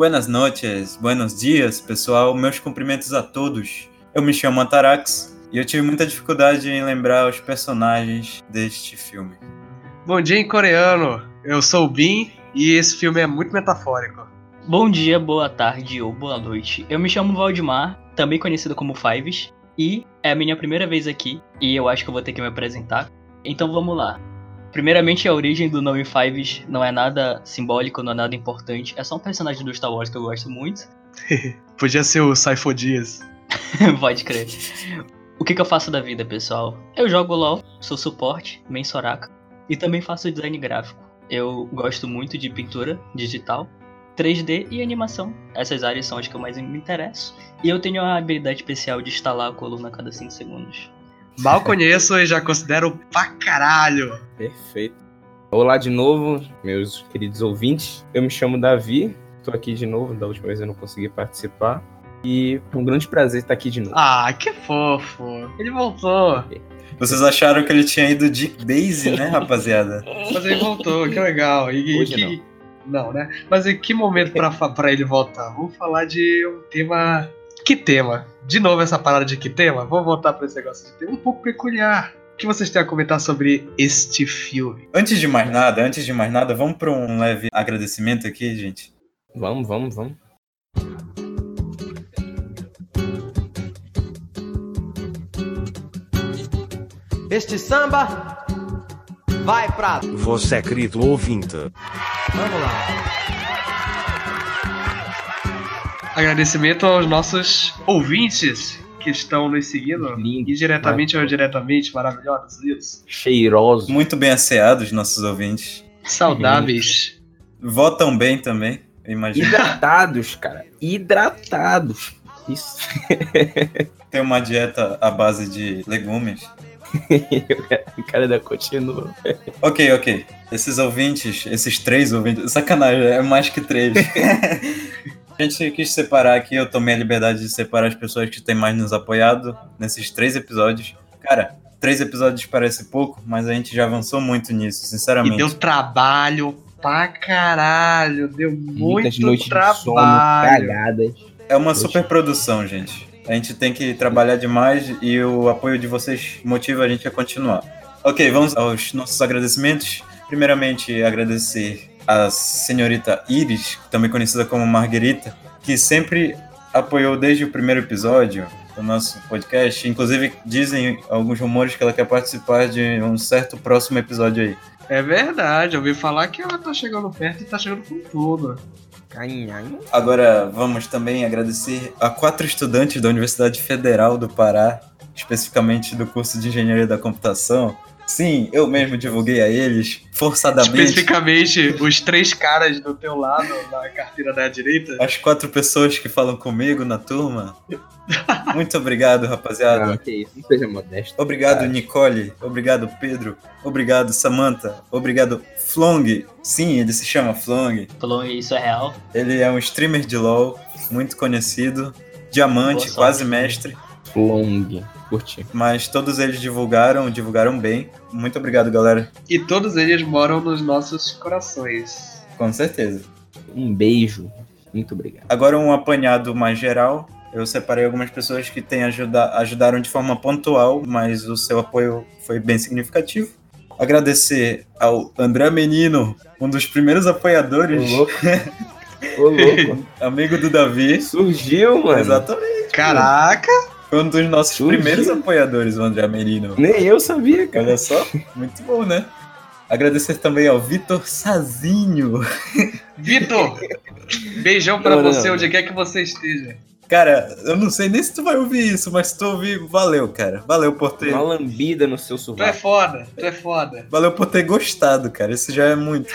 Buenas! Noches, buenos dias, pessoal. Meus cumprimentos a todos. Eu me chamo Atarax e eu tive muita dificuldade em lembrar os personagens deste filme. Bom dia em coreano. Eu sou o Bin e esse filme é muito metafórico. Bom dia, boa tarde ou boa noite. Eu me chamo Valdemar, também conhecido como Fives, e é a minha primeira vez aqui e eu acho que eu vou ter que me apresentar. Então vamos lá. Primeiramente, a origem do nome Fives não é nada simbólico, não é nada importante. É só um personagem do Star Wars que eu gosto muito. Podia ser o Saifo Dias. Pode crer. O que, que eu faço da vida, pessoal? Eu jogo LOL, sou suporte, main Soraka, e também faço design gráfico. Eu gosto muito de pintura digital, 3D e animação. Essas áreas são as que eu mais me interesso. E eu tenho a habilidade especial de instalar a coluna a cada 5 segundos. Mal conheço e já considero pra caralho. Perfeito. Olá de novo, meus queridos ouvintes. Eu me chamo Davi, tô aqui de novo, da última vez eu não consegui participar. E é um grande prazer estar aqui de novo. Ah, que fofo. Ele voltou. Vocês acharam que ele tinha ido de base, né, rapaziada? Mas ele voltou, que legal. E, Hoje que... não. não, né? Mas em que momento pra, pra ele voltar? Vamos falar de um tema. Que tema? De novo essa parada de que tema? Vamos voltar pra esse negócio de tema um pouco peculiar. O que vocês têm a comentar sobre este filme? Antes de mais nada, antes de mais nada, vamos para um leve agradecimento aqui, gente. Vamos, vamos, vamos. Este samba vai pra. Você é querido ouvinte. Vamos lá. Agradecimento aos nossos ouvintes que estão nos seguindo. Lindo. E diretamente ou diretamente, maravilhosos, isso. Cheiroso. Muito bem asseados, nossos ouvintes. Saudáveis. Votam bem também, eu imagino. Hidratados, cara. Hidratados. Isso. Tem uma dieta à base de legumes. o cara da continua. Ok, ok. Esses ouvintes, esses três ouvintes, sacanagem, é mais que três. A gente quis separar aqui, eu tomei a liberdade de separar as pessoas que têm mais nos apoiado nesses três episódios. Cara, três episódios parece pouco, mas a gente já avançou muito nisso, E sinceramente. deu trabalho pra caralho. Deu Muitas muito noites de sono, trabalho. cagadas. É uma super produção, gente. A gente tem que trabalhar demais e o apoio de vocês motiva a gente a continuar. Ok, vamos aos nossos agradecimentos. Primeiramente, agradecer a senhorita Iris, também conhecida como Marguerita, que sempre apoiou desde o primeiro episódio do nosso podcast. Inclusive, dizem alguns rumores que ela quer participar de um certo próximo episódio aí. É verdade, eu ouvi falar que ela tá chegando perto e tá chegando com tudo. Agora vamos também agradecer a quatro estudantes da Universidade Federal do Pará, especificamente do curso de Engenharia da Computação. Sim, eu mesmo divulguei a eles, forçadamente. Especificamente, os três caras do teu lado, na carteira da direita. As quatro pessoas que falam comigo na turma. Muito obrigado, rapaziada. Ah, que isso, não seja modesto. Obrigado, Cara. Nicole. Obrigado, Pedro. Obrigado, Samantha. Obrigado, Flong. Sim, ele se chama Flong. Falou, isso é real. Ele é um streamer de LoL, muito conhecido. Diamante, Boa sorte. quase mestre. Long. Curti. Mas todos eles divulgaram, divulgaram bem. Muito obrigado, galera. E todos eles moram nos nossos corações. Com certeza. Um beijo. Muito obrigado. Agora um apanhado mais geral. Eu separei algumas pessoas que têm ajuda, ajudaram de forma pontual, mas o seu apoio foi bem significativo. Agradecer ao André Menino, um dos primeiros Ô, apoiadores, louco. Ô, louco. amigo do Davi. Surgiu, mano. Exatamente. Caraca! Foi um dos nossos Surgiu. primeiros apoiadores, o André Menino. Nem eu sabia, cara. Olha só, muito bom, né? Agradecer também ao Vitor Sazinho. Vitor! Beijão pra Não, não, você, não. onde quer que você esteja. Cara, eu não sei nem se tu vai ouvir isso, mas se tu ouvir, valeu, cara. Valeu por ter, Uma lambida no seu Tu é foda, tu é foda. valeu por ter gostado, cara. Isso já é muito.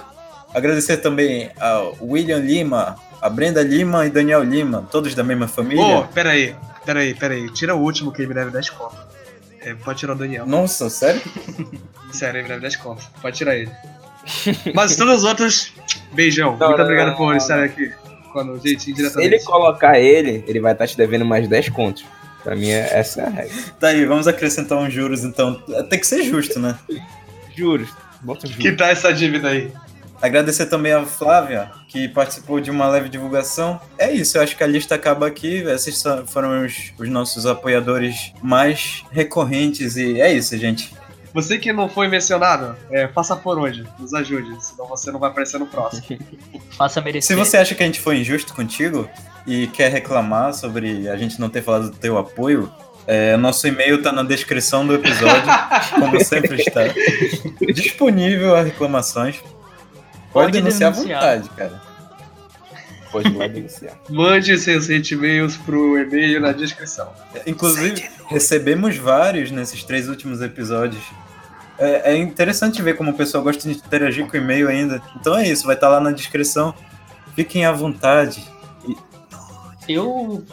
Agradecer também ao William Lima, a Brenda Lima e Daniel Lima, todos da mesma família. Ô, peraí, peraí, peraí. Tira o último que ele me deve 10 contas. É, pode tirar o Daniel. Nossa, sério? Sério, ele me deve 10 contas. Pode tirar ele. Mas todos os outros, beijão. Não, Muito não, obrigado não, por não, estar aqui. Quando, gente, Se ele colocar ele, ele vai estar te devendo mais 10 contos. Pra mim, é- essa é a regra. Tá aí, vamos acrescentar uns juros então. Tem que ser justo, né? Juros. Bota juros. Que tá essa dívida aí? Agradecer também a Flávia, que participou de uma leve divulgação. É isso, eu acho que a lista acaba aqui. Esses foram os, os nossos apoiadores mais recorrentes. E é isso, gente. Você que não foi mencionado, é, faça por onde? Nos ajude, senão você não vai aparecer no próximo. Faça Se merecer. você acha que a gente foi injusto contigo e quer reclamar sobre a gente não ter falado do teu apoio, é, nosso e-mail tá na descrição do episódio, como sempre está. Disponível a reclamações. Pode, Pode denunciar à denunciar. vontade, cara. Pode lá denunciar. Mande seus e-mails pro e-mail na descrição. Inclusive, recebemos vários nesses três últimos episódios. É, é interessante ver como o pessoal gosta de interagir com o e-mail ainda. Então é isso, vai estar lá na descrição. Fiquem à vontade. Eu,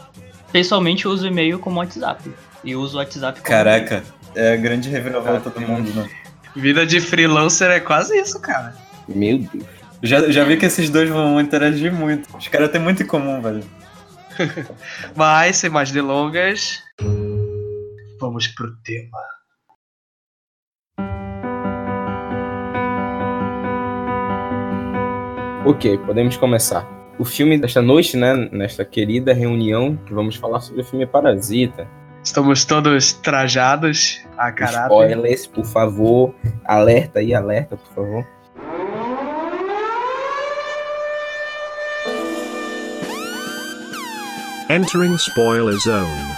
pessoalmente, uso o e-mail como WhatsApp. E uso o WhatsApp como Caraca, é a grande reviravolta do mundo, né? Vida de freelancer é quase isso, cara. Meu Deus. Já, já vi que esses dois vão interagir muito. Os caras têm muito em comum, velho. Mas, sem mais delongas, vamos pro tema. Ok, podemos começar. O filme desta noite, né, nesta querida reunião, que vamos falar sobre o filme Parasita. Estamos todos trajados a caráter. Spoilers, por favor. Alerta aí, alerta, por favor. Entering spoiler zone.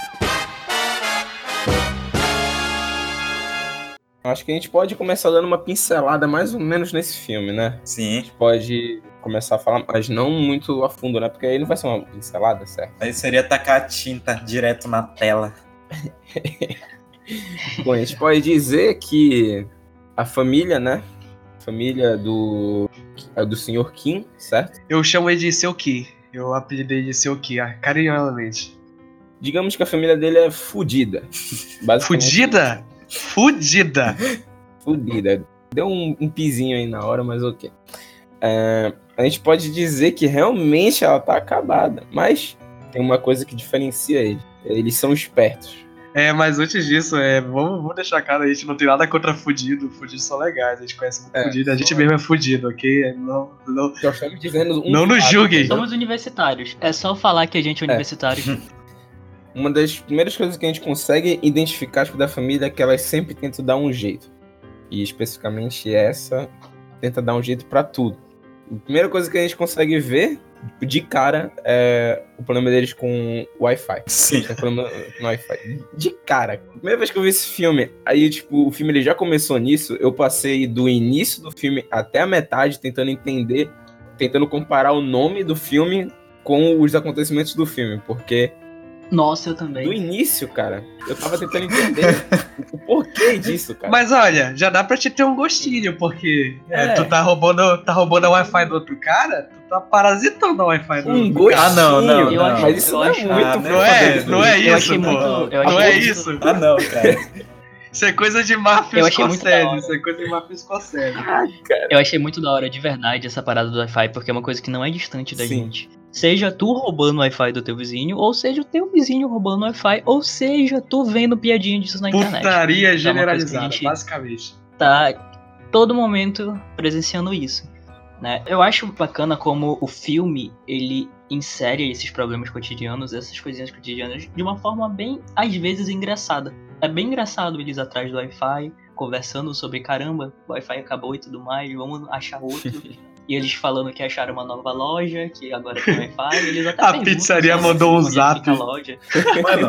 Acho que a gente pode começar dando uma pincelada mais ou menos nesse filme, né? Sim. Pode começar a falar, mas não muito a fundo, né? Porque aí não vai ser uma pincelada, certo? Aí seria tacar a tinta direto na tela. Bom, a gente pode dizer que a família, né? A família do, do Sr. Kim, certo? Eu chamo ele de Seu Ki. Eu apelidei de ah, carinhosamente. Digamos que a família dele é fudida. Fudida? Fudida! Fudida. Deu um, um pizinho aí na hora, mas ok. É, a gente pode dizer que realmente ela tá acabada, mas tem uma coisa que diferencia eles. Eles são espertos. É, mas antes disso, é, vamos, vamos deixar claro, a gente não tem nada contra fudido. Fudidos são legais, a gente conhece muito É, fudido. A gente mesmo é fudido, ok? Não, não, Nós estamos dizendo um Não nos julguem. entendeu? Somos universitários. É só falar que a gente é universitário. Uma das primeiras coisas que a gente consegue identificar tipo, da família é que elas sempre tentam dar um jeito. E especificamente essa tenta dar um jeito pra tudo. A primeira coisa que a gente consegue ver de cara é o problema deles com o Wi-Fi. Sim. É problema no Wi-Fi. De cara. Primeira vez que eu vi esse filme, aí, tipo, o filme ele já começou nisso. Eu passei do início do filme até a metade tentando entender, tentando comparar o nome do filme com os acontecimentos do filme. Porque Nossa, eu do também. início, cara, eu tava tentando entender o porquê disso, cara. Mas olha, já dá pra te ter um gostinho, porque é, É. tu tá roubando, tá roubando a Wi-Fi do outro cara, tu tá parasitando a Wi-Fi do um outro gostinho. Ah, não, não, Eu acho- mas isso não é acho- muito Ah, Não é, não é isso, achei pô. muito- eu Não é muito- isso. Ah, não, cara. Isso é coisa de máfia Eu achei muito da escocese. Isso é coisa de máfia escocese. Eu achei muito da hora, de verdade, essa parada do Wi-Fi, porque é uma coisa que não é distante da Sim. gente. Seja tu roubando o Wi-Fi do teu vizinho, ou seja o teu vizinho roubando o Wi-Fi, ou seja tu vendo piadinha disso na internet. Putaria Então, é generalizada, gente- basicamente. tá todo momento presenciando isso. Né? Eu acho bacana como o filme ele insere esses problemas cotidianos, essas coisinhas cotidianas, de uma forma bem, às vezes, engraçada. É bem engraçado eles atrás do Wi-Fi, conversando sobre caramba, o Wi-Fi acabou e tudo mais, vamos achar outro. e eles falando que acharam uma nova loja, que agora tem Wi-Fi. Eles até A pizzaria mandou um zap. loja. Mano,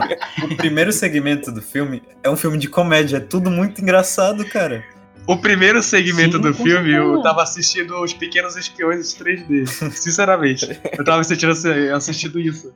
o primeiro segmento do filme é um filme de comédia. É tudo muito engraçado, cara. O primeiro segmento Sim, do filme, eu tava assistindo Os Pequenos Espiões 3D. Sinceramente. Eu tava assistindo, assistindo isso.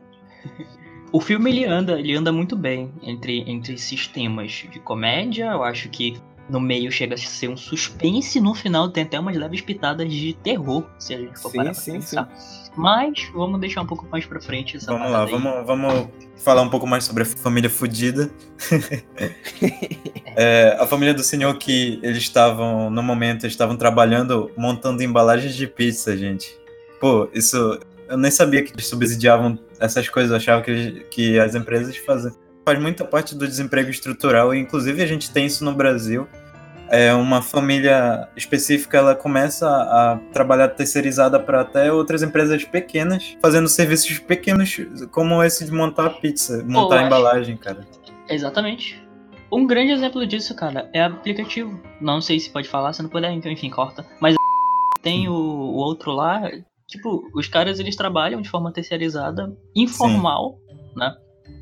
O filme ele anda, ele anda muito bem entre, entre esses temas de comédia. Eu acho que no meio chega a ser um suspense, no final tem até umas leves pitadas de terror, se a gente for Sim, parar pra sim, pensar. Mas vamos deixar um pouco mais pra frente essa Vamos lá, aí. vamos, vamos falar um pouco mais sobre a família fudida. É, a família do senhor que eles estavam, no momento, eles estavam trabalhando montando embalagens de pizza, gente. Pô, isso. Eu nem sabia que eles subsidiavam essas coisas, eu achava que, que as empresas fazem. Faz muita parte do desemprego estrutural, e inclusive a gente tem isso no Brasil. é uma família específica, ela começa a trabalhar terceirizada para até outras empresas pequenas, fazendo serviços pequenos, como esse de montar pizza, montar acho- embalagem, cara. Exatamente. Um grande exemplo disso, cara, é aplicativo. Não sei se pode falar, se não puder, então enfim, corta. Mas tem o, o outro lá, tipo, os caras eles trabalham de forma terceirizada, informal, né?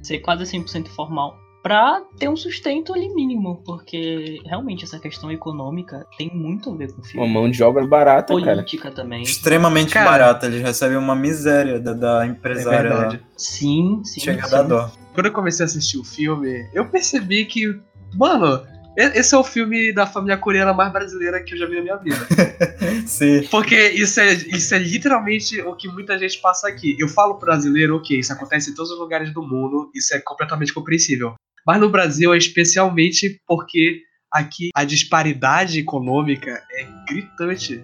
Ser quase 100% informal, pra ter um sustento ali mínimo, porque realmente essa questão econômica tem muito a ver com o Uma filme. mão de obra barata, cara. Política também. Extremamente Cara- barata, eles recebem uma miséria da, da É empresária lá. verdade. Sim, sim. Chega sim. dar dó. Quando eu comecei a assistir o filme, eu percebi que, mano, esse é o filme da família coreana mais brasileira que eu já vi na minha vida. Sim. Porque isso é, isso é literalmente o que muita gente passa aqui. Eu falo brasileiro, ok, isso acontece em todos os lugares do mundo, isso é completamente compreensível. Mas no Brasil é especialmente porque aqui a disparidade econômica é gritante.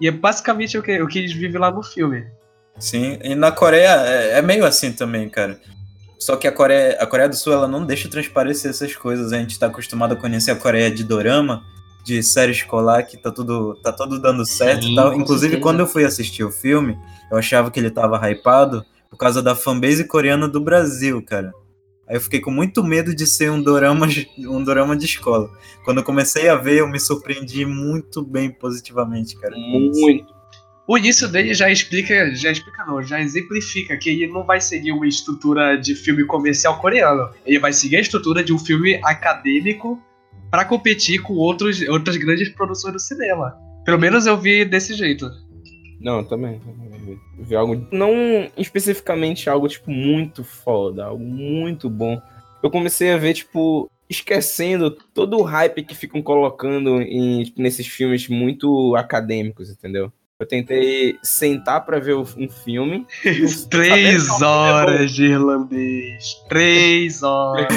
E é basicamente o que, o que eles vivem lá no filme. Sim, e na Coreia é, é meio assim também, cara. Só que a Coreia, a Coreia do Sul ela não deixa transparecer essas coisas. A gente tá acostumado a conhecer a Coreia de dorama, de série escolar, que tá tudo, tá tudo dando certo Sim, e tal. Inclusive, quando eu fui assistir o filme, eu achava que ele tava hypado por causa da fanbase coreana do Brasil, cara. Aí eu fiquei com muito medo de ser um dorama, um dorama de escola. Quando eu comecei a ver, eu me surpreendi muito bem positivamente, cara. Muito. O início dele já explica, já explica não, já exemplifica que ele não vai seguir uma estrutura de filme comercial coreano. Ele vai seguir a estrutura de um filme acadêmico pra competir com outros, outras grandes produções do cinema. Pelo menos eu vi desse jeito. Não, também. também. Vi algo. Não especificamente algo, tipo, muito foda, algo muito bom. Eu comecei a ver, tipo, esquecendo todo o hype que ficam colocando em, nesses filmes muito acadêmicos, entendeu? Eu tentei sentar pra ver um filme. Três é horas de irlandês. Três horas.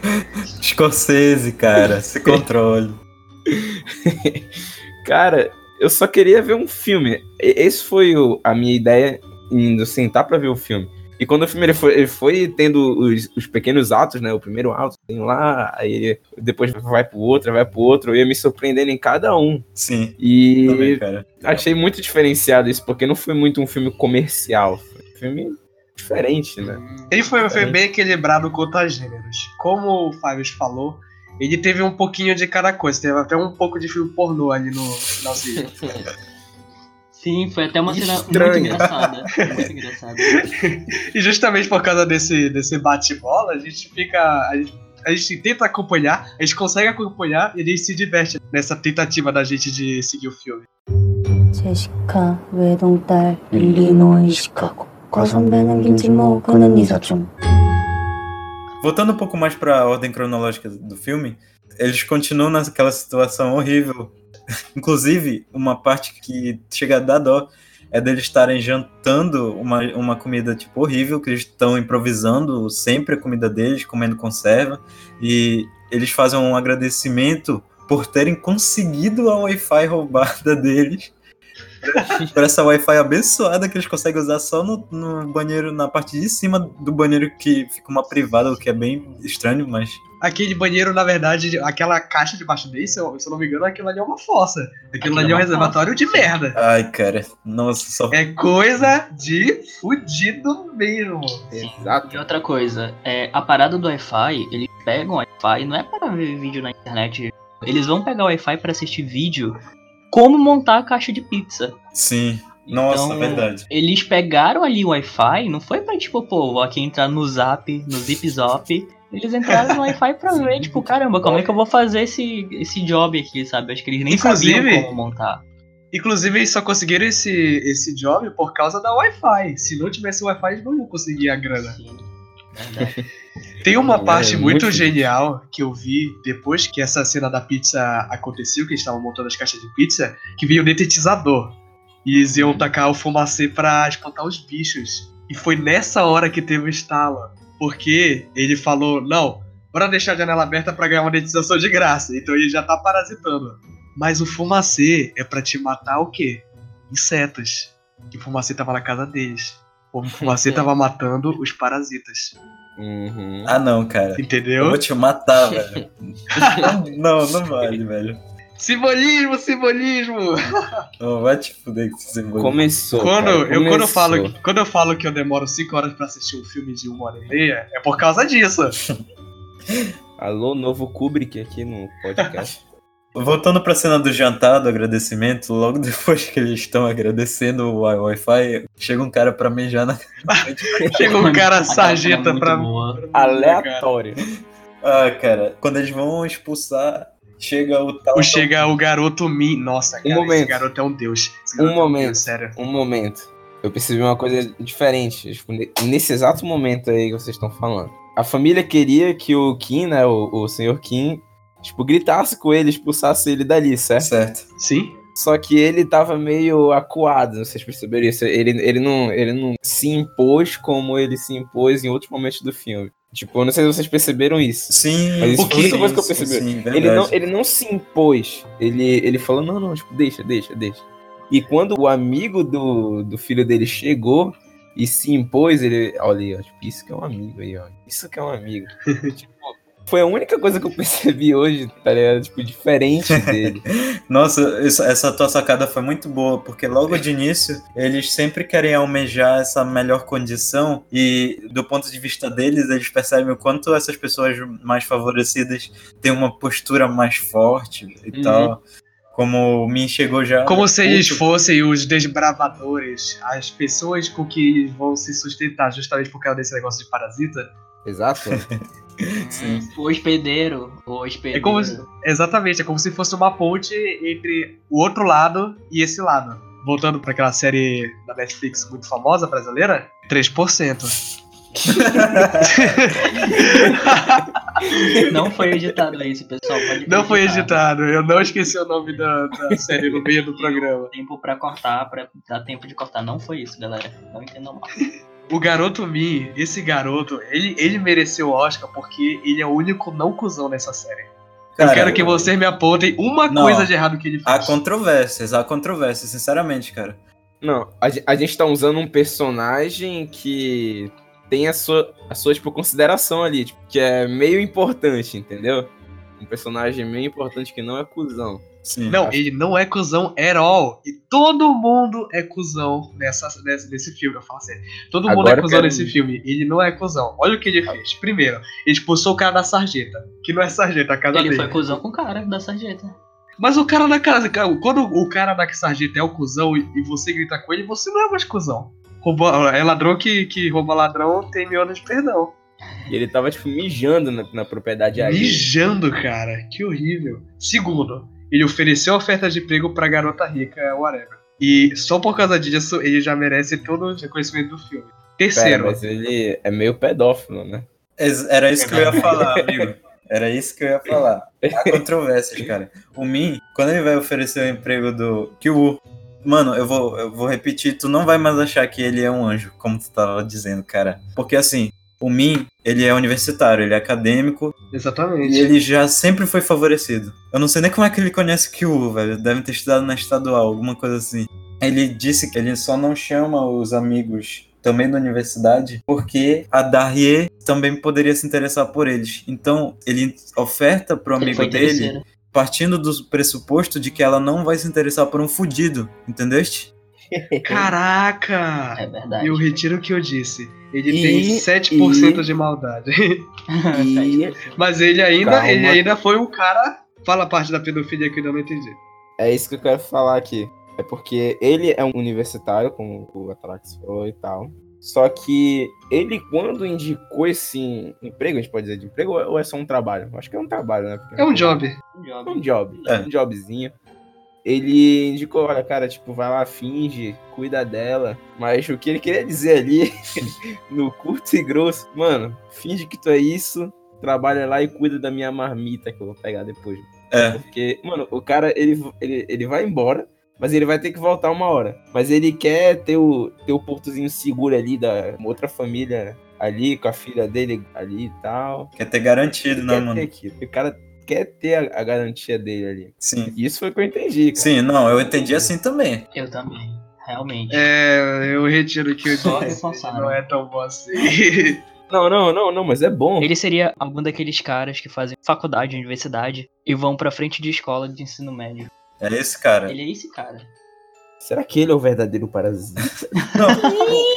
Scorsese, cara, se controle. Cara, eu só queria ver um filme. Esse foi o- a minha ideia indo sentar pra ver o filme. E quando o filme ele foi, ele foi tendo os, os pequenos atos, né? O primeiro ato tem lá, aí ele depois vai pro outro, vai pro outro, eu ia me surpreendendo em cada um. Sim, E também, cara. achei muito diferenciado isso, porque não foi muito um filme comercial. Foi um filme diferente, né? Ele foi, foi bem equilibrado quanto a gêneros. Como o Fábio falou, ele teve um pouquinho de cada coisa. Teve até um pouco de filme pornô ali no finalzinho. Sim, foi até uma cena muito Estranho. engraçada. Muito engraçada. E justamente por causa desse, desse bate-bola, a gente fica. A gente, a gente tenta acompanhar, a gente consegue acompanhar e a gente se diverte nessa tentativa da gente de seguir o filme. 제시카 외동딸 일리노이 시카고 거선배는 김치모 그는 이사촌 Voltando um pouco mais pra ordem cronológica do filme, eles continuam naquela situação horrível. Inclusive, uma parte que chega a dar dó é deles estarem jantando uma, uma comida tipo horrível, que eles estão improvisando sempre a comida deles, comendo conserva, e eles fazem um agradecimento por terem conseguido a Wi-Fi roubada deles. Por essa Wi-Fi abençoada que eles conseguem usar só no, no banheiro, na parte de cima do banheiro que fica uma privada, o que é bem estranho, mas. Aquele banheiro, na verdade, aquela caixa debaixo dele, se eu, se eu não me engano, aquilo ali é uma fossa. Aquilo ali é um uma reservatório de merda. Ai, cara, nossa, só. É coisa de fudido mesmo. Exato. E outra coisa, é, a parada do Wi-Fi, eles pegam o Wi-Fi, não é para ver vídeo na internet. Eles vão pegar o Wi-Fi para assistir vídeo como montar a caixa de pizza. Sim, nossa, Então, verdade. Eles pegaram ali o Wi-Fi, não foi pra tipo, pô, vou aqui entrar no Zap, no Zip Zop. Eles entraram no Wi-Fi pra ver, tipo, caramba, como é que eu vou fazer esse, esse job aqui, sabe? Acho que eles nem Inclusive- sabiam como montar. Inclusive, eles só conseguiram esse, esse job por causa da Wi-Fi. Se não tivesse Wi-Fi, eles não iam conseguir a grana. Sim. Tem uma É, parte é muito, muito genial que eu vi depois que essa cena da pizza aconteceu, que eles estavam montando as caixas de pizza, que veio o detetizador. E eles iam tacar o fumacê pra espantar os bichos. E foi nessa hora que teve o estalo. Porque ele falou, não, bora deixar a janela aberta pra ganhar uma detetização de graça. Então ele já tá parasitando. Mas o fumacê é pra te matar o quê? Insetos. E o fumacê tava na casa deles. O fumacê tava matando os parasitas. Uhum. Ah, não, cara. Eu Entendeu? vou te matar, velho. não, não, vale, velho. Simbolismo, simbolismo! Oh, vai te fuder que esse simbolismo. Começou. Quando, cara, eu, quando, eu começou. falo, quando eu falo que eu demoro 5 horas pra assistir um filme de uma hora e meia, é por causa disso. Alô, novo Kubrick aqui no podcast. Voltando pra cena do jantar, do agradecimento, logo depois que eles estão agradecendo o Wi- Wi-Fi, chega um cara pra mijar na. Chega um cara sarjeta boa. Aleatório. Ah, cara, quando eles vão expulsar, chega o tal. O chega o garoto Min. Nossa, cara, esse momento. garoto é um deus. Esse Um garoto é momento. deus, sério. Um momento. Eu percebi uma coisa diferente. Tipo, ne- nesse exato momento aí que vocês estão falando. A família queria que o Kim, né? O, o senhor Kim, tipo, gritasse com ele, expulsasse ele dali, certo? Certo. Sim? Só que ele tava meio acuado, vocês perceberam isso? Ele, ele, não, ele não se impôs como ele se impôs em outros momentos do filme. Tipo, eu não sei se vocês perceberam isso. Sim, Mas isso foi a única coisa que eu percebi. Sim, Ele não, ele não se impôs. Ele, ele falou, não, não, tipo, deixa, deixa, deixa. E quando o amigo do, do filho dele chegou e se impôs, ele, olha aí, ó, tipo, isso que é um amigo aí, ó. Isso que é um amigo. tipo, foi a única coisa que eu percebi hoje, tá ligado? Tipo, diferente dele. Nossa, isso- essa tua sacada foi muito boa, porque logo de início eles sempre querem almejar essa melhor condição e do ponto de vista deles eles percebem o quanto essas pessoas mais favorecidas têm uma postura mais forte e Uhum. tal. Como o Min chegou já. Como se eles fossem os desbravadores, as pessoas com que eles vão se sustentar justamente por causa desse negócio de parasita. Exato. Sim. O hospedeiro. O hospedeiro. É como se, exatamente, é como se fosse uma ponte entre o outro lado e esse lado. Voltando para aquela série da Netflix muito famosa brasileira, 3%. Não foi editado isso, pessoal. Pode Não foi editado, eu não esqueci o nome da, da série no meio do programa. Tempo pra cortar, pra dar tempo de cortar. Não foi isso, galera. Não entendam mal. O garoto Mi, esse garoto, ele, ele mereceu o Oscar porque ele é o único não cuzão nessa série. eu Cara, quero que vocês me apontem uma Não. coisa de errado que ele Há fez. controvérsias, há controvérsias, sinceramente, cara. Não, a, a gente tá usando um personagem que tem a sua, a sua tipo, consideração ali, tipo, que é meio importante, entendeu? Um personagem meio importante que não é cuzão. Sim. Não, ele não é cuzão at all. E todo mundo é cuzão nessa, nessa, nesse filme. Eu falo sério. Todo mundo Agora é cuzão quero- nesse filme. Ele não é cuzão. Olha o que ele fez. Primeiro, ele expulsou o cara da sarjeta. Que não é sarjeta, a casa Ele dele. foi cuzão com o cara da sarjeta. Mas o cara da casa. Quando o cara da sarjeta é o cuzão e e você grita com ele, você não é mais cuzão. Rouba, é ladrão que, que rouba ladrão tem mil anos de perdão. E ele tava, tipo, mijando na, na propriedade alheia. Mijando, cara. Que horrível. Segundo, ele ofereceu oferta de emprego pra garota rica, whatever. E só por causa disso, ele já merece todo o reconhecimento do filme. Pera, Terceiro, mas ele é meio pedófilo, né? Era isso que eu ia falar, amigo. Era isso que eu ia falar. Há controvérsias, cara. O Min, quando ele vai oferecer o emprego do Kyu, mano, eu vou, eu vou repetir, tu não vai mais achar que ele é um anjo, como tu tava dizendo, cara. Porque assim, o Min, ele é universitário, ele é acadêmico exatamente. e ele já sempre foi favorecido. Eu não sei nem como é que ele conhece Kyu, velho. Deve ter estudado na estadual, alguma coisa assim. Ele disse que ele só não chama os amigos também da universidade porque a Darie também poderia se interessar por eles. Então, ele oferta pro amigo dele partindo do pressuposto de que ela não vai se interessar por um fudido, entendeste? Caraca! É verdade. Eu retiro o que eu disse. Ele E- tem 7% e- de maldade. E Mas ele ainda, Calma. ele ainda foi um cara. Fala a parte da pedofilia que eu ainda não entendi. é isso que eu quero falar aqui. É porque ele é um universitário, como o Atrax falou e tal. Só que ele, quando indicou esse emprego, a gente pode dizer de emprego ou é só um trabalho? Acho que é um trabalho, né? Porque É um job. É um job, É. um jobzinho. Ele indicou, olha, cara, tipo, vai lá, finge, cuida dela. Mas o que ele queria dizer ali, no curto e grosso, mano, finge que tu é isso, trabalha lá e cuida da minha marmita que eu vou pegar depois. É. Porque, mano, o cara, ele, ele, ele vai embora, mas ele vai ter que voltar uma hora. Mas ele quer ter o, ter o portozinho seguro ali da outra família ali, com a filha dele ali e tal. Quer ter garantido, Ele né, quer ter mano? aquilo. O cara quer ter a, a garantia dele ali. Sim. Isso foi o que eu entendi, cara. Sim, não, eu entendi assim também. Eu também. Realmente. É, eu retiro o que eu Só disse. Não é tão bom assim. Não, não, não, não, mas é bom. Ele seria algum daqueles caras que fazem faculdade, universidade e vão pra frente de escola de ensino médio. É esse cara. Ele é esse cara. Será que ele é o verdadeiro parasita? Não,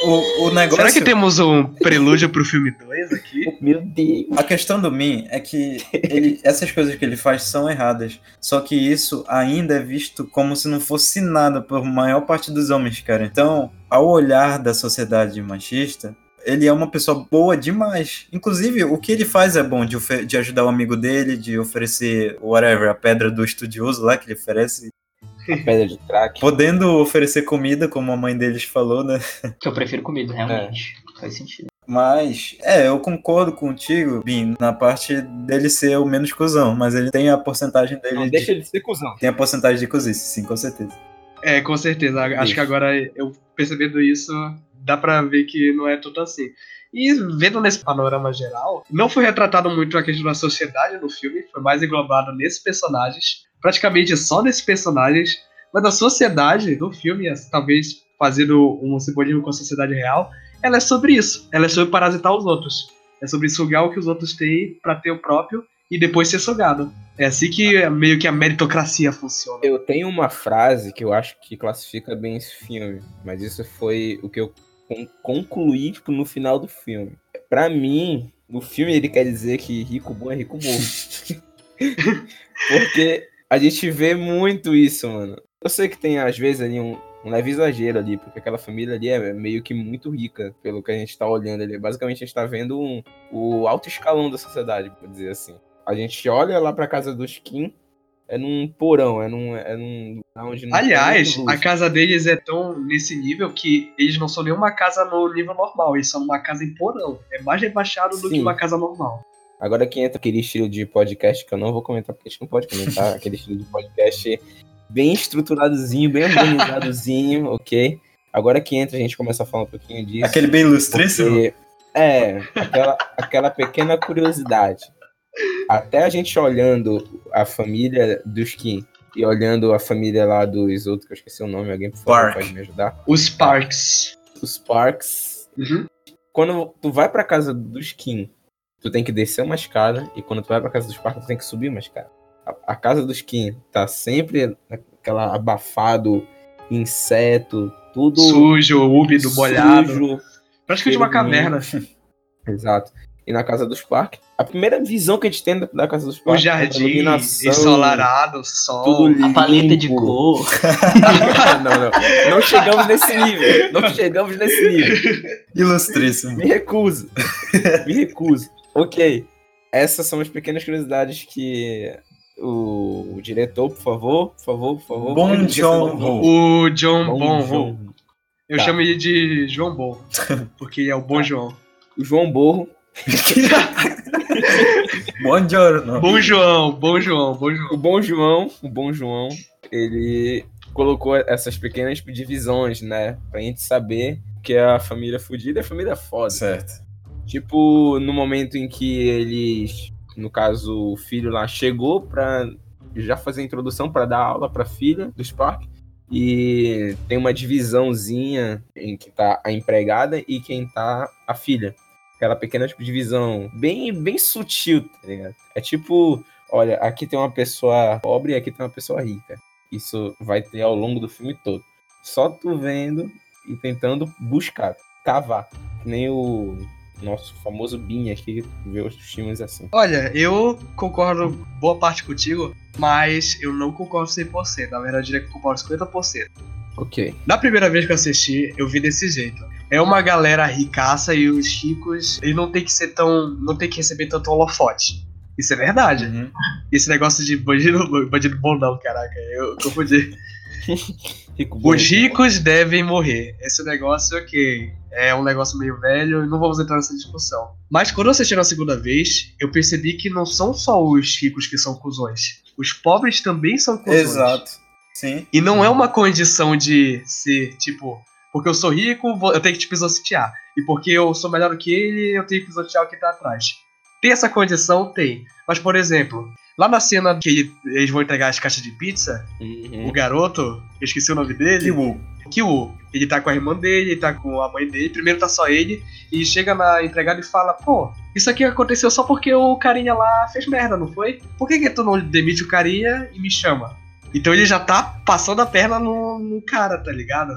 o, o negócio. Será que temos um prelúdio pro filme 2 aqui? Meu Deus. A questão do Min é que ele- essas coisas que ele faz são erradas. Só que isso ainda é visto como se não fosse nada por maior parte dos homens, cara. Então, ao olhar da sociedade machista, ele é uma pessoa boa demais. Inclusive, o que ele faz é bom de, de ajudar o amigo dele, de oferecer whatever, a pedra do estudioso lá que ele oferece. A pedra de crack. Podendo oferecer comida, como a mãe deles falou, né? Que eu prefiro comida, realmente. Faz sentido. Mas, é, eu concordo contigo, Bin, na parte dele ser o menos cuzão, mas ele tem a porcentagem dele. Não de- deixa ele ser cuzão. Tem a porcentagem de cozice, sim, com certeza. É, com certeza. Acho Isso. que agora eu percebendo isso, dá pra ver que não é tudo assim. E vendo nesse panorama geral, não foi retratado muito a questão da sociedade no filme, foi mais englobado nesses personagens, praticamente só nesses personagens, mas a sociedade do filme, talvez fazendo um simbolismo com a sociedade real, ela é sobre isso. Ela é sobre parasitar os outros. É sobre sugar o que os outros têm pra ter o próprio e depois ser sugado. É assim que meio que a meritocracia funciona. Eu tenho uma frase que eu acho que classifica bem esse filme, mas isso foi o que eu con- concluí tipo, no final do filme. Pra mim, no filme ele quer dizer que rico bom é rico morto. Porque a gente vê muito isso, mano. Eu sei que tem às vezes ali um, um leve exagero ali, porque aquela família ali é meio que muito rica, pelo que a gente tá olhando ali. Basicamente a gente tá vendo um- o alto escalão da sociedade, por dizer assim. A gente olha lá pra casa dos Kim, é num porão, é num. É num onde não Aliás, a casa deles é tão nesse nível que eles não são nenhuma casa no nível normal, eles são uma casa em porão. É mais rebaixado do que Sim. uma casa normal. Agora que entra aquele estilo de podcast que eu não vou comentar, porque a gente não pode comentar, aquele estilo de podcast bem estruturadozinho, bem organizadozinho, ok? Agora que entra, a gente começa a falar um pouquinho disso. Aquele bem ilustríssimo. porque, é, aquela, aquela pequena curiosidade. Até a gente olhando a família dos Kim e olhando a família lá dos outros, que eu esqueci o nome, alguém por favor pode me ajudar? Os Parks. Os Parks. Uhum. Quando tu vai pra casa dos Kim, tu tem que descer uma escada, e quando tu vai pra casa dos Park, tu tem que subir uma escada. A, a casa dos Kim tá sempre aquela abafado, inseto, tudo Sujo, úmido, molhado. sujo. Praticamente uma caverna. Exato. E na casa dos Park, a primeira visão que a gente tem da- da casa dos O Park Um jardim, iluminação, ensolarado, sol. tudo limpo. A paleta de cor. não, não. Não chegamos nesse nível. Não chegamos nesse nível. Ilustríssimo. Me recuso. Me recuso. Ok. Essas são as pequenas curiosidades que o, o diretor, por favor, por favor, por favor. Bom John nome. O John Bom Bon. João. Eu Tá. chamo ele de João Bom. Porque ele é o Bom João. O João Borro. Buongiorno. Bom João, Bom João, Bom João. O Bom João, o Bom João, ele colocou essas pequenas divisões, né? Pra gente saber que a família fudida é a família foda. Certo. Tipo, no momento em que eles, no caso, o filho lá chegou pra já fazer a introdução pra dar aula pra filha do Spark. E tem uma divisãozinha em que tá a empregada e quem tá a filha. Aquela pequena tipo, divisão bem, bem sutil, tá ligado? É tipo, olha, aqui tem uma pessoa pobre e aqui tem uma pessoa rica. Isso vai ter ao longo do filme todo. Só tu vendo e tentando buscar, cavar. Que nem o nosso famoso Bin aqui vê os filmes assim. Olha, eu concordo boa parte contigo, mas eu não concordo 100%. Na verdade, eu diria que eu concordo 50%. Ok. Na primeira vez que eu assisti, eu vi desse jeito. É uma galera ricaça e os ricos, eles não tem que ser tão. não tem que receber tanto holofote. Isso é verdade. Uhum. Esse negócio de bandido, bandido bom não, caraca, eu confundi. Rico Os rico ricos devem morrer. Esse negócio, ok, é um negócio meio velho e não vamos entrar nessa discussão. Mas quando eu assisti na segunda vez, eu percebi que não são só os ricos que são cuzões. Os pobres também são cuzões. Exato. Sim. E não é uma condição de ser, tipo, porque eu sou rico, vou- eu tenho que te pisotear. E porque eu sou melhor do que ele, eu tenho que pisotear o que tá atrás. Tem essa condição? Tem. Mas, por exemplo, lá na cena que eles vão entregar as caixas de pizza, Uhum. o garoto, eu esqueci o nome dele, Kiwu. Ele tá com a irmã dele, ele tá com a mãe dele. Primeiro tá só ele. E chega na empregada e fala: Pô, isso aqui aconteceu só porque o carinha lá fez merda, não foi? Por que, que tu não demite o carinha e me chama? Então ele já tá passando a perna no, no cara, tá ligado?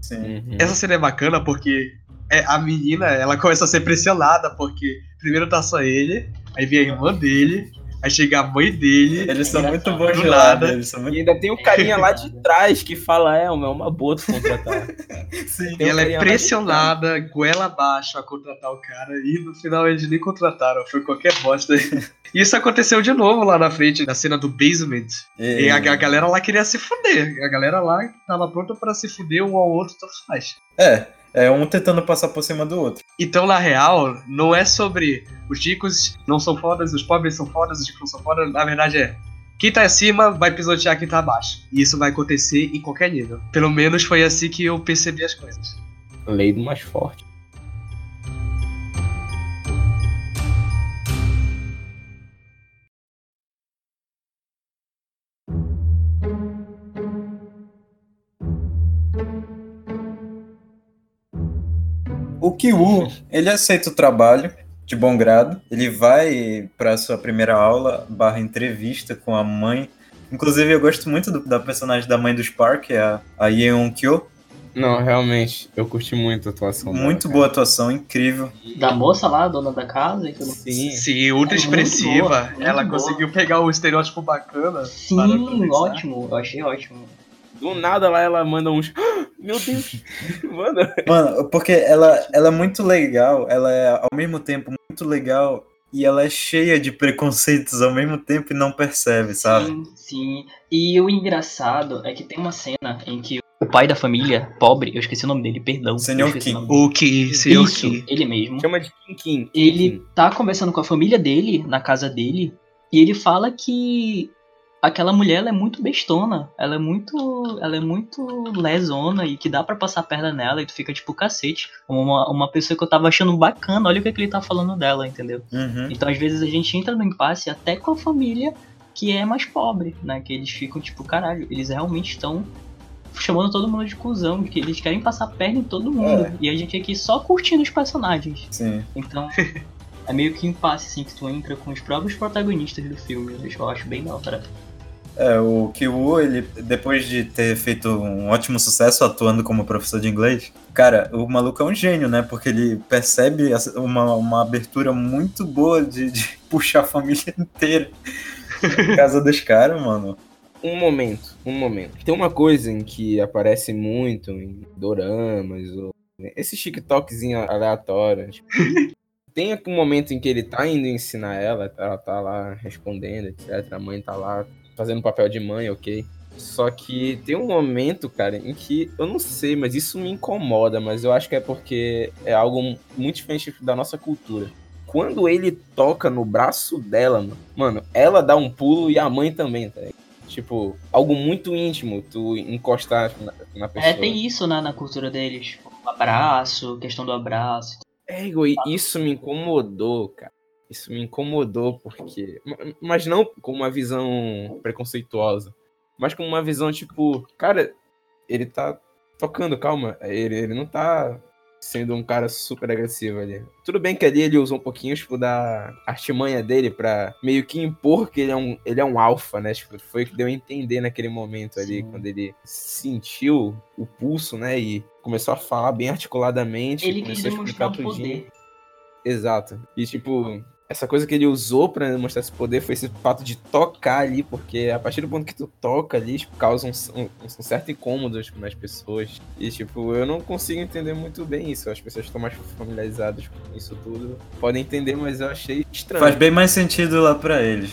Sim. Uhum. Essa cena é bacana porque é, a menina, ela começa a ser pressionada, porque primeiro tá só ele, aí vem a irmã dele, aí chega a mãe dele. Eles são muito bons Do de lado. nada. Eles são E muito... ainda tem o carinha lá de trás que fala, é, é uma boa tu contratar. Sim. E Tem um ela é pressionada, goela abaixo a contratar o cara, e no final eles nem contrataram, foi qualquer bosta. E Isso aconteceu de novo lá na frente, na cena do basement. E a, a galera lá queria se fuder. A galera lá tava pronta pra se fuder um ao outro, tanto faz. É, é um tentando passar por cima do outro. Então, na real, não é sobre os ricos não são fodas, os pobres são fodas, os ricos não são fodas. Na verdade é. Quem tá acima vai pisotear quem tá abaixo. E isso vai acontecer em qualquer nível. Pelo menos foi assim que eu percebi as coisas. Lei do mais forte. Kiwu, ele aceita o trabalho de bom grado. Ele vai para sua primeira aula barra entrevista com a mãe. Inclusive, eu gosto muito do- da personagem da mãe do Spark, que é a, a Yeon Kyo. Não, realmente, eu curti muito a atuação dela, Muito cara. boa atuação, incrível. Da moça lá, a dona da casa e tudo. Sim. Sim, ultra É muito boa, expressiva. muito Ela boa. conseguiu pegar o estereótipo bacana. Sim, ótimo. Eu achei ótimo. Do nada lá ela manda uns. Meu Deus! Manda. Mano, porque ela, ela é muito legal, ela é ao mesmo tempo muito legal e ela é cheia de preconceitos ao mesmo tempo e não percebe, sabe? Sim, sim. E o engraçado é que tem uma cena em que o pai da família, pobre, eu esqueci o nome dele, perdão. Senhor Kim. o que, senhor Isso, ele mesmo. Chama de Kim Kim. Ele tá conversando com a família dele, na casa dele, e ele fala que aquela mulher ela é muito bestona, ela é muito, ela é muito lesona e que dá pra passar a perna nela e tu fica tipo cacete, uma, uma pessoa que eu tava achando bacana, olha o que, que ele tá falando dela, entendeu? Uhum. Então às vezes a gente entra no impasse até com a família que é mais pobre, né? Que eles ficam tipo, caralho, eles realmente estão chamando todo mundo de cuzão, que eles querem passar a perna em todo mundo. É. E a gente aqui só curtindo os personagens. Sim. Então, é meio que impasse, assim, que tu entra com os próprios protagonistas do filme. Eu acho bem da hora. É, o Kiwu, ele, depois de ter feito um ótimo sucesso atuando como professor de inglês, cara, o maluco é um gênio, né? Porque ele percebe uma, uma abertura muito boa de, de puxar a família inteira na casa dos caras, mano. Um momento, um momento. Tem uma coisa em que aparece muito em doramas, ou esses TikTokzinho aleatórios. tipo, Tem um momento em que ele tá indo ensinar ela, ela tá lá respondendo, etc. A mãe tá lá fazendo papel de mãe, ok. Só que tem um momento, cara, em que eu não sei, mas isso me incomoda, mas eu acho que é porque é algo muito diferente da nossa cultura. Quando ele toca no braço dela, mano, mano, ela dá um pulo e a mãe também, tá ligado? Tipo, algo muito íntimo, tu encostar na, na pessoa. É, tem isso né, na cultura deles. Tipo, abraço, questão do abraço. É, Igor, isso me incomodou, cara. Isso me incomodou porque. ma- Mas não com uma visão preconceituosa. Mas com uma visão tipo, cara, ele tá tocando, calma. Ele, ele não tá sendo um cara super agressivo ali. Tudo bem que ali ele usou um pouquinho, tipo, da artimanha dele pra meio que impor que ele é um, ele é um alfa, né? Tipo, foi o que deu a entender naquele momento ali, Sim. quando ele sentiu o pulso, né? E começou a falar bem articuladamente. Ele quis começou a explicar tudinho. poder. Exato. E tipo, essa coisa que ele usou pra mostrar esse poder foi esse fato de tocar ali, porque a partir do ponto que tu toca ali, tipo, causa um, um- um certo incômodo tipo, nas pessoas. E tipo, eu não consigo entender muito bem isso. As pessoas que estão mais familiarizadas com isso tudo podem entender, mas eu achei estranho. Faz bem mais sentido lá pra eles.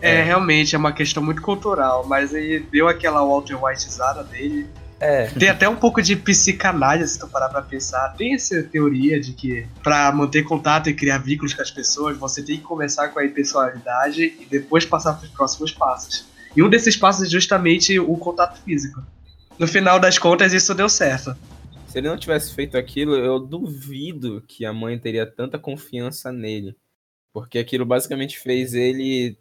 É, É. realmente, é uma questão muito cultural, mas ele deu aquela Walter Whiteizada dele. É, Tem até um pouco de psicanálise, se tu parar pra pensar. Tem essa teoria de que pra manter contato e criar vínculos com as pessoas, você tem que começar com a impessoalidade e depois passar pros próximos passos. E um desses passos é justamente o contato físico. No final das contas, isso deu certo. se ele não tivesse feito aquilo, eu duvido que a mãe teria tanta confiança nele. Porque aquilo basicamente fez ele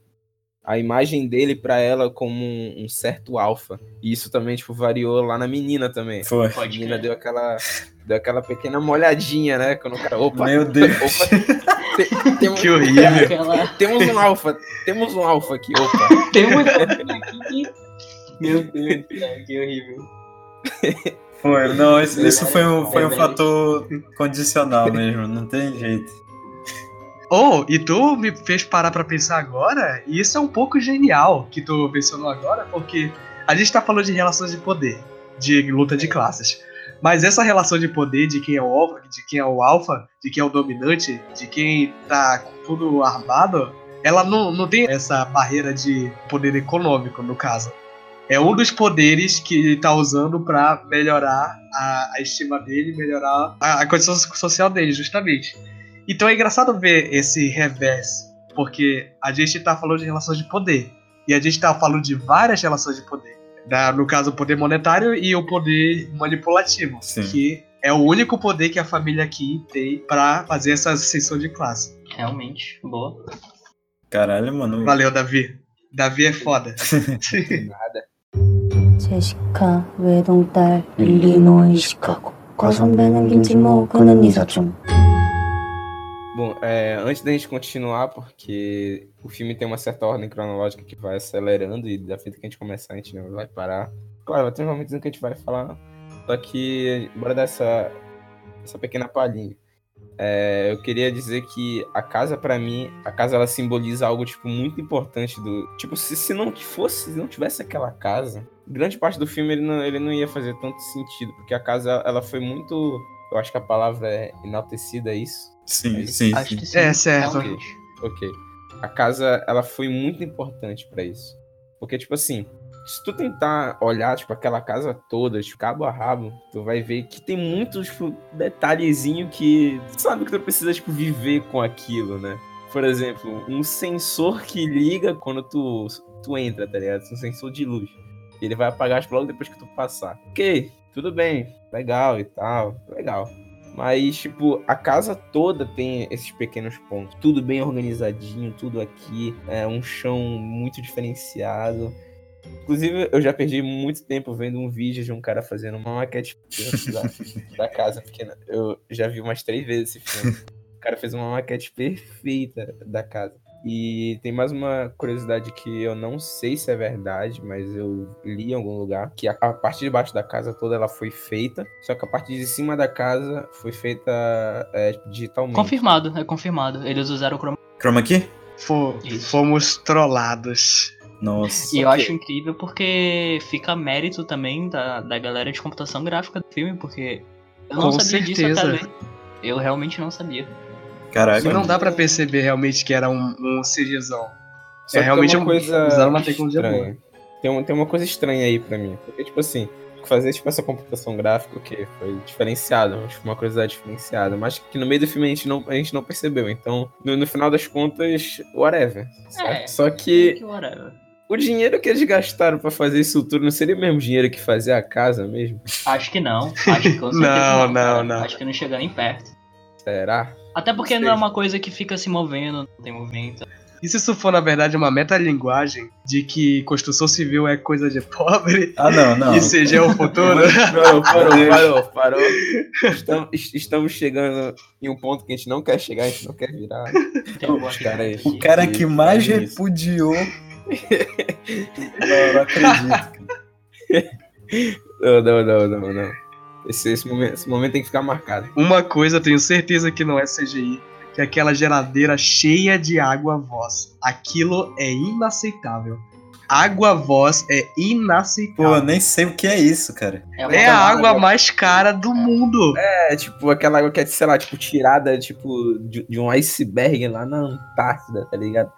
a imagem dele pra ela como um, um certo alfa. E isso também, tipo, variou lá na menina também. Foi. A menina deu aquela, deu aquela pequena molhadinha, né? Quando o cara, opa, Meu Deus. opa, te- temos, Que horrível. Aquela... temos um alfa, temos um alfa aqui, opa. Tem uma aqui que... Meu Deus, cara, que horrível. Foi, não, isso, isso foi um, foi um fator condicional mesmo, não tem jeito. Oh, e tu me fez parar pra pensar agora, e isso é um pouco genial que tu mencionou agora, porque a gente tá falando de relações de poder, de luta de classes. Mas essa relação de poder de quem é o alfa, de quem é o alfa, de quem é o dominante, de quem tá tudo armado, ela não, não tem essa barreira de poder econômico, no caso. É um dos poderes que ele tá usando pra melhorar a, a estima dele, melhorar a, a condição social dele, justamente. Então é engraçado ver esse revés, porque a gente tá falando de relações de poder. E a gente tá falando de várias relações de poder. Da- no caso, o poder monetário e o poder manipulativo. Sim. Que é o único poder que a família aqui tem pra fazer essa ascensão de classe. Realmente, boa. Caralho, mano. Valeu, Davi. Davi é foda. Nada. 제시카 외동딸 일리노이 시카고 과선배는 김치모 그는 이사촌 Bom, é, antes da gente continuar, porque o filme tem uma certa ordem cronológica que vai acelerando e da feita que a gente começar a gente não vai parar. Claro, vai ter momentos em que a gente vai falar, só que bora dar essa, essa pequena palhinha. É, eu queria dizer que a casa, pra mim, a casa ela simboliza algo tipo muito importante do, tipo, se, se não fosse, se não tivesse aquela casa, grande parte do filme ele não, ele não ia fazer tanto sentido, porque a casa ela foi muito, eu acho que a palavra é enaltecida é isso. Sim, sim, Acho sim. que sim. É, certo. realmente. Ok. A casa, ela foi muito importante pra isso. Porque, tipo assim, se tu tentar olhar, tipo, aquela casa toda, de cabo a rabo, tu vai ver que tem muitos, tipo, detalhezinho que tu sabe que tu precisa, tipo, viver com aquilo, né? Por exemplo, um sensor que liga quando tu, tu entra, tá ligado? Um sensor de luz. Ele vai apagar tipo, logo depois que tu passar. Ok, tudo bem, legal e tal, legal. Mas, tipo, a casa toda tem esses pequenos pontos. Tudo bem organizadinho, tudo aqui. É um chão muito diferenciado. Inclusive, eu já perdi muito tempo vendo um vídeo de um cara fazendo uma maquete da, da casa pequena. Eu já vi umas três vezes esse filme. O cara fez uma maquete perfeita da casa. E tem mais uma curiosidade que eu não sei se é verdade, mas eu li em algum lugar que a, a parte de baixo da casa toda ela foi feita, só que a parte de cima da casa foi feita é, digitalmente. Confirmado, é confirmado. Eles usaram o chroma Chroma aqui? Fomos trollados. Nossa. E eu acho incrível porque fica mérito também da, da galera de computação gráfica do filme, porque eu não Com sabia disso certeza. até ler. Eu realmente não sabia. Caraca. Não dá pra perceber realmente que era um, um CGzão. Só É, que realmente tem uma um- coisa usaram uma tecnologia estranha. Tem, uma, tem uma coisa estranha aí pra mim. Porque, tipo assim, fazer tipo, essa computação gráfica, o quê? Foi diferenciado, uma curiosidade diferenciada. Mas que no meio do filme a gente não, a gente não percebeu. Então, no, no final das contas, whatever. É. Só que Que whatever. o dinheiro que eles gastaram pra fazer isso tudo não seria o mesmo dinheiro que fazer a casa mesmo? Acho que não. Acho que Não, não, cara. não. Acho que não chega nem perto. Será? Até porque Não não é uma coisa que fica se movendo, não tem movimento. E se isso for, na verdade, uma metalinguagem de que construção civil é coisa de pobre Ah, não, não. e CG é o futuro? Parou, parou, parou, parou. Estamos, estamos chegando em um ponto que a gente não quer chegar, a gente não quer virar. Os caras- O cara que mais Isso. repudiou. eu não acredito. Não, não, não, não, não. Esse, esse, momento, esse momento tem que ficar marcado. Uma coisa eu tenho certeza que não é CGI, que é aquela geladeira cheia de água voz. Aquilo é inaceitável. Água voz é Pô, inaceitável. eu nem sei o que é isso, cara. uma é a água água- mais cara do mundo. É, tipo, aquela água que é, sei lá, tipo, tirada, tipo, de, de um iceberg lá na Antártida, tá ligado?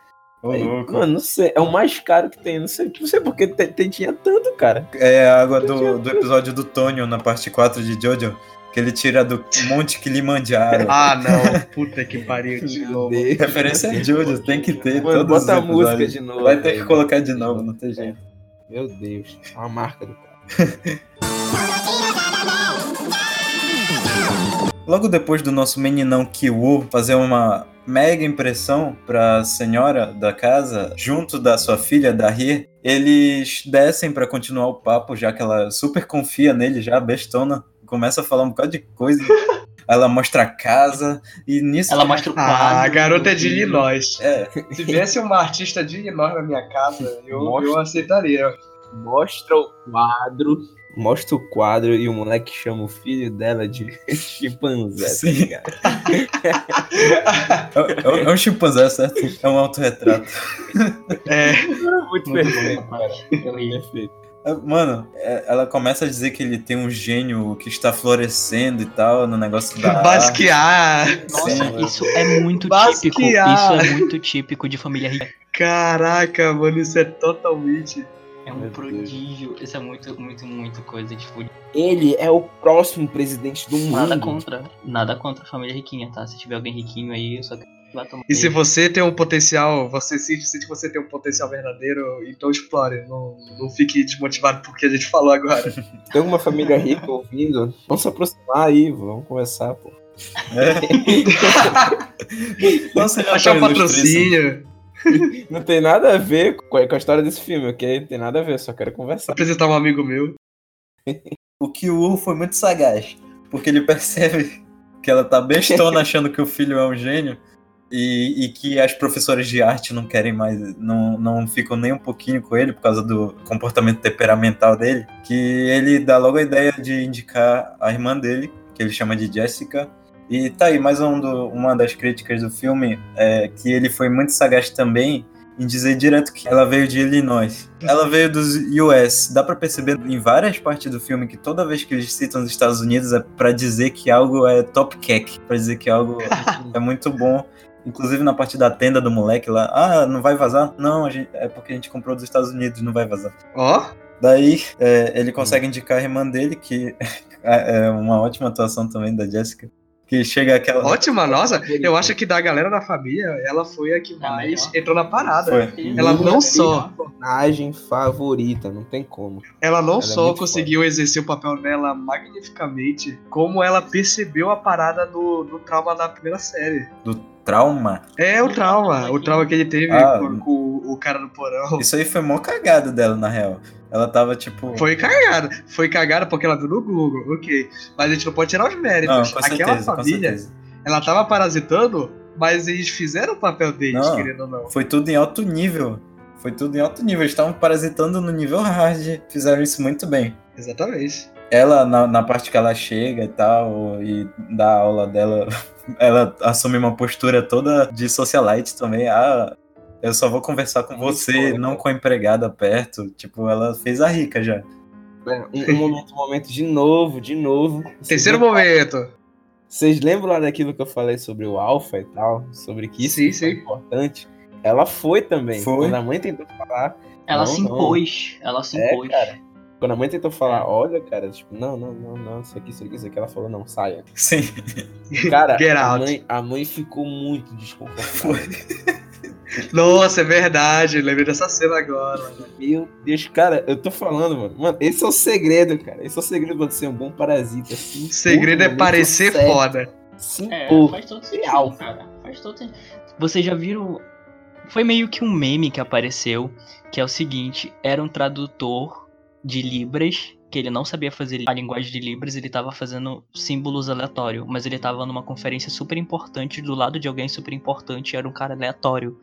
Aí, louco. mano, não sei, é o mais caro que tem, não sei, não sei porque tem, tem- tinha tanto, cara. É a água do, do episódio do Tonio na parte 4 de Jojo. Que ele tira do Monte Kilimanjaro. Ah, não. Puta que pariu de novo. Referência a Jojo, tem que ter. Mano, todos os bota a música de novo. Vai ter que colocar de novo, não tem jeito. Meu Deus, é uma marca do cara. Logo depois do nosso meninão Kiwo fazer uma mega impressão pra senhora da casa, junto da sua filha, da Rie. Eles descem pra continuar o papo, já que ela super confia nele, já bestona. Começa a falar um bocado de coisa. ela mostra a casa e nisso. Ela mostra o quadro. Ah, a garota é de Illinois. É, Se viesse uma artista de Illinois na minha casa, eu, Mostra. eu aceitaria. Mostra o quadro. Mostra o quadro e o moleque chama o filho dela de chimpanzé. Sim. Tá ligado? é, é- é um chimpanzé, certo? É um autorretrato. É, Muito Muito perfeito, bom, cara. Ri. Perfeito. É, Mano, é, ela começa a dizer que ele tem um gênio que está florescendo e tal no negócio da. basquear. Nossa, Sim. isso é muito típico. Basquear. Isso é muito típico de família rica. Caraca, mano, isso é totalmente. É um Meu Deus. prodígio. Isso é muito, muito, muito coisa de fuder. Ele é o próximo presidente do mundo. Nada contra. Nada contra a família riquinha, tá? Se tiver alguém riquinho aí, eu só quero tomar. E se você tem um potencial, você sente, sente que você tem um potencial verdadeiro, então explore. Não, não fique desmotivado porque a gente falou agora. Tem alguma família rica ouvindo? Vamos se aproximar aí, vamos conversar, pô. Nossa, ele Achar um patrocínio, Não tem nada a ver com a história desse filme, ok? Não tem nada a ver, só quero conversar. apresentar um amigo meu. O Kyu foi muito sagaz, porque ele percebe que ela tá bestona achando que o filho é um gênio e, e que as professoras de arte não querem mais, não, não ficam nem um pouquinho com ele por causa do comportamento temperamental dele, que ele dá logo a ideia de indicar a irmã dele, que ele chama de Jessica. E tá aí, mais um do- uma das críticas do filme é que ele foi muito sagaz também em dizer direto que ela veio de Illinois. Ela veio dos US. Dá pra perceber em várias partes do filme que toda vez que eles citam os Estados Unidos é pra dizer que algo é top cake, Pra dizer que algo é muito bom. Inclusive na parte da tenda do moleque lá, ah, não vai vazar? Não, gente- é porque a gente comprou dos Estados Unidos, não vai vazar. Ó, Daí é, ele consegue indicar a irmã dele, que é uma ótima atuação também da Jessica. Que chega aquela. ótima, nossa. Eu acho que da galera da família, ela foi a que A mais entrou na parada. Foi. Ela Minha não só, personagem favorita, não tem como. ela não Ela é só muito conseguiu exercer o papel dela magnificamente, como ela percebeu a parada do, do trauma da primeira série. Trauma. É o trauma, o trauma que ele teve Ah. com, com o cara do porão. Isso aí foi mó cagada dela, na real. Ela tava tipo. Foi cagada. Foi cagada porque ela viu no Google, ok. Mas a gente não pode tirar os méritos. Não, Aquela certeza, com família, ela tava parasitando, mas eles fizeram o papel deles, Não. querendo ou não. Foi tudo em alto nível. Foi tudo em alto nível. Eles estavam parasitando no nível hard. Fizeram isso muito bem. Exatamente. Ela, na, na parte que ela chega e tal, e dá aula dela, ela assume uma postura toda de socialite também. Ah, eu só vou conversar com Muito você, foda, não cara. com a empregada perto. Tipo, ela fez a rica já. É, Um, um momento, um momento de novo, de novo. Terceiro Vocês- momento. Vocês lembram lá daquilo que eu falei sobre o Alpha e tal? Sobre que isso Sim, foi sim. importante? Ela foi também. Foi. Quando a mãe tentou falar. Ela Não, se não. impôs. Ela se É, impôs. cara. Quando a mãe tentou falar, olha, cara, tipo, não, não, não, não, isso aqui, isso aqui, isso aqui, ela falou, não, saia. Sim. Cara, Get a out. mãe, a mãe ficou muito desconfortável. Nossa, é verdade. Lembrei dessa cena agora. Meu Deus, cara, eu tô falando, mano. Mano, esse é o segredo, cara. Esse é o segredo pra ser um bom parasita. Se O segredo é parecer foda. Se É, faz todo Ser sentido, alfa. cara. Faz todo sentido. Vocês já viram. Foi meio que um meme que apareceu, que é o seguinte: era um tradutor de Libras, que ele não sabia fazer a linguagem de Libras, ele tava fazendo símbolos aleatórios, mas ele tava numa conferência super importante, do lado de alguém super importante, era um cara aleatório.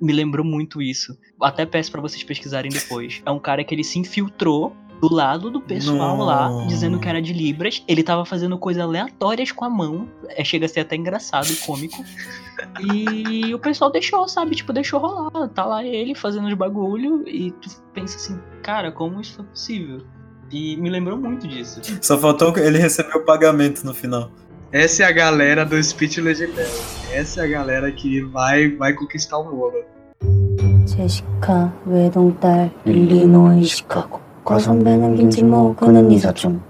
Me lembrou muito isso. Até peço pra vocês pesquisarem depois. É um cara que ele se infiltrou do lado do pessoal lá, Nossa. dizendo que era de Libras. Ele tava fazendo coisas aleatórias com a mão. É, chega a ser até engraçado e cômico. E o pessoal deixou, sabe? Tipo, deixou rolar. Tá lá ele fazendo os bagulho. E tu pensa assim, cara, como isso foi possível? E me lembrou muito disso. Só faltou ele receber o pagamento no final. Essa é a galera do Speech Legendary. Essa é a galera que vai, vai conquistar o mundo. 제시카 외동딸 일리노이 시카고 과선배는 김치모 그는 이사촌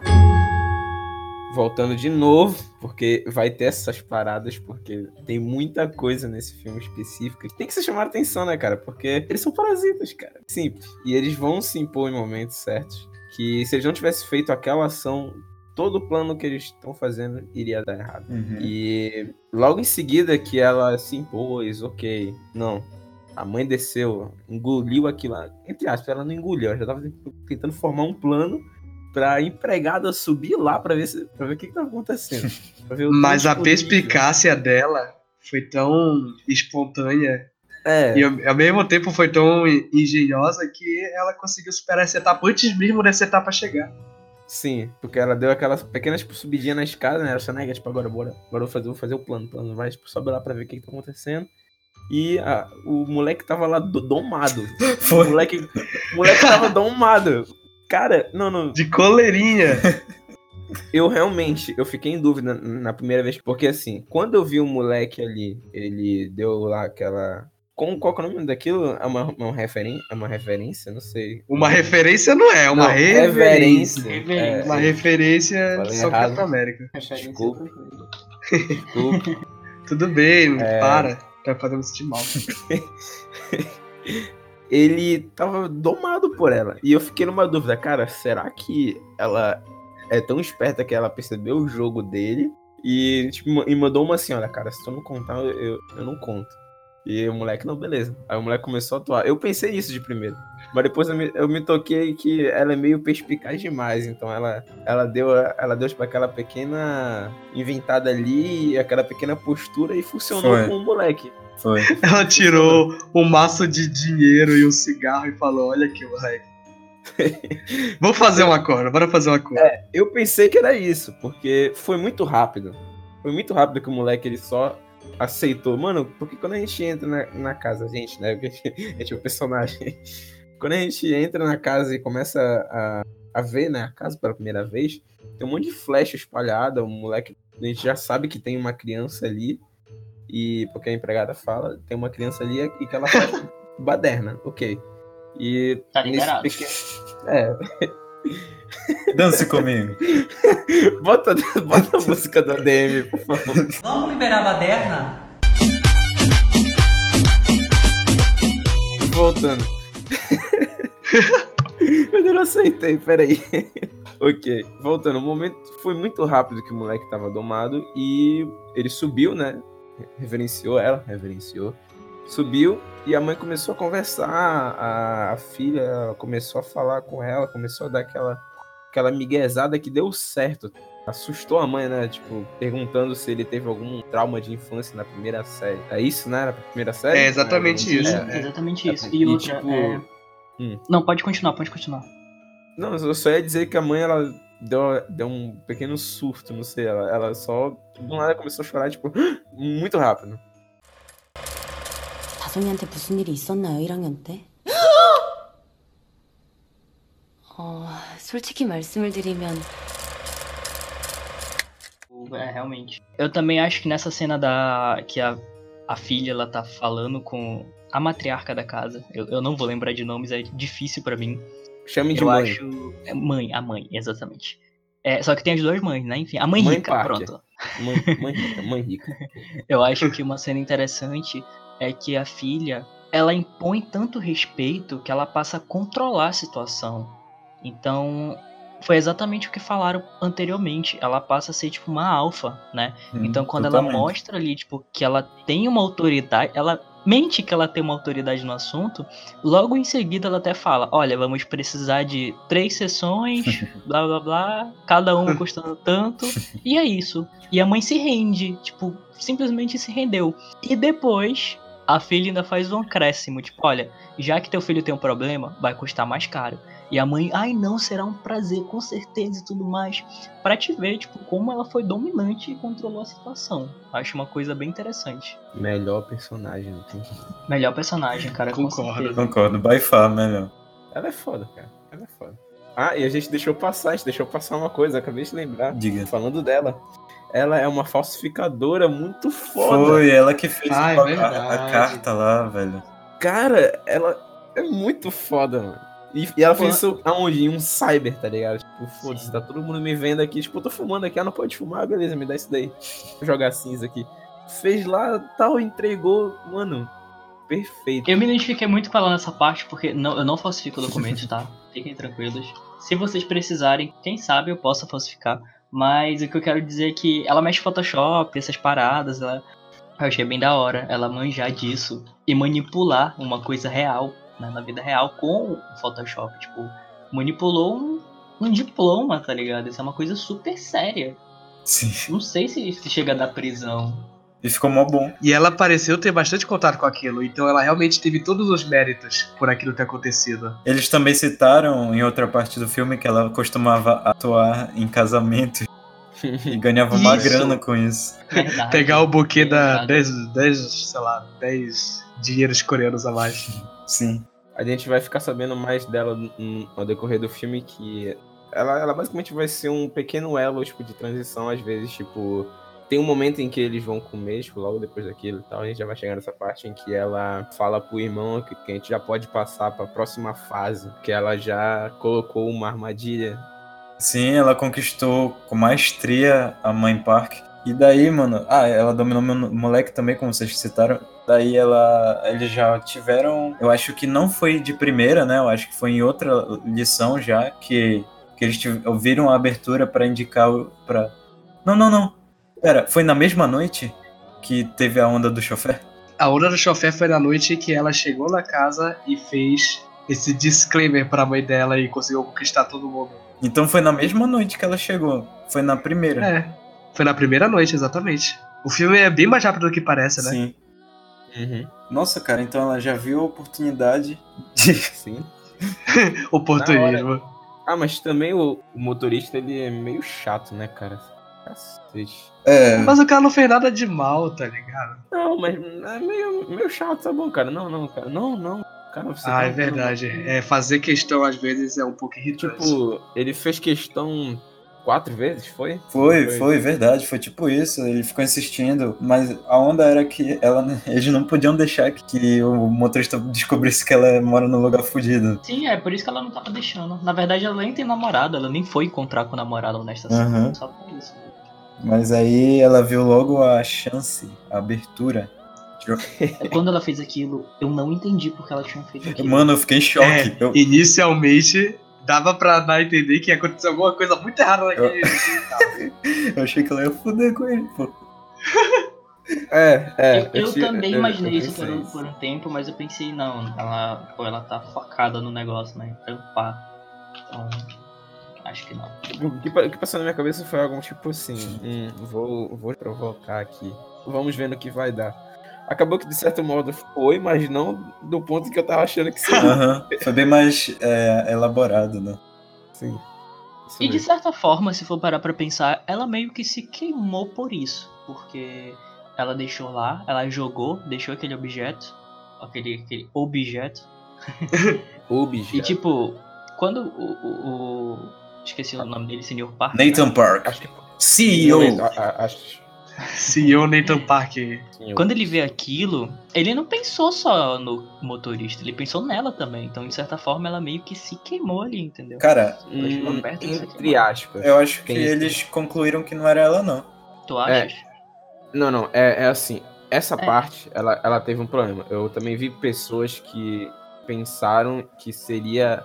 Voltando de novo, porque vai ter essas paradas, porque tem muita coisa nesse filme específico que tem que ser chamada atenção, né, cara? Porque eles são parasitas, cara. Simples. E eles vão se impor em momentos certos. Que se eles não tivessem feito aquela ação todo o plano que eles estão fazendo iria dar errado. Uhum. E logo em seguida que ela se impôs, ok, não. A mãe desceu, engoliu aquilo lá. Entre aspas, ela não engoliu, ela já tava tentando formar um plano pra empregada subir lá pra ver, se, pra ver o que, que tá acontecendo. Mas a disponível. perspicácia dela foi tão espontânea É, e ao, ao mesmo tempo foi tão engenhosa que ela conseguiu superar essa etapa antes mesmo dessa etapa chegar. sim, porque ela deu aquelas pequenas tipo, subidinhas na escada, né? Ela só nega, tipo, agora bora, agora eu vou fazer, vou fazer o plano. O plano vai, tipo, sobe lá pra ver o que, que tá acontecendo. E a- o moleque tava lá do- domado. O Foi. moleque, o moleque tava domado. Cara, não, não. De coleirinha. Eu realmente, eu fiquei em dúvida na primeira vez, porque assim, quando eu vi o moleque ali, ele deu lá aquela. Com, qual que é o nome daquilo? É uma, uma, referen é uma referência? Não sei. Uma referência não é, uma Não, reverência. Reverência. Uma referência Falei só. Capitão América. Desculpa. Desculpa. Tudo bem, É. para. Tá fazendo sentir mal. ele tava domado por ela. E eu fiquei numa dúvida, cara, será que ela é tão esperta que ela percebeu o jogo dele e, tipo, e mandou uma assim, olha, cara, se tu não contar, eu, eu não conto. E o moleque, não, beleza. Aí o moleque começou a atuar. Eu pensei isso de primeiro. Mas depois eu me, eu me toquei que ela é meio perspicaz demais. Então ela, ela deu, ela deu tipo, aquela pequena inventada ali, aquela pequena postura e funcionou Foi. com o moleque. Foi. Ela tirou um maço de dinheiro e um cigarro e falou: Olha aqui, moleque. Vou fazer um acordo, bora fazer um acordo. Eu pensei que era isso, porque foi muito rápido. Foi muito rápido que o moleque ele só aceitou. Mano, porque quando a gente entra na, na casa, a gente, né? Porque a gente é o personagem. Quando a gente entra na casa e começa a, a ver, né, a casa pela primeira vez, tem um monte de flecha espalhada, o moleque. A gente já sabe que tem uma criança ali. E porque a empregada fala, tem uma criança ali e que ela faz baderna, ok. E Tá liberado. pequeno. É, Dance comigo. Bota, bota a música do ADM, por favor. Vamos liberar a baderna? Voltando. Eu não aceitei, peraí. ok, voltando. O momento foi muito rápido que o moleque tava domado e ele subiu, né? Reverenciou ela, reverenciou. Subiu e a mãe começou a conversar. A, a filha começou a falar com ela, começou a dar aquela, aquela miguezada que deu certo. Assustou a mãe, né? Tipo, perguntando se ele teve algum trauma de infância na primeira série. É isso, né? Na primeira série? É exatamente isso. Sim, exatamente isso. E, E, outra, tipo, é- hum. Não, pode continuar, pode continuar. Não, eu só ia dizer que a mãe, ela deu, deu um pequeno surto, não sei. Ela, ela só, do nada, começou a chorar, tipo, muito rápido. 다솜이한테 무슨 일이 있었나요, 1학년 때? 어, 솔직히 말씀을 드리면 É, realmente. Eu também acho que nessa cena da. que a, a filha ela tá falando com a matriarca da casa. Eu, eu não vou lembrar de nomes, é difícil pra mim. Chame de eu mãe. acho. é mãe, a mãe, exatamente. É, só que tem as duas mães, né? Enfim, a mãe, Mãe rica, Parker. pronto. Mãe, mãe rica, mãe rica. Eu acho que uma cena interessante é que a filha, ela impõe tanto respeito que ela passa a controlar a situação. Então, foi exatamente o que falaram anteriormente. Ela passa a ser tipo uma alfa, né? Então, quando ela Totalmente. mostra ali, tipo, que ela tem uma autoridade, ela mente que ela tem uma autoridade no assunto, logo em seguida ela até fala: Olha, vamos precisar de três sessões, blá blá blá, cada uma custando tanto, e é isso. E a mãe se rende, tipo, simplesmente se rendeu. E depois. A filha ainda faz um acréscimo, tipo, olha, já que teu filho tem um problema, vai custar mais caro. E a mãe, ai não, será um prazer, com certeza e tudo mais. Pra te ver, tipo, como ela foi dominante e controlou a situação. Acho uma coisa bem interessante. Melhor personagem, não tem. Melhor personagem, cara, Concordo. Concordo, by far, melhor. Ela é foda, cara. Ela é foda. Ah, e a gente deixou passar, a gente deixou passar uma coisa, acabei de lembrar. Diga. Falando dela. Ela é uma falsificadora muito foda. Foi ela que fez Ah, é a- a, carta lá, velho. Cara, ela é muito foda, mano. E, e ela Pô. fez isso aonde? Em um cyber, tá ligado? Tipo, foda-se, tá todo mundo me vendo aqui. Tipo, eu tô fumando aqui, ah, não pode fumar, beleza, me dá isso daí. Vou jogar cinza aqui. Fez lá, tal, entregou, mano. Perfeito. Eu me identifiquei muito com ela nessa parte, porque não, eu não falsifico documentos, tá? Fiquem tranquilos. Se vocês precisarem, quem sabe eu possa falsificar. Mas o que eu quero dizer é que ela mexe Photoshop, essas paradas, ela... eu achei bem da hora ela manjar disso e manipular uma coisa real, né, na vida real, com o Photoshop. Tipo, manipulou um, um diploma, tá ligado? Isso é uma coisa super séria. Sim. Não sei se, se chega a dar prisão. E ficou mó bom. E ela pareceu ter bastante contato com aquilo, então ela realmente teve todos os méritos por aquilo ter acontecido. Eles também citaram em outra parte do filme que ela costumava atuar em casamentos e ganhava uma grana com isso. Verdade. Pegar o buquê da Verdade. 10, 10, sei lá, 10 dinheiros coreanos a mais. Sim. A gente vai ficar sabendo mais dela no, no decorrer do filme que ela, ela basicamente vai ser um pequeno elo tipo, de transição, às vezes, tipo. Tem um momento em que eles vão comer, tipo, logo depois daquilo e tal, a gente já vai chegar nessa parte em que ela fala pro irmão que, que a gente já pode passar pra próxima fase, que ela já colocou uma armadilha. Sim, ela conquistou com maestria a mãe Park. E daí, mano, ah, ela dominou meu moleque também, como vocês citaram. Daí ela, eles já tiveram, eu acho que não foi de primeira, né? Eu acho que foi em outra lição já que, que eles ouviram a abertura pra indicar o para Não, não, não. Pera, foi na mesma noite que teve a onda do chofer? A onda do chofé foi na noite que ela chegou na casa e fez esse disclaimer pra mãe dela e conseguiu conquistar todo mundo. Então foi na mesma noite que ela chegou. Foi na primeira. É, foi na primeira noite, exatamente. O filme é bem mais rápido do que parece, né? Sim. Uhum. Nossa, cara, então ela já viu a oportunidade de. Sim. Oportunismo. Ah, mas também o, o motorista, ele é meio chato, né, cara? Cacete. É. Mas o cara não fez nada de mal, tá ligado? Não, mas é meio, meio chato, tá bom, cara? Não, não, cara. Não, não. Cara, você Ah, tá- é verdade. É, fazer questão às vezes é um pouco irritante. Tipo, ele fez questão quatro vezes, foi? Foi, foi, verdade, foi tipo isso. Ele ficou insistindo, mas a onda era que ela, eles não podiam deixar que, que o motorista descobrisse que ela mora num lugar fudido. Sim, é por isso que ela não tava deixando. Na verdade, ela nem tem namorado, ela nem foi encontrar com o namorado na estação. Uhum. Só por isso. Mas aí ela viu logo a chance, a abertura. Quando ela fez aquilo, eu não entendi porque ela tinha feito aquilo. Mano, eu fiquei em choque. É, Eu- inicialmente dava pra dar a entender que ia acontecer alguma coisa muito errada naquele carro. Eu achei que ela ia foder com ele, pô. É, é. eu eu te- também eu- imaginei eu isso por um, por um tempo, mas eu pensei, não, ela, pô, ela tá focada no negócio, né? Em trampar. Então, acho que não. O que, o que passou na minha cabeça foi algo tipo assim: hum, vou, vou provocar aqui. Vamos ver no que vai dar. Acabou que de certo modo foi, mas não do ponto que eu tava achando que seria. Aham. Foi bem mais é, elaborado, né? Sim. Isso E de mesmo. certa forma, se for parar pra pensar, ela meio que se queimou por isso. Porque ela deixou lá, ela jogou, deixou aquele objeto, aquele, aquele objeto. Objeto. E tipo, quando o. o- o- esqueci o nome dele, Sr. Park. Nathan Park, Acho que. CEO. A- a- Acho. CEO Nathan Park. sim, Quando ele vê aquilo, ele não pensou só no motorista, ele pensou nela também. Então, de certa forma, ela meio que se queimou ali, entendeu? Cara, Hum, entre aspas. eu acho que Tem eles concluíram que não era ela, não. Tu achas? Não, não, é, é assim. Essa É. parte, ela, ela teve um problema. Eu também vi pessoas que pensaram que seria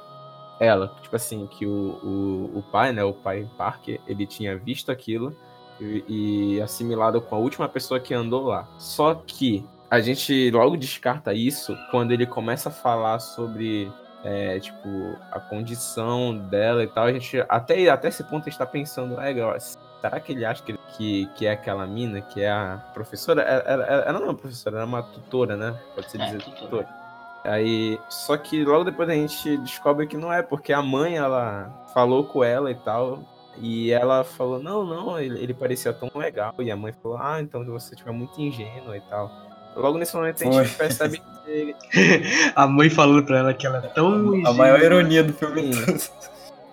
ela. Tipo assim, que o, o, o pai, né, o pai Parker, ele tinha visto aquilo e, e assimilado com a última pessoa que andou lá. Só que a gente logo descarta isso quando ele começa a falar sobre, é, tipo, a condição dela e tal. A gente, até, até esse ponto, a gente tá pensando, é, será que ele acha que, que, que é aquela mina, que é a professora? Ela, ela, ela não é uma professora, ela é uma tutora, né? Pode se É, dizer tutora. tutora. Aí, só que logo depois a gente descobre que não é, porque a mãe, ela falou com ela e tal, e ela falou, não, não, ele, ele parecia tão legal, e a mãe falou, ah, então você estiver muito ingênua e tal. Logo nesse momento a gente Foi. percebe que A mãe falando pra ela que ela é tão. A maior ironia do filme.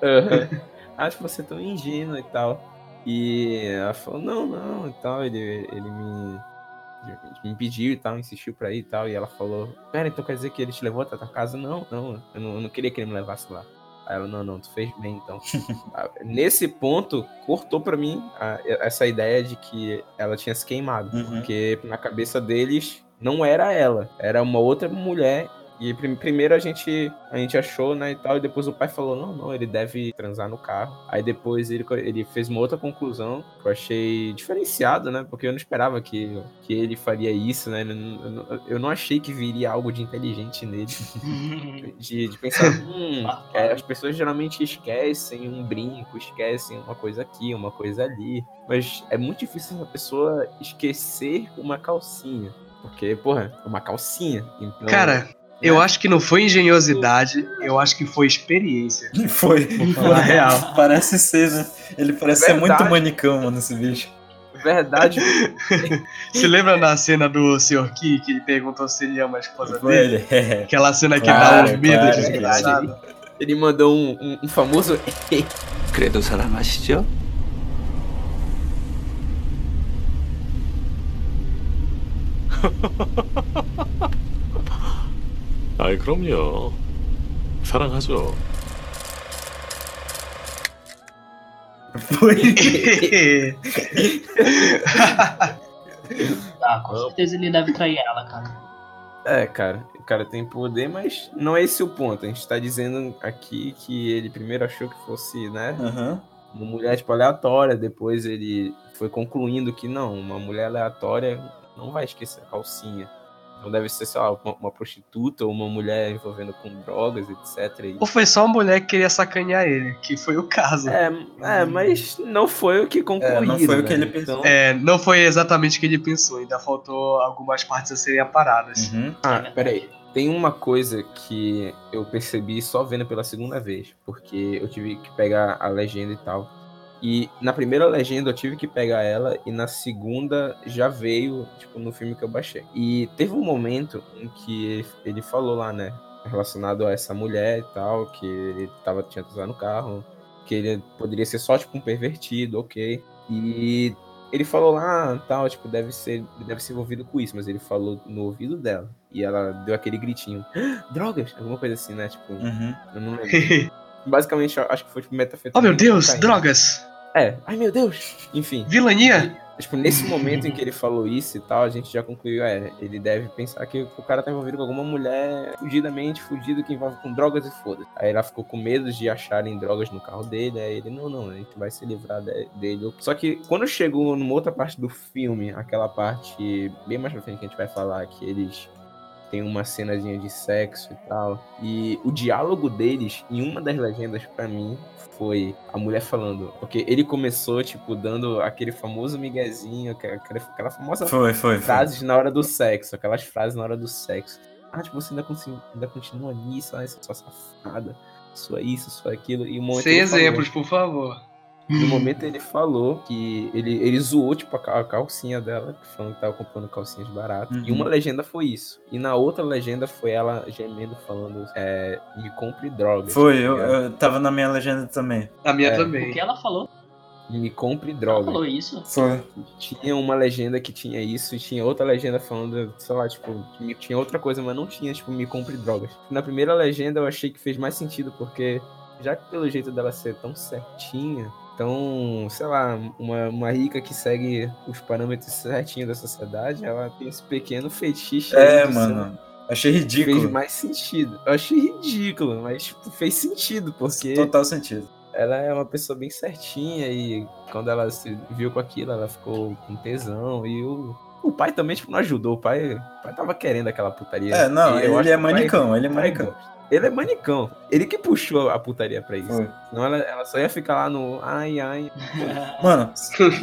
Aham. Acho você tão ingênuo e tal. E ela falou, não, não, e tal, ele, ele me, me pediu e tal, insistiu pra ir e tal. E ela falou, pera, então quer dizer que ele te levou até a tua casa? Não, não, eu não, eu não queria que ele me levasse lá. Aí ela, não, não, tu fez bem, então. Ah, Nesse ponto, cortou pra mim a- essa ideia de que ela tinha se queimado. Uhum. Porque na cabeça deles não era ela, era uma outra mulher E prim- primeiro a gente, a gente achou, né, e tal, e depois o pai falou, não, não, ele deve transar no carro. Aí depois ele, ele fez uma outra conclusão que eu achei diferenciado, né, porque eu não esperava que, que ele faria isso, né, eu não, eu não achei que viria algo de inteligente nele, de, de pensar, hum, é, as pessoas geralmente esquecem um brinco, esquecem uma coisa aqui, uma coisa ali, mas é muito difícil uma pessoa esquecer uma calcinha. Porque, porra, é uma calcinha. Então, Cara, né? Eu acho que não foi engenhosidade, eu acho que foi experiência. Foi, foi. Na real. Parece ser, né? Ele parece Verdade. ser muito manicão, mano, esse bicho. Verdade. Se lembra da cena do Sr. Ki, que ele perguntou se ele ama a esposa foi dele? Ele. Aquela cena claro, que dá um medo claro, desgraçado. É ele, ele mandou um, um, um famoso. Credo salamashio. Ha 아이 그럼요. 사랑하죠. Foi. Ah, com certeza ele deve trair ela, cara. É, cara, o cara tem poder, mas não é esse o ponto. A gente tá dizendo aqui que ele primeiro achou que fosse, né, Aham. uma mulher tipo aleatória, depois ele foi concluindo que não, uma mulher aleatória não vai esquecer a calcinha. Então deve ser, sei lá, uma, uma prostituta ou uma mulher envolvendo com drogas, etc. E- Ou foi só uma mulher que queria sacanear ele, que foi o caso. É, é, mas não foi o que concluído. É, não foi o né? que ele pensou. Então- É, não foi exatamente o que ele pensou, ainda faltou algumas partes a serem aparadas. Uhum. Ah, peraí. Tem uma coisa que eu percebi só vendo pela segunda vez, porque eu tive que pegar a legenda e tal. E na primeira legenda eu tive que pegar ela, e na segunda já veio, tipo, no filme que eu baixei. E teve um momento em que ele falou lá, né, relacionado a essa mulher e tal, que ele tava, tinha que usar no carro, que ele poderia ser só, tipo, um pervertido, ok. E ele falou lá, tal, tipo, deve ser, deve ser envolvido com isso, mas ele falou no ouvido dela. E ela deu aquele gritinho, "Ah, drogas, alguma coisa assim, né? Tipo, Uhum. eu não lembro. Basicamente, acho que foi tipo oh metafetamina. meu Deus, cocaína. drogas! É, ai meu Deus. Enfim, Vilania! tipo, nesse momento em que ele falou isso e tal, a gente já concluiu, é, ele deve pensar que o cara tá envolvido com alguma mulher fugidamente, fugido, que envolve com drogas e foda. Aí ela ficou com medo de acharem drogas no carro dele, aí ele, não, não, a gente vai se livrar de- dele. Só que quando chegou numa outra parte do filme, aquela parte bem mais pra frente que a gente vai falar, que eles tem uma cenazinha de sexo e tal. E o diálogo deles, em uma das legendas, pra mim, foi a mulher falando. Porque ele começou, tipo, dando aquele famoso miguezinho, aquela, aquela famosa Foi, foi, foi. frases na hora do sexo, aquelas frases na hora do sexo. Ah, tipo, você ainda, ainda continua nisso, ah, sua safada, sua isso, sua aquilo. E um momento Sem exemplos, por favor. No momento ele falou que ele, ele zoou, tipo, a, cal- a calcinha dela, que falando que tava comprando calcinhas baratas. E Uhum. uma legenda foi isso. E na outra legenda foi ela gemendo, falando, é, me compre drogas. Foi, tá eu, eu tava na minha legenda também. A minha É. O também. que ela falou? Me compre Ela drogas. falou isso? Foi. Tinha uma legenda que tinha isso, e tinha outra legenda falando, sei lá, tipo, tinha outra coisa, mas não tinha, tipo, me compre drogas. Na primeira legenda eu achei que fez mais sentido, porque já que pelo jeito dela ser tão certinha, tão, sei lá, uma, uma rica que segue os parâmetros certinhos da sociedade, ela tem esse pequeno fetiche. É, mano. Achei Fez ridículo. mais sentido. Eu achei ridículo, mas tipo, fez sentido, porque Total sentido. ela é uma pessoa bem certinha e quando ela se viu com aquilo, ela ficou com tesão e o, o pai também tipo, não ajudou. O pai, o pai tava querendo aquela putaria. É, não, acho ele é que o pai- manicão, ele é manicão. Ele é manicão. Ele que puxou a putaria pra isso. Foi. Senão ela, ela só ia ficar lá no ai, ai. Mano,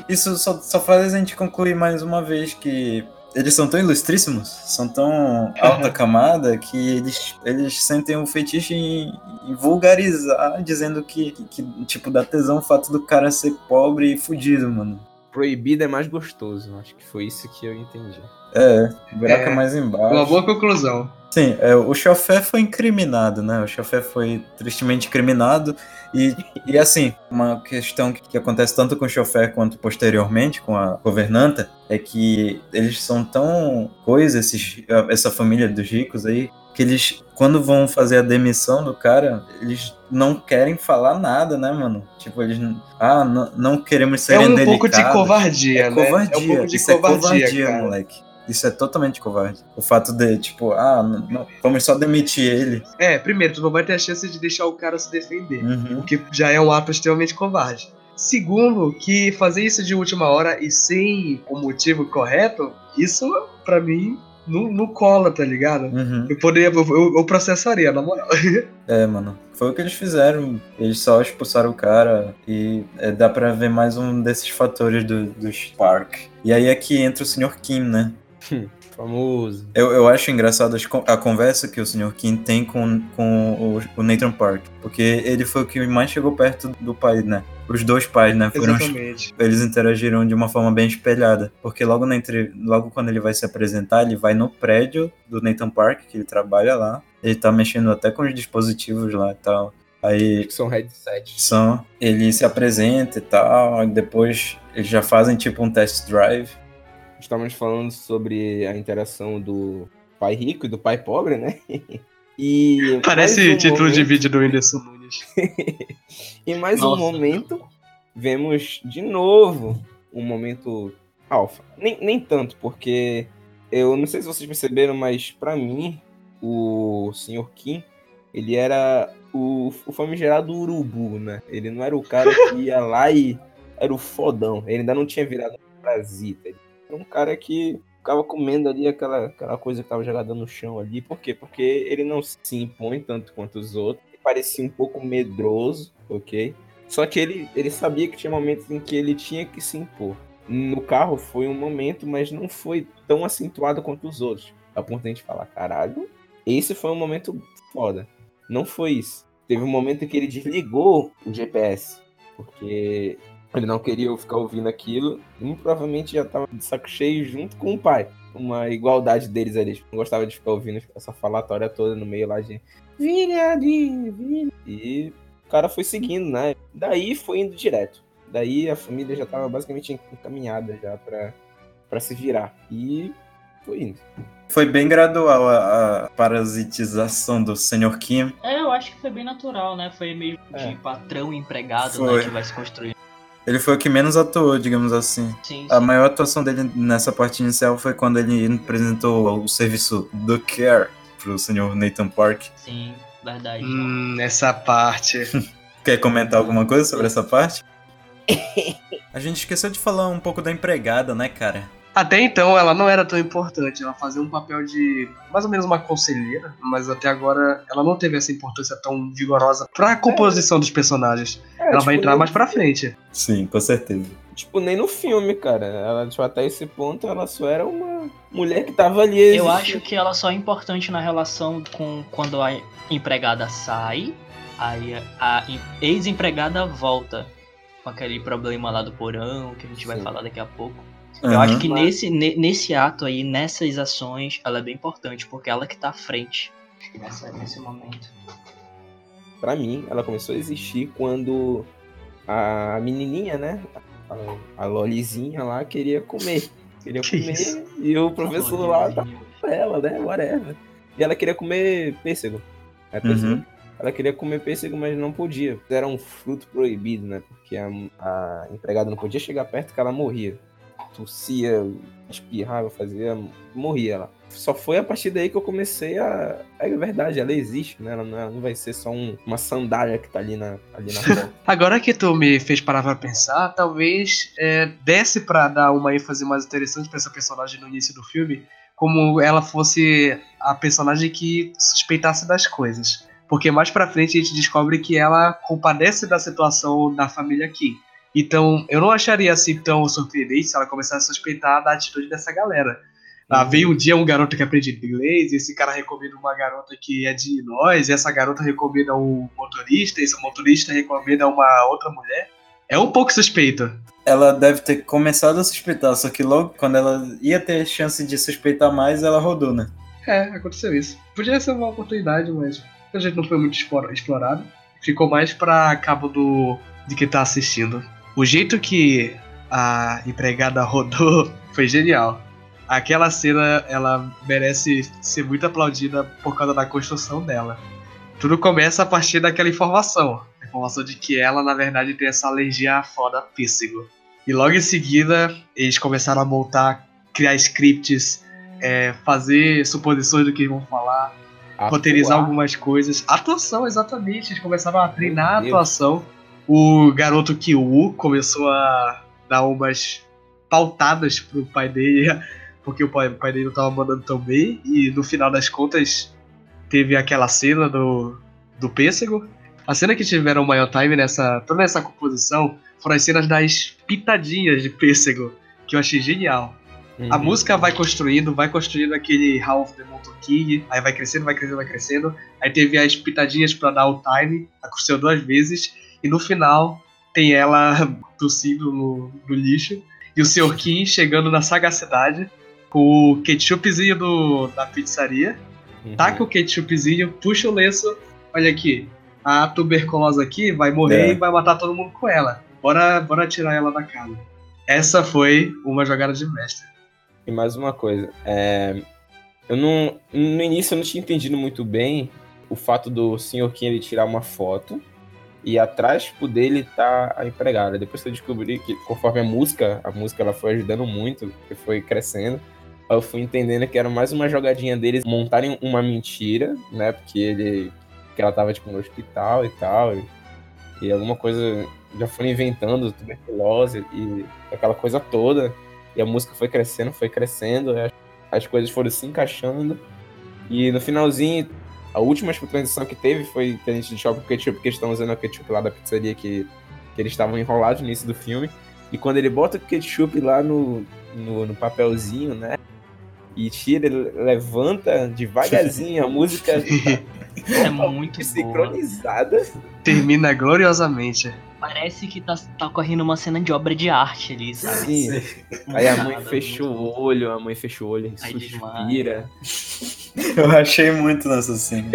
isso só, só faz a gente concluir mais uma vez que eles são tão ilustríssimos, são tão alta camada, que eles, eles sentem o feitiço em, em vulgarizar, dizendo que, que, que, tipo, dá tesão o fato do cara ser pobre e fudido, mano. Proibido é mais gostoso. Acho que foi isso que eu entendi. É, o buraco é, É, mais embaixo. Uma boa conclusão. Sim, é, o chofé foi incriminado, né? O chofé foi tristemente incriminado. E, e assim, uma questão que, que acontece tanto com o chofé quanto posteriormente com a governanta é que eles são tão coisa, esses, essa família dos ricos aí, que eles, quando vão fazer a demissão do cara, eles não querem falar nada, né, mano? Tipo, eles. Ah, não, não queremos ser É um pouco de covardia, é né? covardia. É um pouco de isso covardia, é covardia, cara. moleque. Isso é totalmente covarde. O fato de, tipo, ah, não, não, vamos só demitir ele. É, primeiro, tu não vai ter a chance de deixar o cara se defender. Uhum. O que já é um ato extremamente covarde. Segundo, que fazer isso de última hora e sem o motivo correto, isso, pra mim, não, não cola, tá ligado? Uhum. Eu poderia. Eu, eu- eu processaria, na moral. É, mano. Foi o que eles fizeram. Eles só expulsaram o cara e é, dá pra ver mais um desses fatores do, do Spark. E aí é que entra o Sr. Kim, né? Famoso. Eu, eu acho engraçado a conversa que o Sr. Kim tem com, com o, o Nathan Park. Porque ele foi o que mais chegou perto do pai, né? Os dois pais, né? Foram os Exatamente. eles interagiram de uma forma bem espelhada. Porque logo, na entre... logo quando ele vai se apresentar, ele vai no prédio do Nathan Park, que ele trabalha lá. Ele tá mexendo até com os dispositivos lá e tal. Aí Que são headsets. são, ele se apresenta e tal, e depois eles já fazem tipo um test drive. Estávamos falando sobre a interação do pai rico e do pai pobre, né? E Parece um título de momento- vídeo do Whindersson Nunes. E mais Nossa. um momento, vemos de novo um momento alfa. Nem, nem tanto, porque eu não sei se vocês perceberam, mas pra mim, o Sr. Kim, ele era o, o famigerado urubu, né? Ele não era o cara que ia lá e era o fodão. Ele ainda não tinha virado um parasita. Ele um cara que ficava comendo ali aquela, aquela coisa que tava jogada no chão ali. Por quê? Porque ele não se impõe tanto quanto os outros. Ele parecia um pouco medroso, ok? Só que ele, ele sabia que tinha momentos em que ele tinha que se impor. No carro foi um momento, mas não foi tão acentuado quanto os outros. A ponto de a gente falar, caralho, esse foi um momento foda. Não foi isso. Teve um momento em que ele desligou o GPS, porque ele não queria eu ficar ouvindo aquilo. E muito provavelmente já tava de saco cheio junto com o pai. Uma igualdade deles ali. Tipo, não gostava de ficar ouvindo essa falatória toda no meio lá de. Viradinho, vira. E o cara foi seguindo, né? Daí foi indo direto. Daí a família já tava basicamente encaminhada já pra, pra se virar. E foi indo. Foi bem gradual a, a parasitização do Sr. Kim. É, eu acho que foi bem natural, né? Foi meio É. de patrão empregado, Foi. né? Que vai se construindo. Ele foi o que menos atuou, digamos assim. Sim, A sim. maior atuação dele nessa parte inicial foi quando ele apresentou o serviço do Care pro Sr. Nathan Park. Sim, verdade. Hum, essa parte. Quer comentar alguma coisa sobre essa parte? A gente esqueceu de falar um pouco da empregada, né, cara? Até então ela não era tão importante, ela fazia um papel de mais ou menos uma conselheira, mas até agora ela não teve essa importância tão vigorosa pra composição dos personagens. É, ela tipo, vai entrar mais pra frente. Sim, com certeza. Tipo, nem no filme, cara. Ela, tipo, até esse ponto, ela só era uma mulher que tava ali. Eu existindo. acho que ela só é importante na relação com quando a empregada sai, aí a em- ex-empregada volta com aquele problema lá do porão, que a gente vai Sim. falar daqui a pouco. Eu Aham. acho que nesse, ne- nesse ato aí, nessas ações, ela é bem importante, porque ela que tá à frente nessa, nesse momento. Pra mim, ela começou a existir quando a menininha, né? A, a Lolizinha lá queria comer. Queria Que comer isso? e o professor lá tá pra ela, né? Whatever. E ela queria comer pêssego. É pêssego. Uhum. Ela queria comer pêssego, mas não podia. Era um fruto proibido, né? Porque a, a empregada não podia chegar perto que ela morria. Tossia, espirrava, fazia. morria ela. Só foi a partir daí que eu comecei a. É verdade, ela existe, né? Ela não, ela não vai ser só um- uma sandália que tá ali na, ali na. Agora que tu me fez parar pra pensar, talvez é, desse pra dar uma ênfase mais interessante pra essa personagem no início do filme, como ela fosse a personagem que suspeitasse das coisas. Porque mais pra frente a gente descobre que ela compadece da situação da família aqui. Então, eu não acharia assim tão surpreendente se ela começasse a suspeitar da atitude dessa galera. Ah, veio um dia um garoto que aprende inglês, e esse cara recomenda uma garota que é de e essa garota recomenda um motorista, e esse motorista recomenda uma outra mulher. É um pouco suspeito. Ela deve ter começado a suspeitar, só que logo quando ela ia ter chance de suspeitar mais, ela rodou, né? É, aconteceu isso. Podia ser uma oportunidade, mas a gente não foi muito explora- explorado. Ficou mais pra cabo do de quem tá assistindo. O jeito que a empregada rodou foi genial. Aquela cena, ela merece ser muito aplaudida por causa da construção dela. Tudo começa a partir daquela informação. A informação de que ela, na verdade, tem essa alergia foda pêssego. E logo em seguida, eles começaram a montar, criar scripts é, fazer suposições do que vão falar, roteirizar Atuar. algumas coisas. Atuação, exatamente. Eles começaram a treinar a atuação. O garoto Kyu começou a dar umas pautadas pro pai dele, porque o pai, o pai dele não tava mandando tão bem. E no final das contas, teve aquela cena do, do pêssego. A cena que tiveram o maior time nessa. toda essa composição foram as cenas das pitadinhas de pêssego, que eu achei genial. A Uhum. música vai construindo, vai construindo aquele of the Mountain King, aí vai crescendo, vai crescendo, vai crescendo. Aí teve as pitadinhas pra dar o time, aconteceu duas vezes, e no final tem ela tossindo no, no lixo, e o Sr. Kim chegando na sagacidade com o ketchupzinho do, da pizzaria, Uhum. taca o ketchupzinho, puxa o lenço, olha aqui, a tuberculose aqui vai morrer É. e vai matar todo mundo com ela. Bora, bora tirar ela da casa. Essa foi uma jogada de mestre. E mais uma coisa, é, eu não. No início eu não tinha entendido muito bem o fato do Sr. Kim ele tirar uma foto e atrás tipo, dele tá a empregada. Depois eu descobri que conforme a música, a música ela foi ajudando muito, que foi crescendo, eu fui entendendo que era mais uma jogadinha deles montarem uma mentira, né? Porque ele. que ela tava tipo no hospital e tal. E, e alguma coisa já foram inventando tuberculose e aquela coisa toda. E a música foi crescendo, foi crescendo, as- as coisas foram se encaixando. E no finalzinho, a última tipo, transição que teve foi que a gente deixou o ketchup, porque eles estão usando o ketchup lá da pizzaria que, que eles estavam enrolados no início do filme. E quando ele bota o ketchup lá no, no, no papelzinho, né? E tira, ele levanta devagarzinho, a música É muito sincronizada. Termina gloriosamente. Parece que tá, tá correndo uma cena de obra de arte ali, sabe? Sim. Aí a mãe fechou o olho, a mãe fechou o olho, Aí suspira. Eu achei muito nessa cena.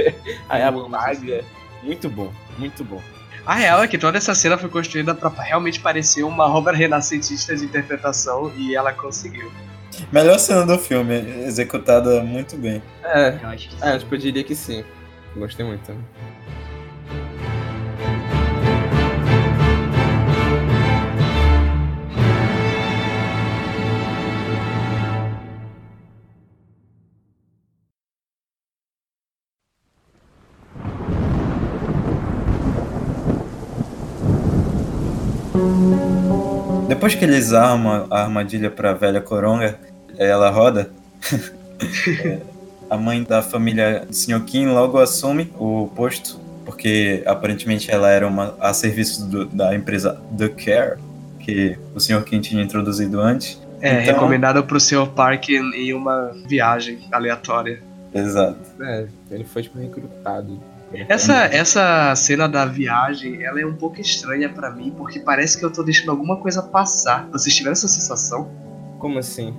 Aí essa apaga. Muito bom, muito bom. A real é que toda essa cena foi construída pra realmente parecer uma obra renascentista de interpretação e ela conseguiu. Melhor cena do filme, executada muito bem. É, Eu acho que é, sim. tipo, eu diria que sim. Gostei muito também. Depois que eles armam a armadilha pra velha coronga, ela roda. a mãe da família do Sr. Kim logo assume o posto, porque aparentemente ela era uma, a serviço do- da empresa The Care, que o Sr. Kim tinha introduzido antes. É, Então- recomendado pro Sr. Park em uma viagem aleatória. Exato. É, ele foi, tipo, recrutado. Essa, essa cena da viagem, ela é um pouco estranha pra mim, porque parece que eu tô deixando alguma coisa passar. Vocês tiveram essa sensação? Como assim?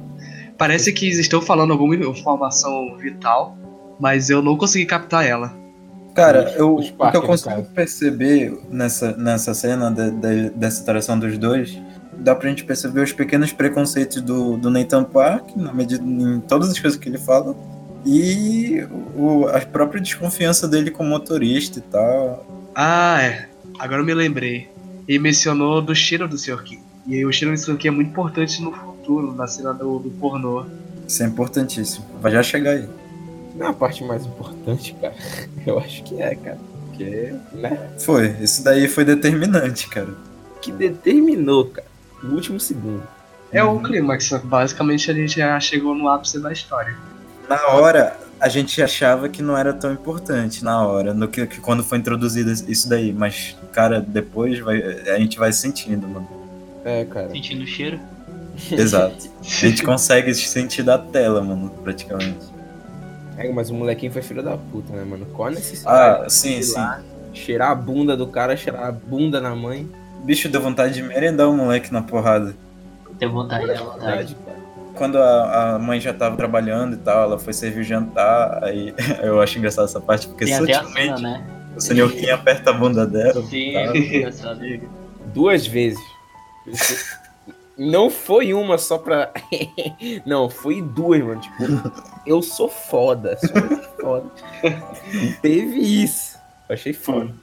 Parece que eles estão falando alguma informação vital, mas eu não consegui captar ela. Cara, eu, o que eu consigo perceber nessa, nessa cena de- de- dessa interação dos dois, dá pra gente perceber os pequenos preconceitos do, do Nathan Park, na medida, em todas as coisas que ele fala, e o, a própria desconfiança dele como motorista e tal. Ah, é. Agora eu me lembrei. Ele mencionou do cheiro do Sr. Kim. E aí o cheiro do Sr. Kim é muito importante no futuro, na cena do, do pornô. Isso é importantíssimo. Vai já chegar aí. Não é a parte mais importante, cara. Eu acho que é, cara. Porque, né? Foi, isso daí foi determinante, cara. Que determinou, cara. No último segundo. É o clímax. Basicamente a gente já chegou no ápice da história. Na hora, a gente achava que não era tão importante na hora, no que, que quando foi introduzido isso daí, mas, cara, depois vai, a gente vai sentindo, mano. É, cara. Sentindo o cheiro. Exato. A gente consegue sentir da tela, mano, praticamente. É, mas o molequinho foi filho da puta, né, mano? Qual a necessidade Ah, sim, sim. lá, cheirar a bunda do cara, cheirar a bunda na mãe? Bicho, deu vontade de merendar o moleque na porrada. Tem vontade, é vontade. Quando a, a mãe já tava trabalhando e tal, ela foi servir o jantar, aí eu acho engraçado essa parte, porque Tem a cena, sutilmente né? o senhor Kim aperta a bunda dela. Sim, tá? é. Duas vezes. Não foi uma só pra. Não, foi duas, mano. Tipo, eu sou foda. Sou foda. Teve isso. Achei foda.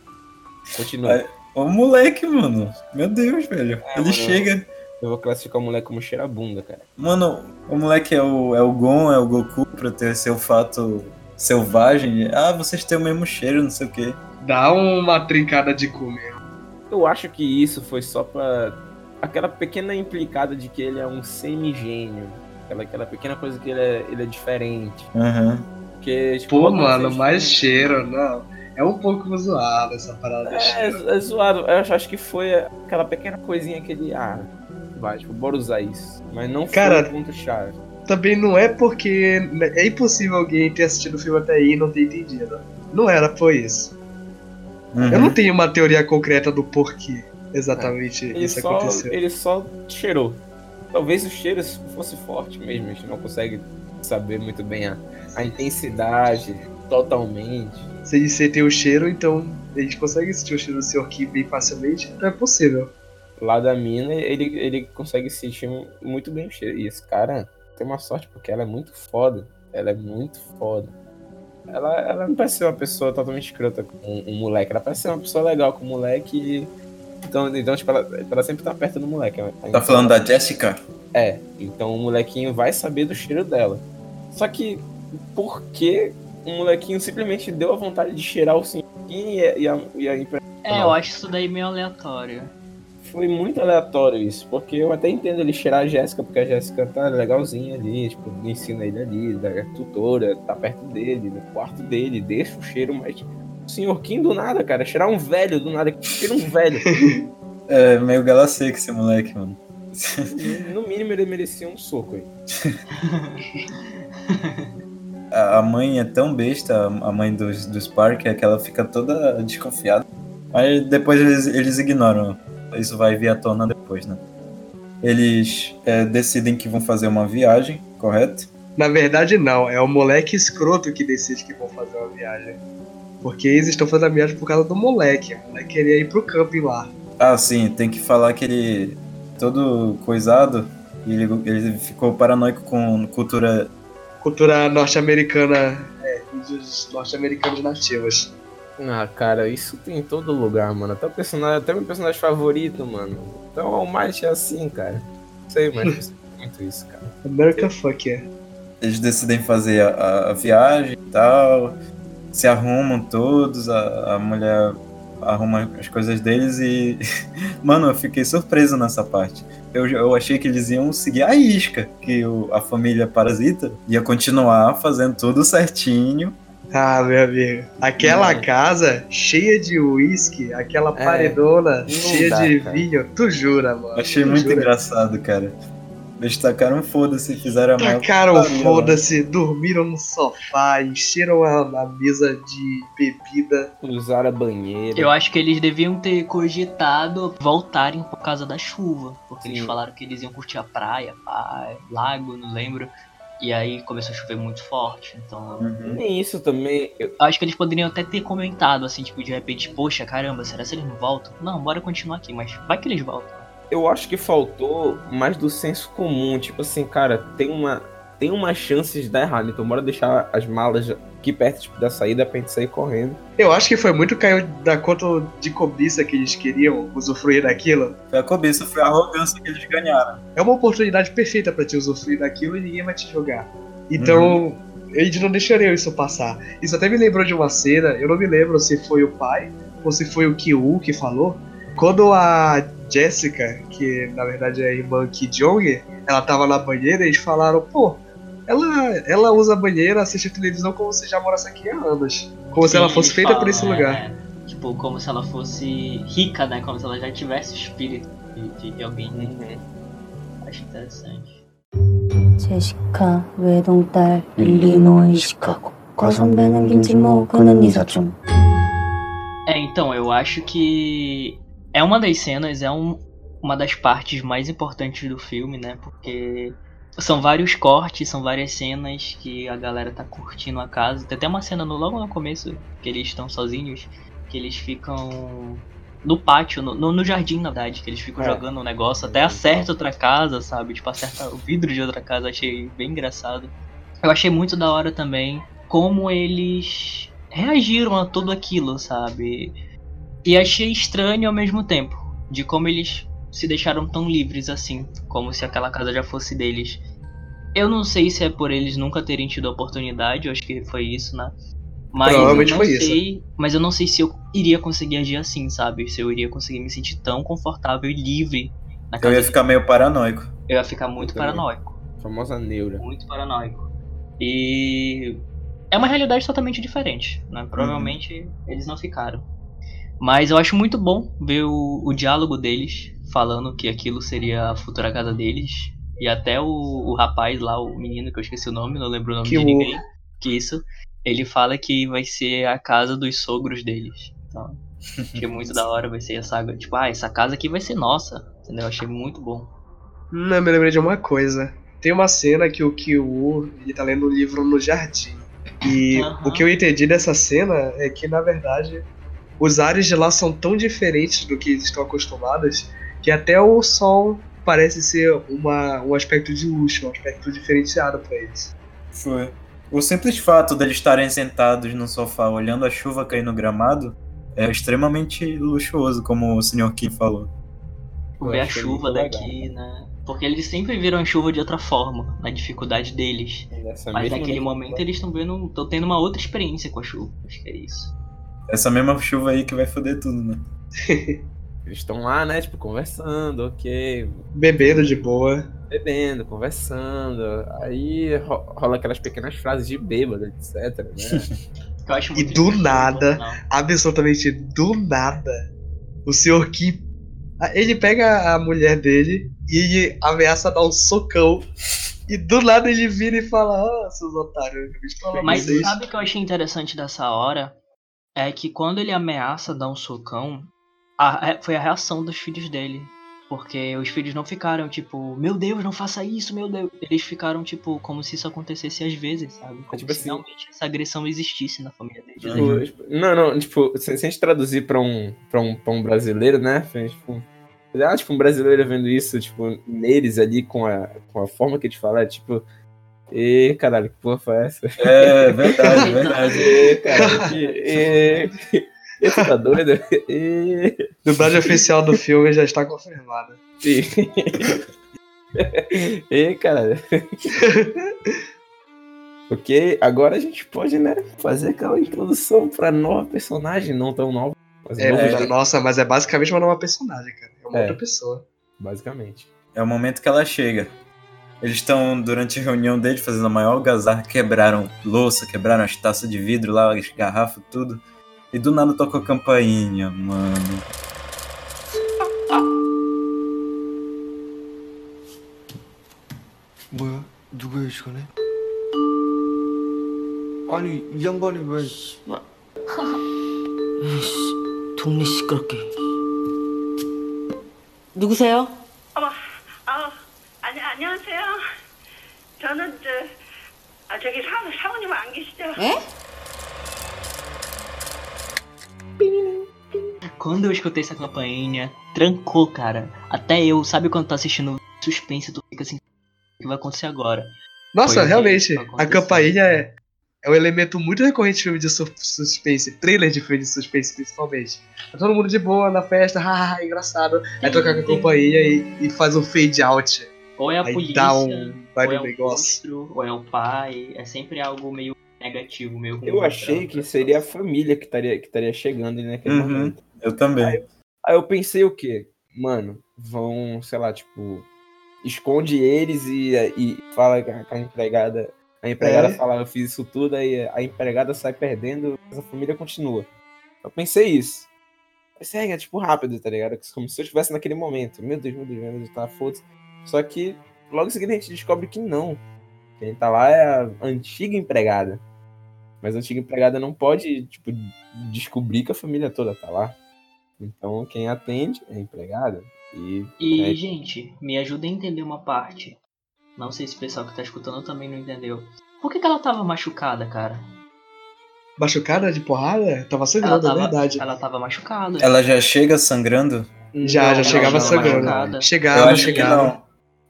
Continua. É, O moleque, mano. Meu Deus, velho. É, ele mano. chega, Eu vou classificar o moleque como cheirabunda, cara. Mano, o moleque é o, é o Gon, é o Goku pra ter seu fato selvagem. Ah, vocês têm o mesmo cheiro, não sei o quê. Dá uma trincada de comer. Eu acho que isso foi só pra. aquela pequena implicada de que ele é um semi-gênio. Aquela, aquela pequena coisa que ele é, ele é diferente. Aham. Porque, tipo, Pô, mano, mais cheiro, não. É um pouco zoado essa parada É, é zoado. Eu acho- acho que foi aquela pequena coisinha que ele. Ah, vai, tipo, bora usar isso. Mas não foi Cara, o ponto-chave. Também não é porque é impossível alguém ter assistido o filme até aí e não ter entendido. Não era por isso. Uhum. Eu não tenho uma teoria concreta do porquê exatamente Ele isso só, aconteceu. ele só cheirou. Talvez o cheiro fosse forte mesmo, a gente não consegue saber muito bem a, a intensidade totalmente. Se você tem o cheiro, então a gente consegue sentir o cheiro do Sr. Kim bem facilmente, então é possível. Lá da mina, ele, ele consegue sentir muito bem o cheiro. E esse cara tem uma sorte, porque ela é muito foda. Ela é muito foda. Ela, ela não parece ser uma pessoa totalmente escrota com um, um moleque. Ela parece ser uma pessoa legal com o moleque. e- Então, então tipo, ela, ela sempre tá perto do moleque. Tá falando da Jessica? É, então o molequinho vai saber do cheiro dela. Só que por que o molequinho simplesmente deu a vontade de cheirar o senhor e, a- e a, e a É, eu acho isso daí meio aleatório. Foi muito aleatório isso, porque eu até entendo ele cheirar a Jéssica, porque a Jéssica tá legalzinha ali, tipo, ensina ele ali, da tutora, tá perto dele, no quarto dele, deixa o cheiro, mas o senhor Kim do nada, cara, cheirar um velho do nada, cheira um velho. É meio galaceca esse moleque, mano. no mínimo ele merecia um soco aí. A a mãe é tão besta, a mãe dos, dos Parker, que ela fica toda desconfiada. Mas depois eles, eles ignoram. Isso vai vir à tona depois, né? Eles é, decidem que vão fazer uma viagem, correto? Na verdade, não. É o moleque escroto que decide que vão fazer uma viagem. Porque eles estão fazendo a viagem por causa do moleque. O moleque queria ir pro camping lá. Ah, sim, tem que falar que ele todo coisado ele, ele ficou paranoico com cultura. Cultura norte-americana. É, índios norte-americanos nativos. Ah, cara, isso tem em todo lugar, mano. Até o personagem, até meu personagem favorito, mano. Então o Might é assim, cara. Não sei, mas eu sinto muito isso, cara. America fuck yeah. Eles decidem fazer a, a- a viagem e tal, se arrumam todos, a, a mulher arruma as coisas deles e. Mano, eu fiquei surpreso nessa parte. Eu, eu achei que eles iam seguir a isca, que o- a família parasita ia continuar fazendo tudo certinho. Ah, meu amigo. Aquela casa cheia de uísque, aquela É, paredona não cheia dá, de cara. vinho, tu jura, mano? Achei Tu muito jura? engraçado, cara. Eles tacaram foda-se fizeram a maior Tacaram foda-se, dormiram no sofá, encheram a, a mesa de bebida. Usaram a banheira. Eu acho que eles deviam ter cogitado voltarem por causa da chuva. Porque eles Sim. falaram que eles iam curtir a praia, pá, lago, não lembro. E aí começou a chover muito forte. Então. Uhum. Nem isso também. eu- Eu acho que eles poderiam até ter comentado, assim, tipo, de repente, poxa, caramba, será que eles não voltam? Não, bora continuar aqui, mas vai que eles voltam. eu acho que faltou mais do senso comum. Tipo assim, cara, tem uma, tem uma chance de dar errado. Então bora deixar as malas aqui perto tipo, da saída pra gente sair correndo. Eu acho que foi muito caiu da conta de cobiça que eles queriam usufruir daquilo. Foi a cobiça, foi a arrogância que eles ganharam. É uma oportunidade perfeita pra te usufruir daquilo e ninguém vai te jogar. Então, eles não deixariam isso passar. Isso até me lembrou de uma cena, eu não me lembro se foi o pai ou se foi o Kyu que falou. Quando a Jessica, que na verdade é a irmã Ki Jong, ela tava na banheira, eles falaram, pô, ela, ela usa a banheira, assiste a televisão como se já morasse aqui há anos. Como se ela Sim, fosse eles feita falam, por esse né, lugar. é, tipo, como se ela fosse rica, né? Como se ela já tivesse o espírito de, de alguém. Acho interessante. 제시카 외동딸 일리노이 시카고 거선배는 김치모 그는 이사촌 É, então, eu acho que é uma das cenas, é um, uma das partes mais importantes do filme, né? Porque são vários cortes, são várias cenas que a galera tá curtindo a casa. Tem até uma cena no, logo no começo, que eles estão sozinhos, que eles ficam no pátio, no, no, no jardim, na verdade, que eles ficam É. jogando um negócio, até acerta outra casa, sabe? Tipo, acerta o vidro de outra casa, achei bem engraçado. Eu achei muito da hora também como eles reagiram a tudo aquilo, sabe? E achei estranho ao mesmo tempo, de como eles se deixaram tão livres assim, como se aquela casa já fosse deles. Eu não sei se é por eles nunca terem tido a oportunidade, eu acho que foi isso, né? Mas Provavelmente eu não foi isso. sei, mas eu não sei se eu iria conseguir agir assim, sabe? Se eu iria conseguir me sentir tão confortável e livre na Eu casa. ia de- ficar meio paranoico. eu ia ficar muito Eu paranoico, Famosa neura. muito paranoico. E é uma realidade totalmente diferente, né? Provavelmente eles não ficaram. Mas eu acho muito bom ver o, o diálogo deles falando que aquilo seria a futura casa deles. E até o, o rapaz lá, o menino que eu esqueci o nome, não lembro o nome Que de o- ninguém. Que isso, ele fala que vai ser a casa dos sogros deles. Então, achei muito da hora, vai ser essa, tipo, ah, essa casa aqui vai ser nossa. Entendeu? Achei muito bom. Eu me lembrei de uma coisa. Tem uma cena que o Kyu ele tá lendo o livro no jardim. E Aham. o que eu entendi dessa cena é que, na verdade, os ares de lá são tão diferentes do que eles estão acostumados que até o sol parece ser uma, um aspecto de luxo, um aspecto diferenciado pra eles. Foi. O simples fato deles estarem sentados no sofá olhando a chuva cair no gramado é extremamente luxuoso, como o Sr. Kim falou. Ver a chuva daqui, né? Porque eles sempre viram a chuva de outra forma, na dificuldade deles. Nessa Mas mesma naquele momento eles estão vendo. estão tendo uma outra experiência com a chuva. Acho que é isso. Essa mesma chuva aí que vai foder tudo, né? Eles estão lá, né? Tipo, conversando, ok. Bebendo de boa. Bebendo, conversando. Aí ro- rola aquelas pequenas frases de bêbado, etc, né? Que eu acho E do divertido, nada, não. absolutamente do nada, o Sr. Kim. Ele pega a mulher dele e ele ameaça dar um socão. E do nada ele vira e fala: Ah, seus otários, eu Mas vocês. sabe o que eu achei interessante dessa hora? É que quando ele ameaça dar um socão, a- foi a reação dos filhos dele. Porque os filhos não ficaram tipo, meu Deus, não faça isso, meu Deus. Eles ficaram tipo, como se isso acontecesse às vezes, sabe? Como tipo se assim- realmente essa agressão existisse na família deles. Tipo, Uhum. tipo, não, não, tipo, se, se a gente traduzir pra um, pra um, pra um brasileiro, né? Tipo, ah, tipo, um brasileiro vendo isso, tipo, neles ali com a, com a forma que a gente fala, é tipo. E caralho, que porra foi essa? É, verdade, verdade. E, caralho, que. E, você tá doido? E, Dublagem oficial do filme já está confirmada. e, e caralho. Porque agora a gente pode, né, fazer aquela introdução pra nova personagem, não tão nova. Mas É, jeito, nossa, mas é basicamente uma nova personagem, cara. É uma É. outra pessoa. basicamente. É o momento que ela chega. Eles estão, durante a reunião deles, fazendo a maior algazarra, quebraram louça, quebraram as taças de vidro lá, as garrafas, tudo. E do nada toca a campainha, mano. 뭐야? 누구야 이 시간에? 아니 이 양반이 왜 동네 시끄럽게. 누구세요? 어머, 아, 아니 안녕하세요. 저는 저, 아 저기 사, 사모님 안 계시죠? 에? Quando eu escutei essa campainha, trancou, cara. Até eu, sabe quando tá assistindo suspense, tu fica assim, o que vai acontecer agora? Nossa, Foi realmente, a campainha é, é um elemento muito recorrente de filme de su- suspense, trailer de filme de suspense principalmente. Tá todo mundo de boa na festa, haha, engraçado. Aí toca com a campainha e, e faz um fade out. Ou é a Aí polícia, dá um. Vai ou é o negócio. monstro, ou é o pai. É sempre algo meio negativo, meio Eu achei que seria a família que estaria, que estaria chegando ali naquele Uhum. momento. Eu também. Aí eu pensei o quê? Mano, vão, sei lá, tipo, esconde eles e, e fala com a empregada. A empregada É. fala, eu fiz isso tudo, aí a empregada sai perdendo, mas a família continua. Eu pensei isso. Pensei, é tipo rápido, tá ligado? Como se eu estivesse naquele momento. Meu Deus, meu Deus, meu Deus, tá foda-se. Só que logo em seguida a gente descobre que não. Quem tá lá é a antiga empregada. Mas a antiga empregada não pode, tipo, descobrir que a família toda tá lá. Então quem atende é a empregada. E, E, é, gente, me ajuda a entender uma parte. Não sei se o pessoal que tá escutando também não entendeu. Por que, que ela tava machucada, cara? Machucada de porrada? Tava Ela sangrando, é tava, verdade. ela tava machucada. Ela já chega sangrando? Já, já Não, chegava não, sangrando. machucada. Eu Chegava, acho que chegava. não.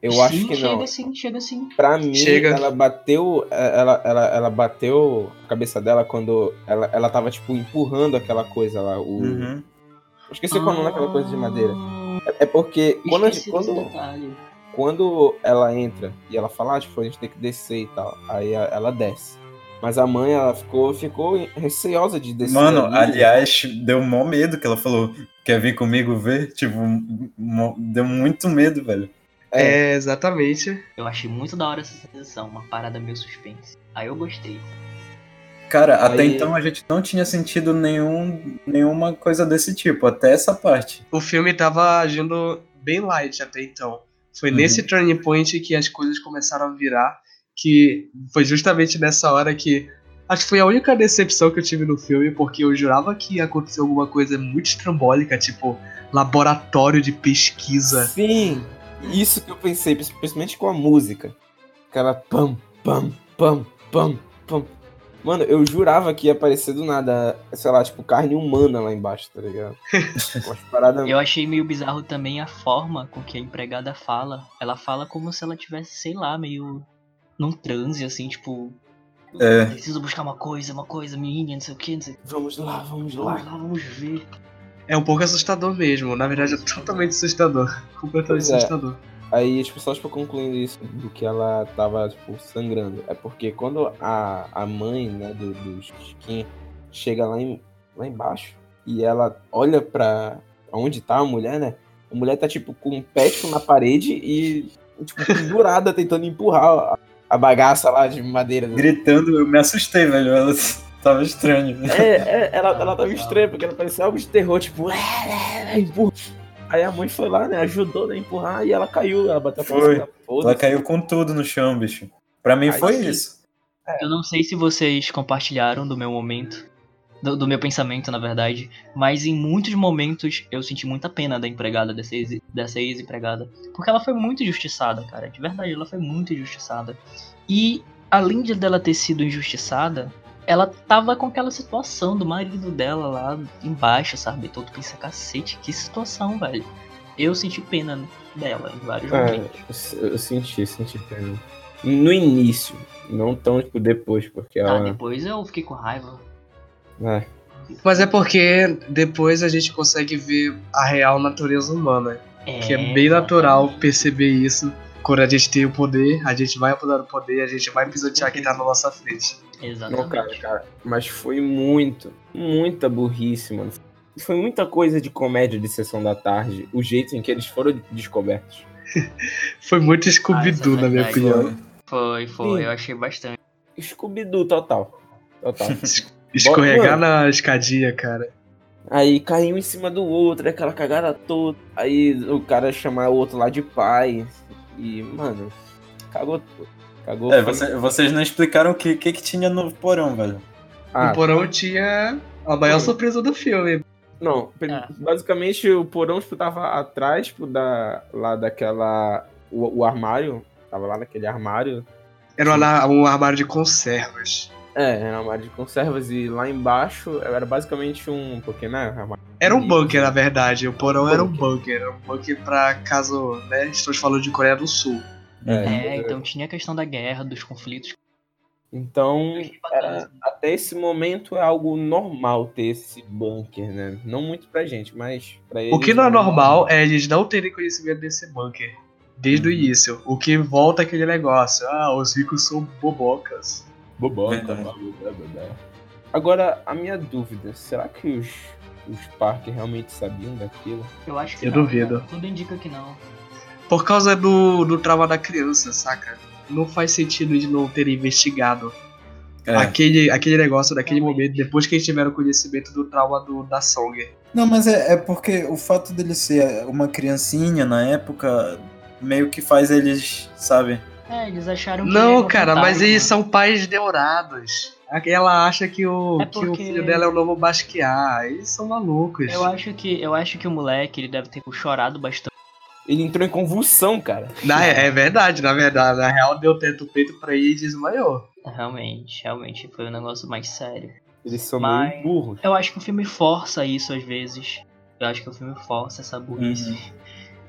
eu acho Sim, que chega não. sim, chega sim. Pra mim, Chega. ela bateu. Ela, ela, ela bateu a cabeça dela quando ela, ela tava, tipo, empurrando aquela coisa lá. O... Uhum. Eu esqueci qual é o nome daquela coisa de madeira. É porque quando, a gente- Esqueci desse quando, detalhe. quando ela entra e ela fala, ah, tipo, a gente tem que descer e tal, aí a- ela desce. Mas a mãe, ela ficou, ficou receosa de descer. Mano, ali. aliás, deu mó medo que ela falou. Quer vir comigo ver? Tipo, deu muito medo, velho. É, exatamente. Eu achei muito da hora essa sensação, uma parada meio suspense. Aí eu gostei. Cara, até Aí- então a gente não tinha sentido nenhum, nenhuma coisa desse tipo, até essa parte. O filme tava agindo bem light até então. Foi Uhum. nesse turning point que as coisas começaram a virar, que foi justamente nessa hora que acho que foi a única decepção que eu tive no filme, porque eu jurava que ia acontecer alguma coisa muito estrambólica, tipo laboratório de pesquisa. Sim, isso que eu pensei, principalmente com a música. Aquela pam, pam, pam, pam, pam. Mano, eu jurava que ia aparecer do nada, sei lá, tipo, carne humana lá embaixo, tá ligado? Paradas. Eu achei meio bizarro também a forma com que a empregada fala. Ela fala como se ela tivesse, sei lá, meio num transe, assim, tipo. É. Preciso buscar uma coisa, uma coisa, menina, não sei o que, não sei o que. Vamos lá, vamos Vamos lá. lá, vamos ver. É um pouco assustador mesmo, na verdade é totalmente assustador. Completamente é. assustador. Aí, tipo, só tipo, concluindo isso do que ela tava, tipo, sangrando. É porque quando a, a mãe, né, do, do Chiquinho chega lá, em, lá embaixo e ela olha pra onde tá a mulher, né? A mulher tá, tipo, com um pé tipo, na parede e, tipo, pendurada tentando empurrar a, a bagaça lá de madeira. né? Gritando, eu me assustei, velho. Ela tava estranho. É, é, ela, ela tava estranha, porque ela parecia algo de terror, tipo, empurra. Aí a mãe foi lá, né, ajudou né, a empurrar e ela caiu, ela bateu a Foi. cabeça, Ela caiu com tudo no chão, bicho. Pra mim Aí foi sim. isso. Eu não sei se vocês compartilharam do meu momento, do, do meu pensamento, na verdade, mas em muitos momentos eu senti muita pena da empregada, dessa ex- dessa ex-empregada. Porque ela foi muito injustiçada, cara. De verdade, ela foi muito injustiçada. E além de dela ter sido injustiçada, ela tava com aquela situação do marido dela lá embaixo, sabe? Todo pensa, cacete, que situação, velho. Eu senti pena dela em vários É, momentos. eu, senti, senti pena. No início, não tão, tipo, depois, porque Ah, ela... depois eu fiquei com raiva. é, Mas é porque depois a gente consegue ver a real natureza humana. Que é bem natural perceber isso. Quando a gente tem o poder, a gente vai apoderar o poder, a gente vai pisotear quem tá na nossa frente. Exatamente. Não, cara, cara, mas foi muito, muita burrice, mano. Foi muita coisa de comédia de sessão da tarde, o jeito em que eles foram descobertos. Foi muito Scooby-Doo, Ah, na minha opinião. Foi, foi, Sim. eu achei bastante. Scooby-Doo total. Total. Escorregar na escadinha, cara. Aí caiu em cima do outro, aquela cagada toda. Aí o cara chamar o outro lá de pai. E, mano, cagou tudo. Cagou É, você- vocês não explicaram o que, que, que tinha no porão, velho. Ah, no porão tinha a maior Foi. surpresa do filme. Não, Ah. basicamente o porão tipo, tava atrás tipo, da, lá daquela. O, o armário. Tava lá naquele armário. Era um, ala- um armário de conservas. É, era um armário de conservas e lá embaixo era basicamente um. Porque, né? Era um bunker, na verdade. O porão era um Bunker. bunker. Era um bunker pra caso, né? Estamos falando de Coreia do Sul. É, então tinha a questão da guerra, dos conflitos. Então, era, até esse momento é algo normal ter esse bunker, né? Não muito pra gente, mas pra eles. O que não é normal é eles não terem conhecimento desse bunker. Desde o início. O que volta é aquele negócio. Ah, os ricos são bobocas. Boboca, blá, blá, blá, blá. Agora, a minha dúvida, será que os, os Parker realmente sabiam daquilo? Eu acho que Eu não, duvido. né? Tudo indica que não. Por causa do, do trauma da criança, saca? Não faz sentido de não terem investigado É. aquele, aquele negócio daquele momento, depois que eles tiveram conhecimento do trauma do, da Song. Não, mas é, é porque o fato dele ser uma criancinha na época meio que faz eles, sabe? É, eles acharam que. Não, um cara, mas eles são pais neurados. Ela acha que o, É que o porque- filho dela é o novo Basquiat. Eles são malucos. Eu acho que eu acho que o moleque ele deve ter chorado bastante. Ele entrou em convulsão, cara. Na- é verdade, na verdade. Na real, deu teto peito pra ele e desmaiou. Realmente, realmente foi um negócio mais sério. Eles são Mas- meio burros. Eu acho que o filme força isso às vezes. Eu acho que o filme força essa burrice, Uhum.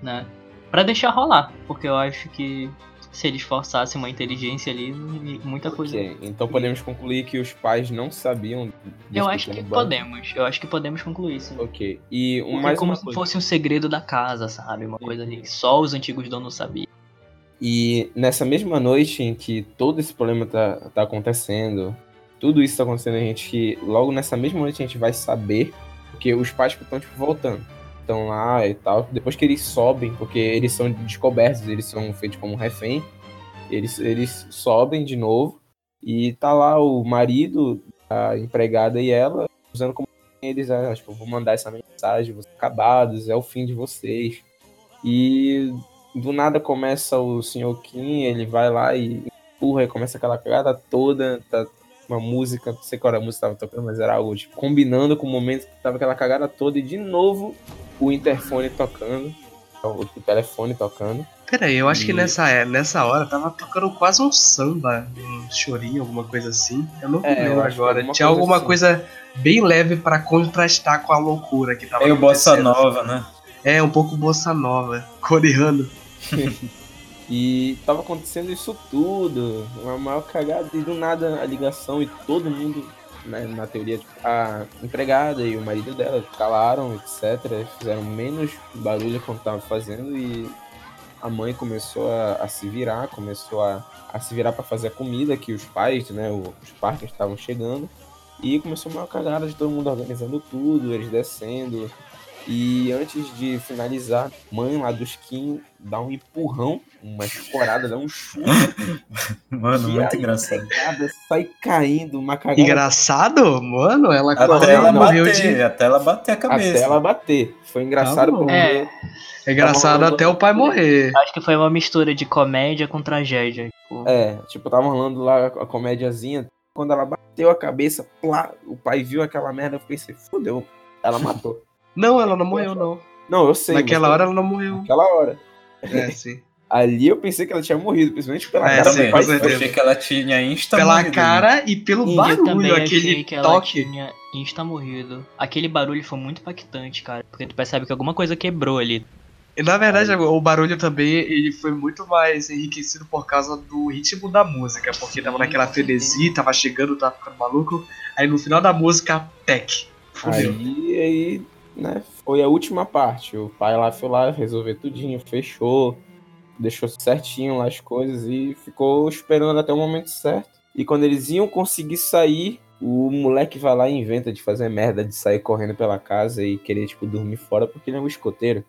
né? Pra deixar rolar, porque eu acho que Se eles forçassem uma inteligência ali, muita coisa. Então podemos concluir que os pais não sabiam. Eu acho que banco. podemos. Eu acho que podemos concluir sim. Ok. E um, mais como uma se coisa. fosse um segredo da casa, sabe? Uma coisa ali que só os antigos donos sabiam. E nessa mesma noite em que todo esse problema tá, tá acontecendo, tudo isso tá acontecendo, a gente. Logo nessa mesma noite a gente vai saber, porque os pais estão, tipo, voltando. Estão lá e tal. Depois que eles sobem, porque eles são descobertos, eles são feitos como refém. Eles, eles sobem de novo. E tá lá o marido, a empregada e ela, usando como eles, ah, tipo, vou mandar essa mensagem, vocês acabados, é o fim de vocês. E do nada começa o Sr. Kim, ele vai lá e empurra e começa aquela cagada toda, tá uma música, não sei qual era a música que tava tocando, mas era algo tipo, combinando com o momento que tava aquela cagada toda e de novo o interfone tocando, o, o telefone tocando. Peraí, eu acho que E- nessa, é, nessa hora tava tocando quase um samba, um chorinho, alguma coisa assim. Eu não É, lembro que agora. alguma Tinha coisa alguma assim. coisa bem leve pra contrastar com a loucura que tava Meio bossa acontecendo. nova, né? É, um pouco bossa nova, coreano. E tava acontecendo isso tudo, uma maior cagada, e do nada a ligação e todo mundo, né, na teoria, a empregada e o marido dela calaram, etc. Fizeram menos barulho quando tava fazendo e a mãe começou a, a se virar, começou a, a se virar para fazer a comida que os pais, né, os parques estavam chegando. E começou uma cagada de todo mundo organizando tudo, eles descendo. E antes de finalizar, mãe lá dos Kim dá um empurrão, uma escorada, dá um chute. Mano, muito engraçado. empregada sai caindo, uma cagada. Engraçado? Mano, ela Até ela morreu bater, de. até ela bater a cabeça. Até ela bater. Foi engraçado Tá porque. É. É engraçado até o pai morrer. Acho que foi uma mistura de comédia com tragédia. Tipo, É, tipo, tava rolando lá a comédiazinha. Quando ela bateu a cabeça, plá, o pai viu aquela merda, eu pensei, fodeu. Ela matou. Não, ela não morreu, não. Não, eu sei. Naquela mas- hora ela não morreu. Naquela hora. É, sim. Ali eu pensei que ela tinha morrido, principalmente pela É, cara sim, Também, eu achei que ela tinha insta Pela morrido, né? cara e pelo eu também barulho, achei aquele que ela toque. tinha insta morrido. Aquele barulho foi muito impactante, cara. Porque tu percebe que alguma coisa quebrou ali. E na verdade, o barulho também ele foi muito mais enriquecido por causa do ritmo da música, porque tava naquela frenesi, tava chegando, tava ficando maluco. Aí no final da música. Fudeu. Aí, aí, né, foi a última parte. O pai lá foi lá resolver tudinho, fechou, deixou certinho lá as coisas e ficou esperando até o momento certo. E quando eles iam conseguir sair, o moleque vai lá e inventa de fazer merda, de sair correndo pela casa e querer, tipo, dormir fora porque ele é um escoteiro.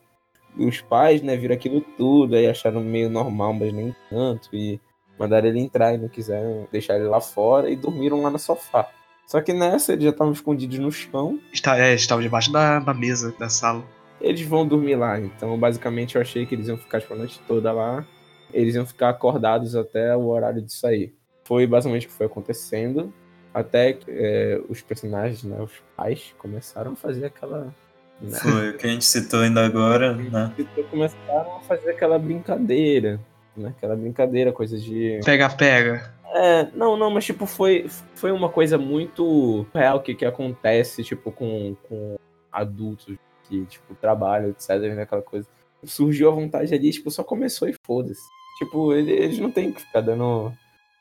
E os pais, né, viram aquilo tudo, aí acharam meio normal, mas nem tanto, e mandaram ele entrar e não quiseram deixar ele lá fora e dormiram lá no sofá. Só que nessa eles já estavam escondidos no chão Está, é, estava debaixo da, da mesa da sala. eles vão dormir lá. Então, basicamente, eu achei que eles iam ficar tipo, a noite toda lá. Eles iam ficar acordados até o horário de sair. Foi basicamente o que foi acontecendo. Até que é, os personagens, né, os pais, começaram a fazer aquela. Né, Foi o que a gente citou ainda agora, né? começaram a fazer aquela brincadeira. Né, aquela brincadeira, coisa de. Pega, pega. É, não, não, mas tipo, foi, foi uma coisa muito real que, que acontece, tipo, com, com adultos que, tipo, trabalham, etc, né, aquela coisa. Surgiu a vontade ali, tipo, só começou e foda-se. Tipo, ele- eles não têm que ficar dando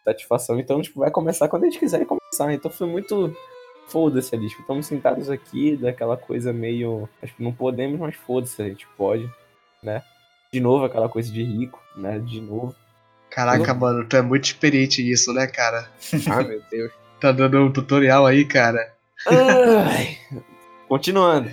satisfação, então, tipo, vai começar quando eles quiserem começar. Então foi muito foda-se ali, tipo, estamos sentados aqui, daquela coisa meio, tipo, não podemos, mas foda-se, a gente pode, né? De novo, aquela coisa de rico, né, de novo. Caraca, mano, tu é muito experiente nisso, né, cara? Ah, meu Deus. Tá dando um tutorial aí, cara. Ai. Continuando.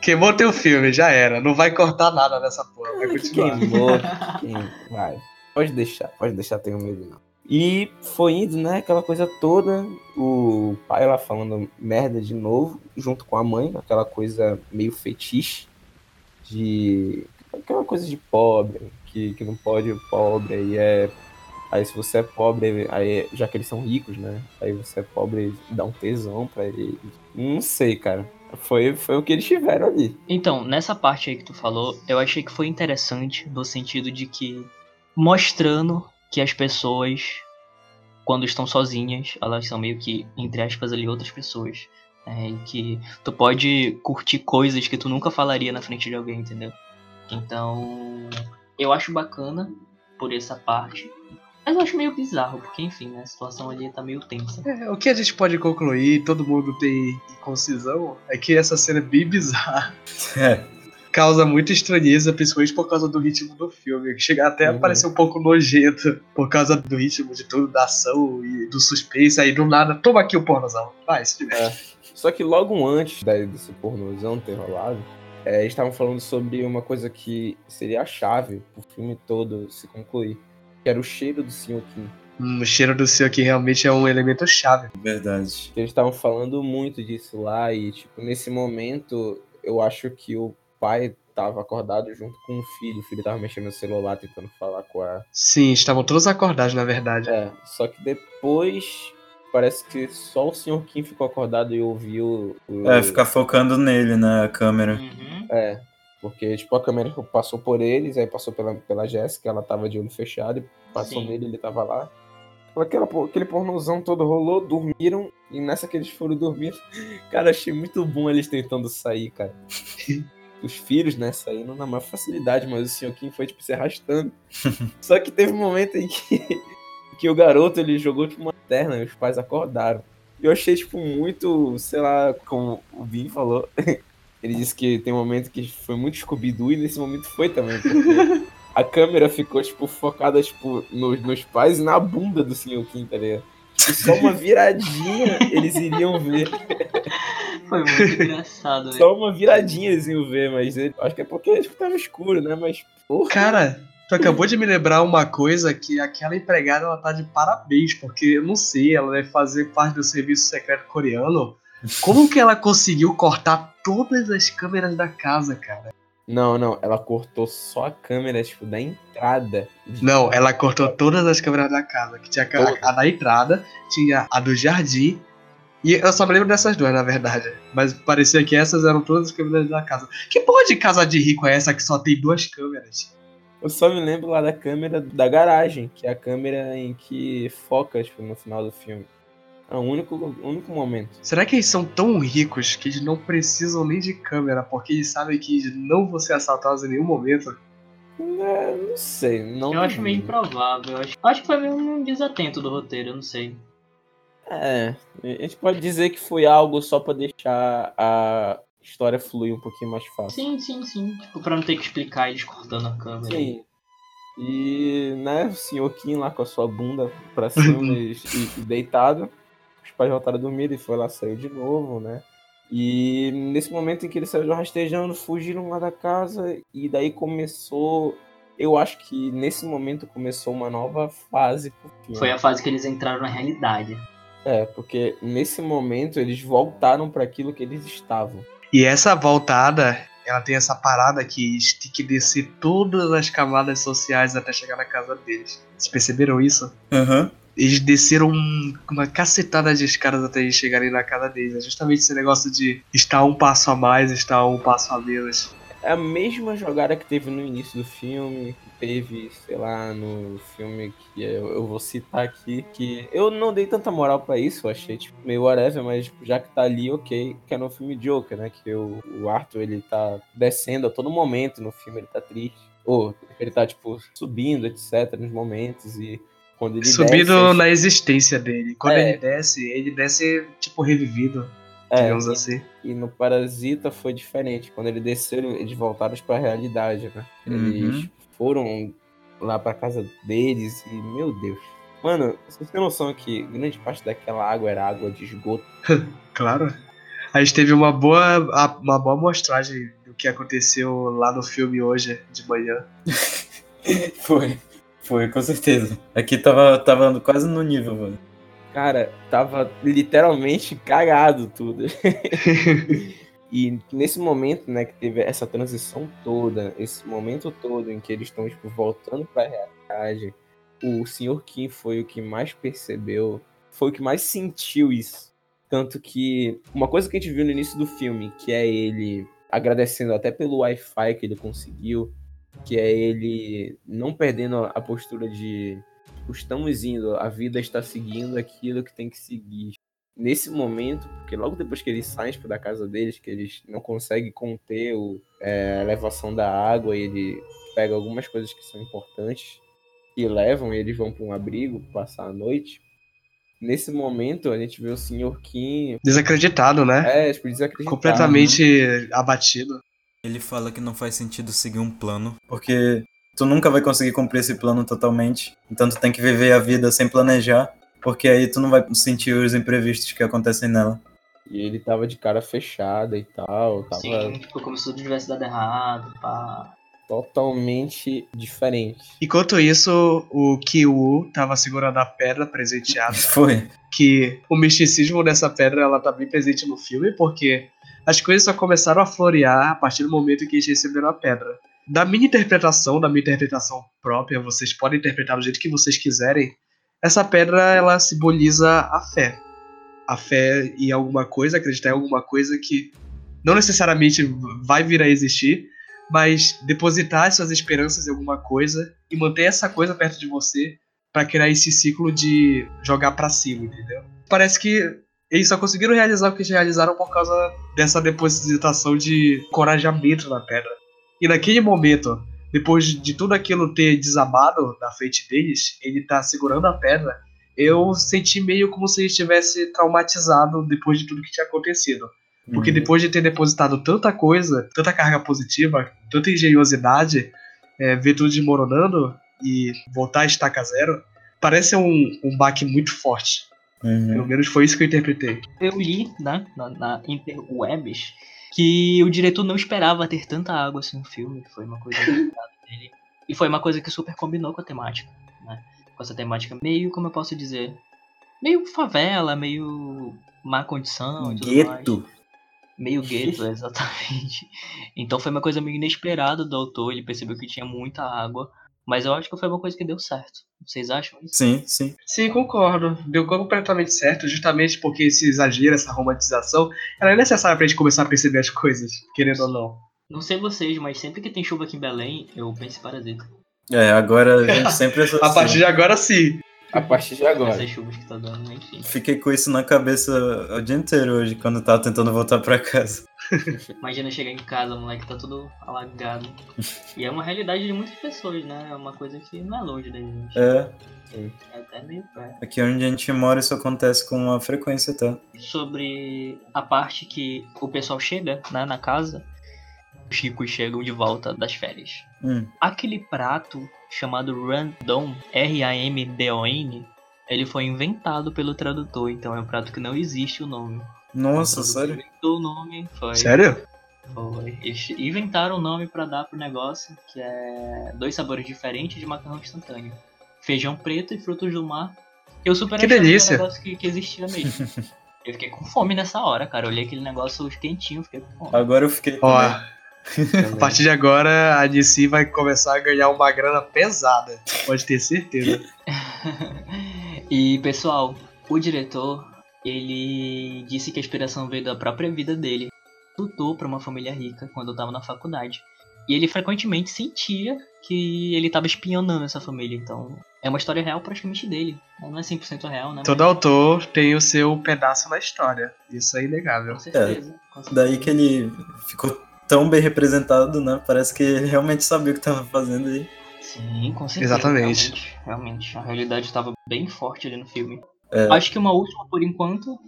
Queimou teu filme, já era. Não vai cortar nada nessa porra, vai continuar. Queimou. Queimou. Vai. Pode deixar, pode deixar, tenho medo não. E foi indo, né, aquela coisa toda, o pai lá falando merda de novo, junto com a mãe, aquela coisa meio fetiche, de. aquela coisa de pobre, que, que não pode pobre, aí é. Aí se você é pobre, aí já que eles são ricos, né? Aí você é pobre, dá um tesão pra ele. Não sei, cara. Foi, foi o que eles tiveram ali. Então, nessa parte aí que tu falou, eu achei que foi interessante no sentido de que mostrando que as pessoas, quando estão sozinhas, elas são meio que, entre aspas, ali outras pessoas. né? E que tu pode curtir coisas que tu nunca falaria na frente de alguém, entendeu? Então, eu acho bacana por essa parte Mas eu acho meio bizarro, porque enfim, né, a situação ali tá meio tensa. É, o que a gente pode concluir, todo mundo tem concisão, é que essa cena é bem bizarra. É. Causa muita estranheza, principalmente por causa do ritmo do filme. que Chega até a Uhum. parecer um pouco nojento, por causa do ritmo de tudo, da ação e do suspense. Aí do nada, toma aqui o pornozão. Vai, se diverte. Só que logo antes desse pornozão ter rolado, é, eles estavam falando sobre uma coisa que seria a chave pro filme todo se concluir. Que era o cheiro do Sr. Kim. Hum, o cheiro do seu aqui realmente é um elemento chave. Verdade. Eles estavam falando muito disso lá e, tipo, nesse momento, eu acho que o pai tava acordado junto com o filho. O filho tava mexendo no celular, tentando falar com a... Sim, estavam todos acordados, na verdade. É, só que depois... Parece que só o Sr. Kim ficou acordado e ouviu... O... É, ficar focando nele, né, a câmera. Uhum. É, porque, tipo, a câmera passou por eles, aí passou pela, pela Jéssica, ela tava de olho fechado, e passou Sim. nele, ele tava lá. Aquela, por- aquele pornozão todo rolou, dormiram, e nessa que eles foram dormir, cara, achei muito bom eles tentando sair, cara. Os filhos, né, saindo na maior facilidade, mas o senhor Kim foi, tipo, se arrastando. Só que teve um momento em que, que o garoto, ele jogou, tipo, e os pais acordaram. E eu achei, tipo, muito, sei lá, como o Vin falou, ele disse que tem um momento que foi muito Scooby-Doo e nesse momento foi também, porque a câmera ficou, tipo, focada, tipo, nos, nos pais e na bunda do Sr. Kim, tá ligado? Tipo, só uma viradinha eles iriam ver. Foi muito engraçado, né? Só uma viradinha eles iam ver, mas ele- acho que é porque tipo, tava escuro, né? Mas, porra. Cara, tu acabou de me lembrar uma coisa que aquela empregada ela tá de parabéns, porque eu não sei, ela deve fazer parte do serviço secreto coreano. Como que ela conseguiu cortar todas as câmeras da casa, cara? Não, não, ela cortou só a câmera, tipo, da entrada. Não, ela cortou todas as câmeras da casa. Que tinha a, a da entrada, tinha a do jardim. E eu só me lembro dessas duas, na verdade. Mas parecia que essas eram todas as câmeras da casa. Que porra de casa de rico é essa que só tem duas câmeras? Eu só me lembro lá da câmera da garagem, que é a câmera em que foca, tipo, no final do filme. É o único, o único momento. Será que eles são tão ricos que eles não precisam nem de câmera, porque eles sabem que eles não vão ser assaltados em nenhum momento? É, não sei, não. Eu acho meio improvável. Eu acho, acho que foi meio um desatento do roteiro, eu não sei. É, a gente pode dizer que foi algo só pra deixar a história fluir um pouquinho mais fácil. Sim, sim, sim. Tipo, pra não ter que explicar eles cortando a câmera. Sim. E, né, o senhor Kim lá com a sua bunda pra cima e, e- e deitado. Os pais voltaram a dormir, ele foi lá, saiu de novo, né? E nesse momento em que ele saiu rastejando, fugiram lá da casa e daí começou. Eu acho que nesse momento começou uma nova fase filme. Foi a fase que eles entraram na realidade. É, porque nesse momento eles voltaram para aquilo que eles estavam. E essa voltada, ela tem essa parada que eles têm que descer todas as camadas sociais até chegar na casa deles. Vocês perceberam isso? Aham. Eles desceram um- uma cacetada de escadas até eles chegarem na casa deles. É justamente esse negócio de estar um passo a mais, estar um passo a menos. É a mesma jogada que teve no início do filme, que teve, sei lá, no filme que eu, eu vou citar aqui, que eu não dei tanta moral pra isso, eu achei tipo, meio whatever, mas tipo, já que tá ali, ok, que é no filme Joker, né? Que o, o Arthur ele tá descendo a todo momento no filme, ele tá triste. Ou ele tá, tipo, subindo, etc., nos momentos, e quando ele Subindo desce, na existência dele. Quando É. ele desce, ele desce, tipo, revivido, é, digamos e- assim. E no Parasita foi diferente. Quando eles desceram, eles voltaram pra realidade, né? Eles Uhum. foram lá pra casa deles e, meu Deus. Mano, vocês têm noção que grande parte daquela água era água de esgoto? Claro. A gente teve uma boa, a- uma boa amostragem do que aconteceu lá no filme hoje, de manhã. Foi. Foi, com certeza. Aqui tava, tava quase no nível, mano. Cara, tava literalmente cagado tudo. e nesse momento, né, que teve essa transição toda, esse momento todo em que eles estão, tipo, voltando pra realidade, o Sr. Kim foi o que mais percebeu, foi o que mais sentiu isso. Tanto que uma coisa que a gente viu no início do filme, que é ele agradecendo até pelo Wi-Fi que ele conseguiu, que é ele não perdendo a postura de estamos indo, a vida está seguindo aquilo que tem que seguir. Nesse momento, porque logo depois que eles saem tipo, da casa deles, que eles não conseguem conter o, é, a elevação da água e ele pega algumas coisas que são importantes, e levam, eles vão para um abrigo passar a noite. Nesse momento, a gente vê o Sr. Kim. Desacreditado, né? É, tipo, desacreditado. Completamente abatido. Ele fala que não faz sentido seguir um plano, porque tu nunca vai conseguir cumprir esse plano totalmente. Então tu tem que viver a vida sem planejar, porque aí tu não vai sentir os imprevistos que acontecem nela. E ele tava de cara fechada e tal. Tava Sim, tipo, como se tudo tivesse dado errado, pá. totalmente diferente. Enquanto isso, o Kiwu tava segurando a pedra presenteada. Foi. que o misticismo dessa pedra ela tá bem presente no filme, porque as coisas só começaram a florear a partir do momento que eles receberam a pedra. Da minha interpretação, da minha interpretação própria, vocês podem interpretar do jeito que vocês quiserem. Essa pedra ela simboliza a fé. A fé em alguma coisa, acreditar em alguma coisa que não necessariamente vai vir a existir, mas depositar suas esperanças em alguma coisa e manter essa coisa perto de você para criar esse ciclo de jogar pra cima, entendeu? Parece que eles só conseguiram realizar o que eles realizaram por causa dessa depositação de corajamento na pedra. E naquele momento, depois de tudo aquilo ter desabado na frente deles, ele tá segurando a pedra. Eu senti meio como se ele estivesse traumatizado depois de tudo que tinha acontecido. Porque Uhum. depois de ter depositado tanta coisa, tanta carga positiva, tanta engenhosidade, é, ver tudo desmoronando e voltar a estaca zero, parece um, um baque muito forte. Uhum. Pelo menos foi isso que eu interpretei. Eu li, né, na, na interwebs, que o diretor não esperava ter tanta água assim no filme. Foi uma coisa inesperada dele. E foi uma coisa que super combinou com a temática, né? Com essa temática meio, como eu posso dizer, meio favela, meio má condição. Gueto. Meio gueto, exatamente. Então foi uma coisa meio inesperada do autor, ele percebeu que tinha muita água, mas eu acho que foi uma coisa que deu certo. Vocês acham isso? Sim, sim. Sim, concordo. Deu completamente certo, justamente porque esse exagero, essa romantização, ela é necessária pra gente começar a perceber as coisas, querendo ou não. Não sei vocês, mas sempre que tem chuva aqui em Belém, eu penso em parasita. É, agora a gente sempre associa. A partir de agora, sim. A partir de agora. Essas chuvas que tá dando, enfim. Fiquei com isso na cabeça o dia inteiro hoje, quando eu tava tentando voltar pra casa. Imagina chegar em casa, moleque, tá tudo alagado. E é uma realidade de muitas pessoas, né? É uma coisa que não é longe da gente. É, É até meio perto. aqui onde a gente mora isso acontece com uma frequência, tá? Sobre a parte que o pessoal chega, né, na casa, os ricos chegam de volta das férias. Hum. Aquele prato chamado Randon, R-A-M-D-O-N, ele foi inventado pelo tradutor, então é um prato que não existe o nome. Nossa, O sério? Inventou o nome, foi. Sério? Foi. Eles inventaram o nome pra dar pro negócio, que é dois sabores diferentes de macarrão instantâneo. Feijão preto e frutos do mar. Eu super Que que delícia. um negócio que, que existia mesmo. Eu fiquei com fome nessa hora, cara. Eu olhei aquele negócio quentinho, fiquei com fome. Agora eu fiquei. Ó, também. a partir de agora, a DC vai começar a ganhar uma grana pesada. Pode ter certeza. e pessoal, o diretor, ele disse que a inspiração veio da própria vida dele. Tutor para uma família rica quando eu tava na faculdade. E ele frequentemente sentia que ele tava espionando essa família, então é uma história real praticamente dele. Não é 100% real, né? Todo autor tem o seu pedaço na história. Isso é inegável. Com certeza. com certeza. Daí que ele ficou tão bem representado, né? Parece que ele realmente sabia o que tava fazendo aí. Sim, com certeza. Exatamente. Realmente, realmente. A realidade estava bem forte ali no filme. É. Acho que uma última por enquanto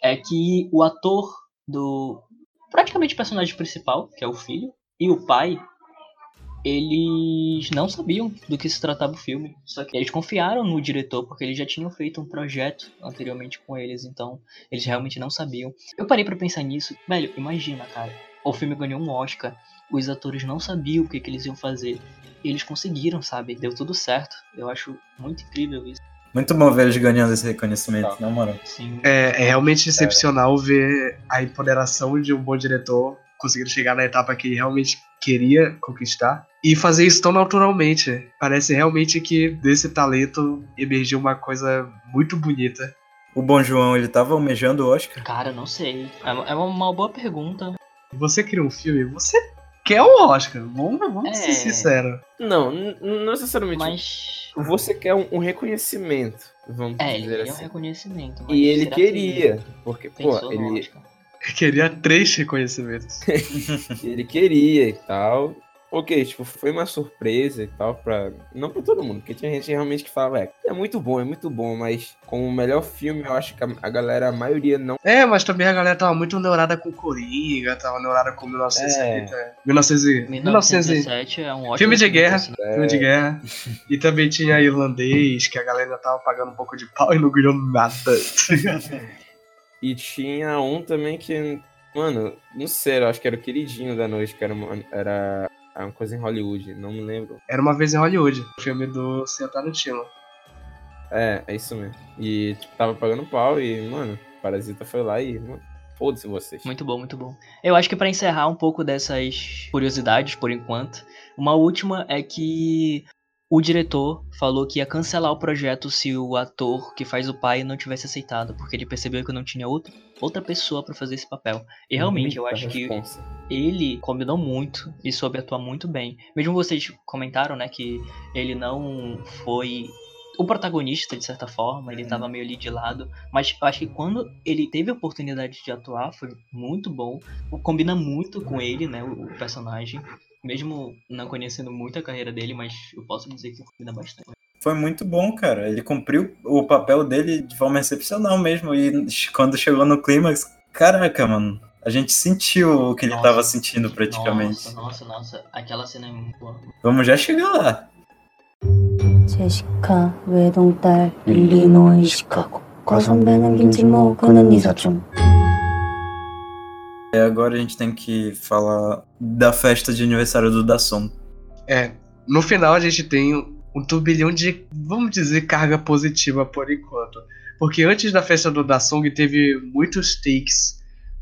é que o ator do. praticamente o personagem principal, que é o filho, e o pai, eles não sabiam do que se tratava o filme. Só que eles confiaram no diretor, porque eles já tinham feito um projeto anteriormente com eles, então eles realmente não sabiam. Eu parei pra pensar nisso. Velho, imagina, cara. O filme ganhou um Oscar. Os atores não sabiam o que, que eles iam fazer. E eles conseguiram, sabe? Deu tudo certo. Eu acho muito incrível isso. Muito bom ver eles ganhando esse reconhecimento, na moral. Sim. É, é realmente excepcional ver a empoderação de um bom diretor conseguindo chegar na etapa que ele realmente queria conquistar e fazer isso tão naturalmente. Parece realmente que desse talento emergiu uma coisa muito bonita. O Bom João, ele tava almejando o Oscar? Cara, não sei. É uma- é uma boa pergunta. Você cria um filme, você quer o Oscar. Vamos, vamos É. ser sinceros. Não, não necessariamente. Mas. Você quer um, um reconhecimento, vamos É, ele dizer queria um assim. reconhecimento. E ele será que queria, porque, pô, ele, Oscar? Queria três reconhecimentos. ele queria e tal. Ok, tipo, foi uma surpresa e tal, pra. Não pra todo mundo, porque tinha gente realmente que falava, é, é muito bom, é muito bom, mas como o melhor filme, eu acho que a, galera, a maioria não. É, mas também a galera tava muito neurada com Coringa, tava neurada com 1970. É. 1900 e- 1900 e- 1917 é um ótimo Filme de guerra. sinal. Filme de guerra. E também tinha irlandês, que a galera tava pagando um pouco de pau e não ganhou nada. E tinha um também que, mano, não sei, eu acho que era o queridinho da noite, que era uma, era uma coisa em Hollywood, não me lembro. Era uma vez em Hollywood, o filme do Senhor Tarantino. É, é isso mesmo. E tipo, tava pagando pau e, mano, Parasita foi lá e, mano, foda-se vocês. Muito bom, muito bom. Eu acho que pra encerrar um pouco dessas curiosidades por enquanto, uma última é que o diretor falou que ia cancelar o projeto se o ator que faz o pai não tivesse aceitado, porque ele percebeu que não tinha outra, outra pessoa pra fazer esse papel. E realmente, eu Muita acho que responsa. ele combinou muito e soube atuar muito bem. Mesmo vocês comentaram, né, que ele não foi o protagonista, de certa forma, ele tava meio ali de lado, mas eu acho que quando ele teve a oportunidade de atuar, foi muito bom. Combina muito com ele, né, o, o personagem. Mesmo não conhecendo muito a carreira dele, mas eu posso dizer que combina bastante. Foi muito bom, cara. Ele cumpriu o papel dele de forma excepcional mesmo. E quando chegou no clímax, caraca, mano. A gente sentiu o que ele Nossa. tava sentindo praticamente. Nossa, nossa, nossa. Aquela cena é muito boa. Vamos já chegar lá. 제시카 외동딸 일리노이 시카고 과선배는 김진모 그는 이사촌 E agora a gente tem que falar da festa de aniversário do Dasson. É, no final a gente tem um turbilhão de, vamos dizer, carga positiva por enquanto. Porque antes da festa do Dasong teve muitos takes.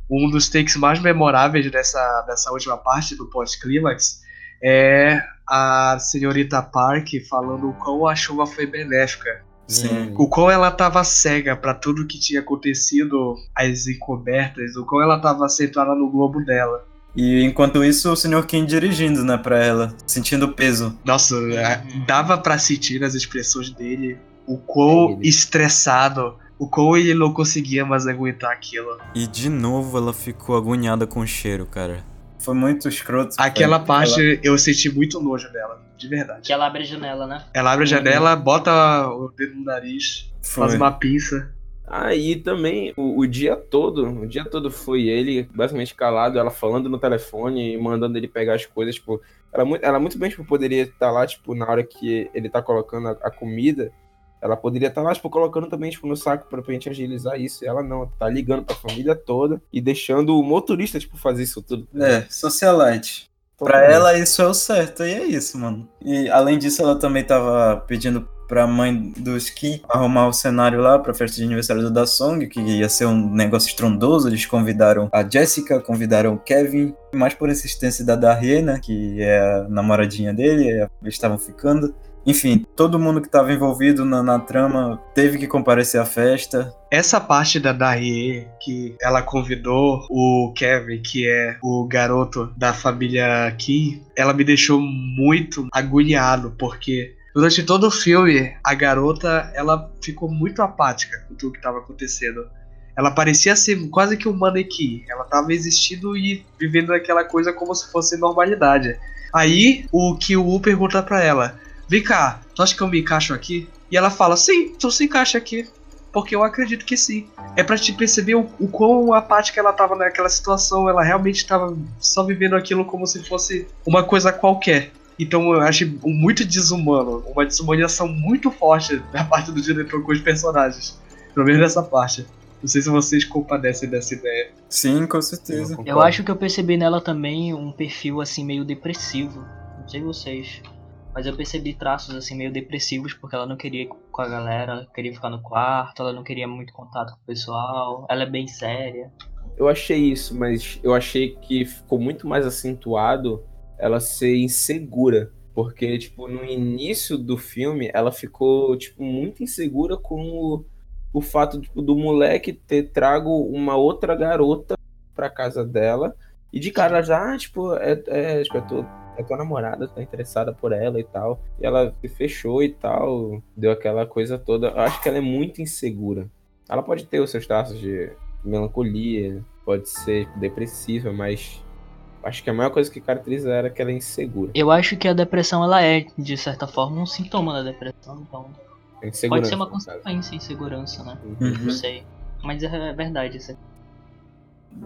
Um dos takes mais memoráveis dessa, dessa última parte do pós-clímax é a senhorita Park falando o quão a chuva foi benéfica. Sim. O quão ela tava cega pra tudo que tinha acontecido, as encobertas, o quão ela tava centrada no globo dela. E enquanto isso, o Sr. King dirigindo, né, pra ela, sentindo o peso. Nossa, é, dava pra sentir nas expressões dele o quão Ele. estressado, o quão ele não conseguia mais aguentar aquilo. E de novo ela ficou agoniada com o cheiro, cara. Foi muito escroto. Aquela Foi- parte eu senti muito nojo dela, de verdade. Que ela abre a janela, né? Ela abre a janela, bota o dedo no nariz, Foi. faz uma pinça. Aí também, o, o dia todo, o dia todo foi ele basicamente calado, ela falando no telefone e mandando ele pegar as coisas, tipo, ela muito, ela muito bem, tipo, poderia estar lá, tipo, na hora que ele tá colocando a, a comida, ela poderia estar lá, tipo, colocando também, tipo, no saco pra, pra gente agilizar isso, e ela não, tá ligando pra família toda e deixando o motorista, tipo, fazer isso tudo. É, socialite. Pra ela isso é o certo, e é isso, mano. E além disso, ela também tava pedindo pra mãe do Ski arrumar o cenário lá pra festa de aniversário do Da Song, que ia ser um negócio estrondoso. Eles convidaram a Jessica, convidaram o Kevin, mais por insistência da Darie, né, que é a namoradinha dele, eles estavam ficando. Enfim, todo mundo que tava envolvido na, na trama teve que comparecer à festa. Essa parte da Darie, que ela convidou o Kevin, que é o garoto da família Kim, ela me deixou muito agoniado, porque durante todo o filme, a garota, ela ficou muito apática com tudo que estava acontecendo. Ela parecia ser quase que um manequim. Ela estava existindo e vivendo aquela coisa como se fosse normalidade. Aí, o Kyu pergunta pra ela, Vem cá, tu acha que eu me encaixo aqui? E ela fala, sim, tu se encaixa aqui. Porque eu acredito que sim. É pra te perceber o, o quão apática ela tava naquela situação. Ela realmente tava só vivendo aquilo como se fosse uma coisa qualquer. Então eu acho muito desumano. Uma desumanização muito forte da parte do diretor com os personagens. Pelo menos nessa parte. Não sei se vocês compadecem dessa ideia. Sim, com certeza. Eu acho que eu percebi nela também um perfil assim meio depressivo. Não sei vocês. Mas eu percebi traços assim meio depressivos porque ela não queria ir com a galera, ela queria ficar no quarto, ela não queria muito contato com o pessoal, ela é bem séria. Eu achei isso, mas eu achei que ficou muito mais acentuado ela ser insegura. Porque, tipo, no início do filme, ela ficou, tipo, muito insegura com o, o fato tipo, do moleque ter trago uma outra garota pra casa dela. E de cara já, tipo, é, é, tipo, é, tua, é tua namorada, tá interessada por ela e tal. E ela se fechou e tal, deu aquela coisa toda. Eu acho que ela é muito insegura. Ela pode ter os seus traços de melancolia, pode ser depressiva, mas Acho que a maior coisa que caracteriza ela é que ela é insegura. Eu acho que a depressão ela é, de certa forma, um sintoma da depressão, então. É Pode ser uma consequência, insegurança, né? Uhum. Não sei. Mas é verdade isso. aí.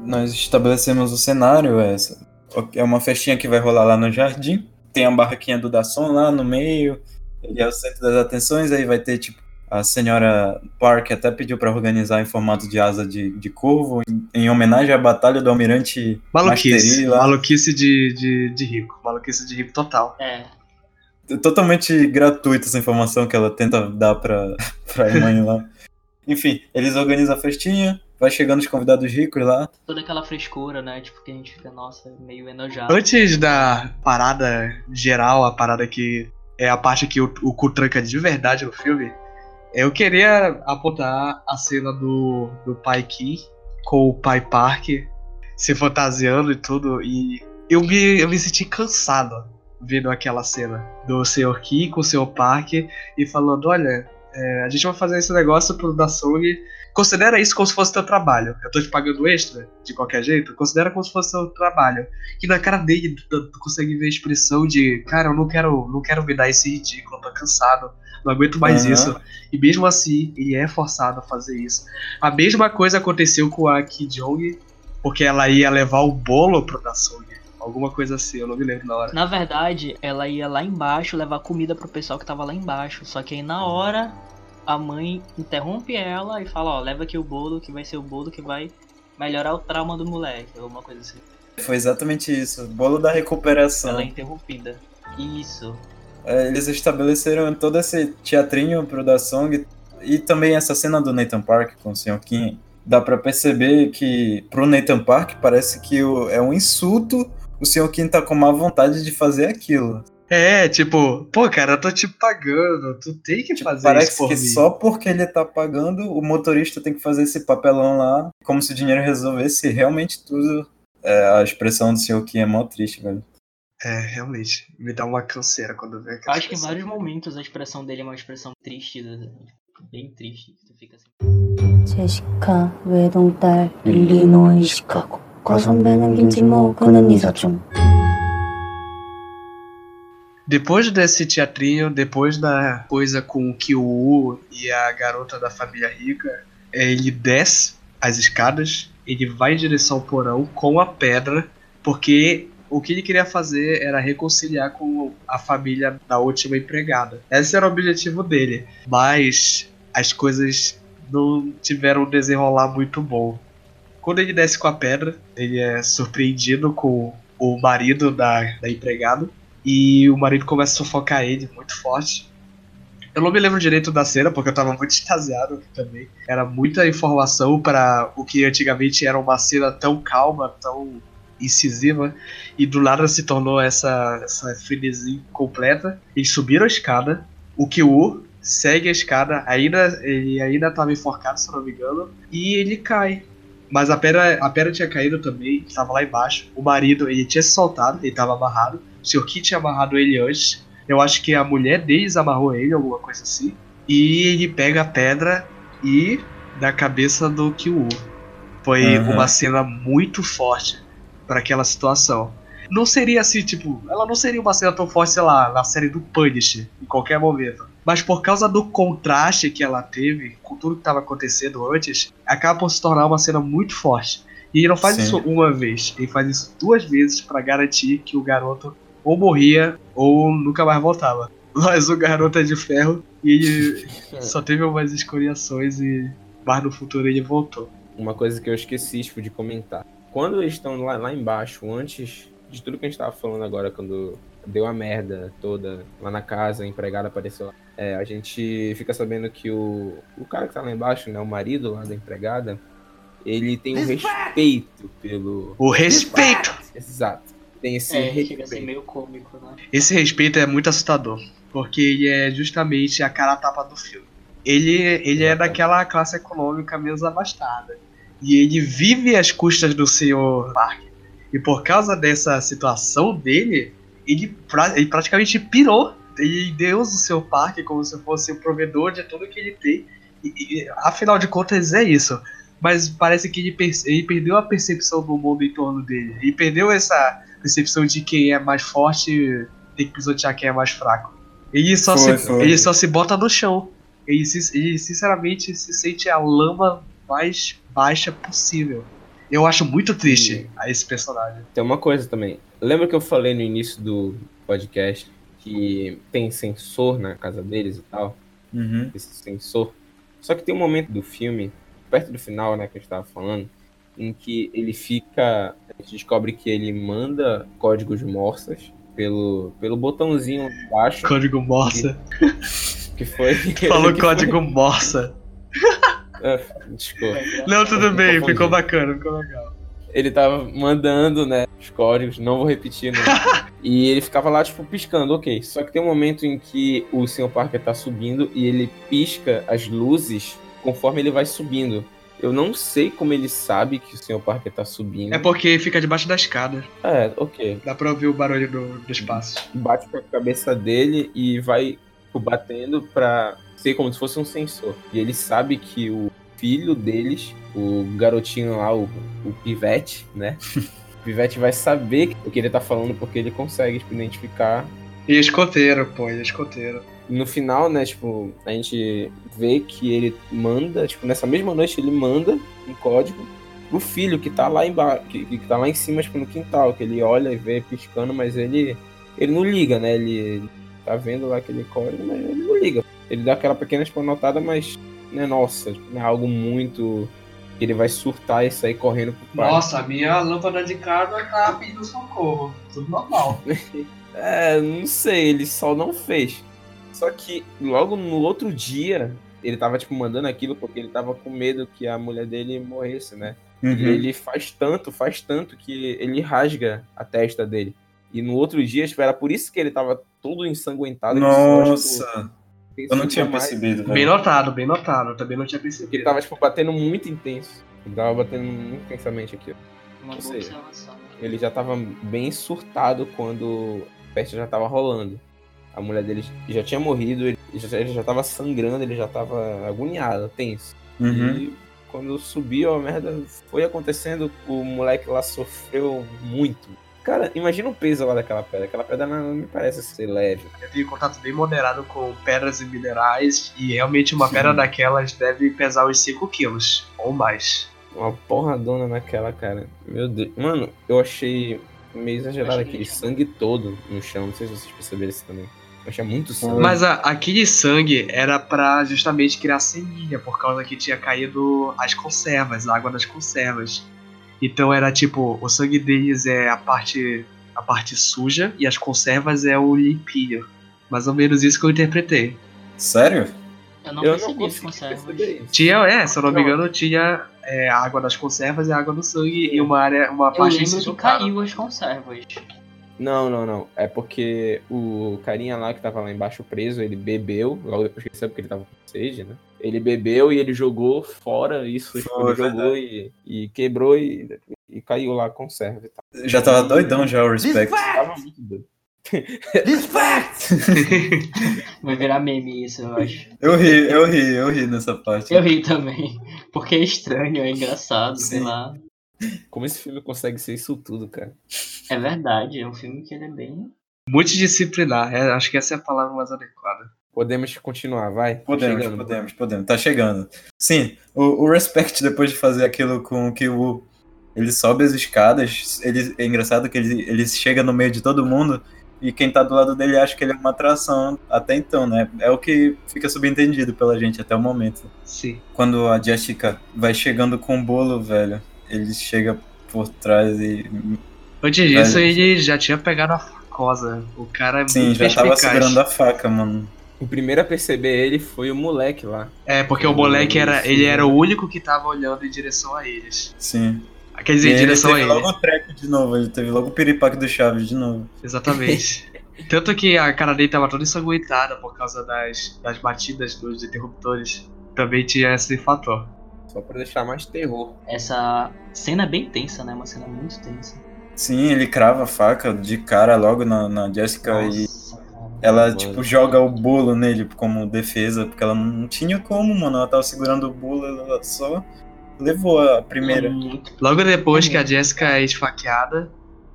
Nós estabelecemos o cenário, é essa. É uma festinha que vai rolar lá no jardim. Tem a barraquinha do Dasson lá no meio. Ele é o centro das atenções, aí vai ter, tipo, a senhora Park até pediu pra organizar em formato de asa de, de corvo, em, em homenagem à batalha do almirante Maluquice. Masteri lá. Maluquice de, de, de rico. Maluquice de rico total. É. Totalmente gratuita essa informação que ela tenta dar pra, pra mãe lá. Enfim, eles organizam a festinha, vai chegando os convidados ricos lá. Toda aquela frescura, né? Tipo, que a gente fica, nossa, meio enojado. Antes da parada geral, a parada que é a parte que o, o cu tranca de verdade no filme, eu queria apontar a cena do, do pai Kim com o pai Park se fantasiando e tudo, e eu me, eu me senti cansado vendo aquela cena do Sr. Kim com o Sr. Park e falando: olha, é, a gente vai fazer esse negócio pro da Sony. Considera isso como se fosse teu trabalho. Eu tô te pagando extra, de qualquer jeito. Considera como se fosse teu trabalho. Que na cara dele tu, tu consegue ver a expressão de, cara, eu não quero, não quero me dar esse ridículo, eu tô cansado, não aguento mais Aham. isso. E mesmo assim, ele é forçado a fazer isso. A mesma coisa aconteceu com a Ki Jong, porque ela ia levar o bolo pro da Sony. Alguma coisa assim, eu não me lembro na hora. Na verdade, ela ia lá embaixo levar comida pro pessoal que tava lá embaixo. Só que aí na hora a mãe interrompe ela e fala, ó, leva aqui o bolo, que vai ser o bolo que vai melhorar o trauma do moleque, alguma coisa assim. Foi exatamente isso. Bolo da recuperação. Ela é interrompida. Isso. É, eles estabeleceram todo esse teatrinho pro Da Song e também essa cena do Nathan Park com o Sr. Kim. Dá pra perceber que pro Nathan Park parece que é um insulto o Sr. Kim tá com má vontade de fazer aquilo. É, tipo, pô, cara, eu tô te pagando, tu tem que fazer isso Parece por que mim. só porque ele tá pagando, o motorista tem que fazer esse papelão lá, como se o dinheiro resolvesse realmente tudo. É, a expressão do Sr. Kim é mó triste, velho. É, realmente, me dá uma canseira quando vê aquela Acho que em expressão. vários momentos a expressão dele é uma expressão triste, bem triste. que Tu fica assim. 제시카 외동딸 일리노이 시카고 과선배는 김치먹고는 이사촌 depois desse teatrinho, depois da coisa com o Kyu e a garota da família rica, ele desce as escadas, ele vai em direção ao porão com a pedra, porque o que ele queria fazer era reconciliar com a família da última empregada. Esse era o objetivo dele, mas as coisas não tiveram um desenrolar muito bom. Quando ele desce com a pedra, ele é surpreendido com o marido da, da empregada. E o marido começa a sufocar ele muito forte. Eu não me lembro direito da cena, porque eu tava muito extasiado também. Era muita informação para o que antigamente era uma cena tão calma, tão incisiva. E do nada se tornou essa, essa frenesi completa. Eles subiram a escada. O Kyu segue a escada. Ainda, ele ainda tava enforcado, se não me engano. E ele cai. Mas a pedra, a pedra tinha caído também, estava lá embaixo. O marido, ele tinha se soltado, ele estava amarrado. O Sr. Ki tinha amarrado ele antes. Eu acho que a mulher deles amarrou ele, alguma coisa assim. E ele pega a pedra e da cabeça do Kyu. Foi Aham. uma cena muito forte para aquela situação. Não seria assim, tipo, ela não seria uma cena tão forte, sei lá, na série do Punisher, em qualquer momento. Mas por causa do contraste que ela teve com tudo que estava acontecendo antes, acaba por se tornar uma cena muito forte. E ele não faz Sim. isso uma vez, ele faz isso duas vezes para garantir que o garoto ou morria ou nunca mais voltava. Mas o garoto é de ferro e ele só teve umas escoriações e mas no futuro ele voltou. Uma coisa que eu esqueci tipo, de comentar. Quando eles estão lá, lá embaixo, antes de tudo que a gente tava falando agora, quando deu a merda toda lá na casa, a empregada apareceu lá. É, a gente fica sabendo que o, o cara que tá lá embaixo, né, o marido lá da empregada, ele tem um respeito pelo. O respeito! Exato. Tem esse É, chega a respeito. ser meio cômico, né? Esse respeito é muito assustador, porque ele é justamente a cara tapa do filme. Ele, ele é daquela classe econômica menos abastada. E ele vive às custas do senhor Park. E por causa dessa situação dele, ele, pra- ele praticamente pirou. Ele deusa o seu parque como se fosse o provedor de tudo que ele tem. E, e, afinal de contas, é isso. Mas parece que ele, ele perdeu a percepção do mundo em torno dele. Ele perdeu essa percepção de quem é mais forte tem que pisotear quem é mais fraco. Ele só, Foi, se, foi. ele só se bota no chão. Ele, ele sinceramente se sente a lama mais baixa possível. Eu acho muito triste a esse personagem. Tem uma coisa também. Lembra que eu falei no início do podcast que tem sensor na casa deles e tal? Uhum. Esse sensor. Só que tem um momento do filme, perto do final, né, que a gente tava falando, em que ele fica. A gente descobre que ele manda códigos morsas pelo, pelo botãozinho embaixo. Código Morsa. Que foi. Falou que código Morsa. foi- Ah, Desculpa. Não, tudo bem, ficou bacana, ficou legal. ele tava mandando, né, os códigos, não vou repetir, né? e ele ficava lá, tipo, piscando, ok. Só que tem um momento em que o Sr. Parker tá subindo e ele pisca as luzes conforme ele vai subindo. Eu não sei como ele sabe que o Sr. Parker tá subindo. É porque fica debaixo da escada. É, ok. Dá pra ouvir o barulho do, dos passos. Bate com a cabeça dele e vai batendo pra ser como se fosse um sensor. E ele sabe que o filho deles, o garotinho lá, o, o pivete, né? O pivete vai saber o que ele tá falando porque ele consegue tipo, identificar. E escoteiro, pô, e escoteiro. No final, né, tipo, a gente vê que ele manda, tipo, nessa mesma noite ele manda um código pro filho que tá lá embaixo, que, que tá lá em cima, tipo, no quintal, que ele olha e vê piscando, mas ele ele não liga, né? Ele, tá vendo lá aquele código, mas ele não liga. Ele dá aquela pequena tipo, notada, mas não é nossa, tipo, não é algo muito que ele vai surtar e sair correndo pro pai. Nossa, a minha lâmpada de casa tá pedindo socorro. Tudo normal. É, não sei, ele só não fez. Só que logo no outro dia, ele tava, tipo, mandando aquilo porque ele tava com medo que a mulher dele morresse, né? E Uhum. ele faz tanto, faz tanto que ele rasga a testa dele. E no outro dia, tipo, era por isso que ele tava todo ensanguentado. só, tipo, Nossa, eu não tinha mais, percebido, Bem velho. notado, bem notado. Eu também não tinha Porque percebido. ele tava, tipo, batendo muito intenso. Ele tava batendo muito intensamente aqui. ó. Uma Ou boa seja, observação. Ele já tava bem surtado quando a festa já tava rolando. A mulher dele já tinha morrido, ele já, ele já tava sangrando, ele já tava agoniado, tenso. Uhum. E quando subiu a merda, foi acontecendo, o moleque lá sofreu muito. Cara, imagina o peso lá daquela pedra. Aquela pedra não me parece ser leve. Eu tenho contato bem moderado com pedras e minerais. E realmente uma pedra daquelas deve pesar uns 5 quilos ou mais. Uma porradona naquela, cara. Meu Deus. Mano, eu achei meio exagerado aquele sangue todo no chão. Não sei se vocês perceberam isso também. Eu achei muito sangue. Mas a- aquele sangue era pra justamente criar semilha, por causa que tinha caído as conservas, a água das conservas. Então era tipo, o sangue deles é a parte a parte suja e as conservas é o limpinho. Mais ou menos isso que eu interpretei. Sério? Eu não eu não percebi as conservas. Tinha, é, se eu não me engano, tinha é, a água das conservas e a água do sangue e uma área, uma Eu parte lembro que caiu as conservas. Não, não, não. É porque o carinha lá que tava lá embaixo preso, ele bebeu, logo depois que ele sabe que ele tava com sede, né? Ele bebeu e ele jogou fora isso, tipo, Foi, ele jogou e, e quebrou e, e caiu lá com serve e tal. Já tava doidão já o Respect. Tava muito doido. Vai virar meme isso, eu acho. Eu ri, eu ri, eu ri nessa parte. Eu ri também. Porque é estranho, é engraçado, sei Sim. lá. Como esse filme consegue ser isso tudo, cara? É verdade, é um filme que ele é bem. Multidisciplinar, é, acho que essa é a palavra mais adequada. Podemos continuar, vai? Tá Podemos, chegando. podemos, podemos. Tá chegando. Sim, o, o Respect, depois de fazer aquilo com o Kiwu, ele sobe as escadas. Ele, é engraçado que ele, ele chega no meio de todo mundo e quem tá do lado dele acha que ele é uma atração até então, né? É o que fica subentendido pela gente até o momento. Sim. Quando a Jessica vai chegando com o bolo, velho, ele chega por trás e. Antes disso, ele já tinha pegado a facosa. O cara é Sim, muito já tava perspicaz. segurando a faca, mano. O primeiro a perceber ele foi o moleque lá. É, porque o moleque era, ele era o único que tava olhando em direção a eles. Sim. Quer dizer, em ele direção a teve ele. logo o treco de novo, ele teve logo o piripaque do Chaves de novo. Exatamente. Tanto que a cara dele tava toda ensanguentada por causa das, das batidas dos interruptores. Também tinha esse fator. Só pra deixar mais terror. Essa cena é bem tensa, né? Uma cena muito tensa. Sim, ele crava a faca de cara logo na, na Jessica e Nossa, cara. ela, tipo, joga o bolo nele como defesa, porque ela não tinha como, mano. Ela tava segurando o bolo, ela só levou a É primeira. muito Logo depois que a Jessica é esfaqueada,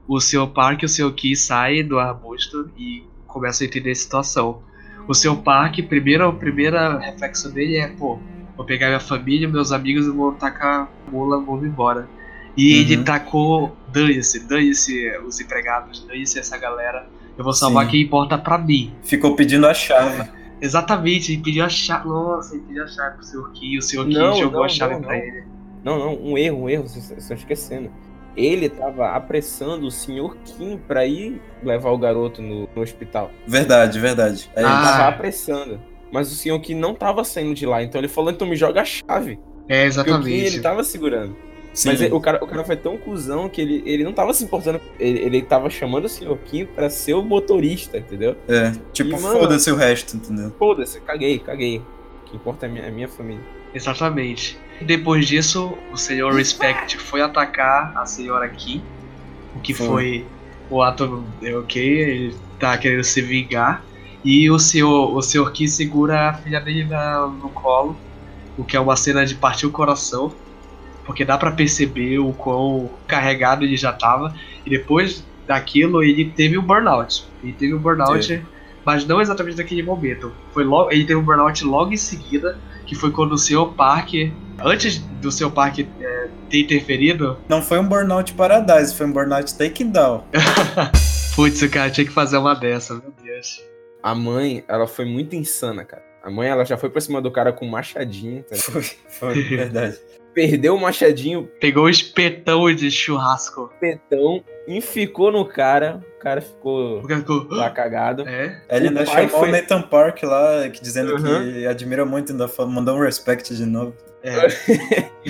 o Sr. Park e o Sr. Ki saem do arbusto e começam a entender a situação. O Sr. Park, primeiro, a primeira reflexão dele é, pô, vou pegar minha família, meus amigos e vou tacar a mula, vou embora. E Uhum. ele tacou, dane-se, dane-se os empregados, dane-se essa galera. Eu vou salvar Sim. quem importa pra mim. Ficou pedindo a chave. Exatamente, ele pediu a chave. Nossa, ele pediu a chave pro Sr. Ki, o Sr. Ki Não, jogou não, a chave não, pra não. ele. Não, não, um erro, um erro, vocês estão esquecendo. Ele tava apressando o Sr. Kim pra ir levar o garoto no, no hospital. Verdade, verdade. Aí, Ele Ah. tava apressando. Mas o Sr. Kim não tava saindo de lá, então ele falou, então me joga a chave. É, Porque o Kim, ele exatamente. tava segurando. sim. Mas ele- o, cara, o cara foi tão cuzão que ele, ele não tava se importando. Ele, ele tava chamando o Sr. Kim pra ser o motorista, entendeu? É, tipo, foda-se o resto, entendeu? Foda-se, caguei, caguei. O que importa é a minha, a minha família. Exatamente. Depois disso, o senhor Respect foi atacar a senhora Ki, o que Foi. foi o ato é ok, ele tá querendo se vingar. E o senhor, o senhor Ki segura a filha dele na- no colo, o que é uma cena de partir o coração, porque dá pra perceber o quão carregado ele já tava. E depois daquilo, ele teve um burnout. Ele teve um burnout, mas não exatamente naquele momento. Foi logo, ele teve um burnout logo em seguida, que foi quando o seu parque, antes do seu parque é, ter interferido, Não foi um Burnout Paradise, foi um Burnout Taken Down. putz, o cara tinha que fazer uma dessa, meu Deus. A mãe, ela foi muito insana, cara. A mãe, ela já foi pra cima do cara com um machadinho, tá? Foi, foi, verdade. Perdeu o machadinho, Pegou um espetão de churrasco. petão, enficou no cara. O cara ficou O cara ficou. lá cagado. É? Ele O ainda pai chamou foi- o Nathan Park lá, que, dizendo Uhum. que admira muito, ainda falou- mandou um respect de novo. É.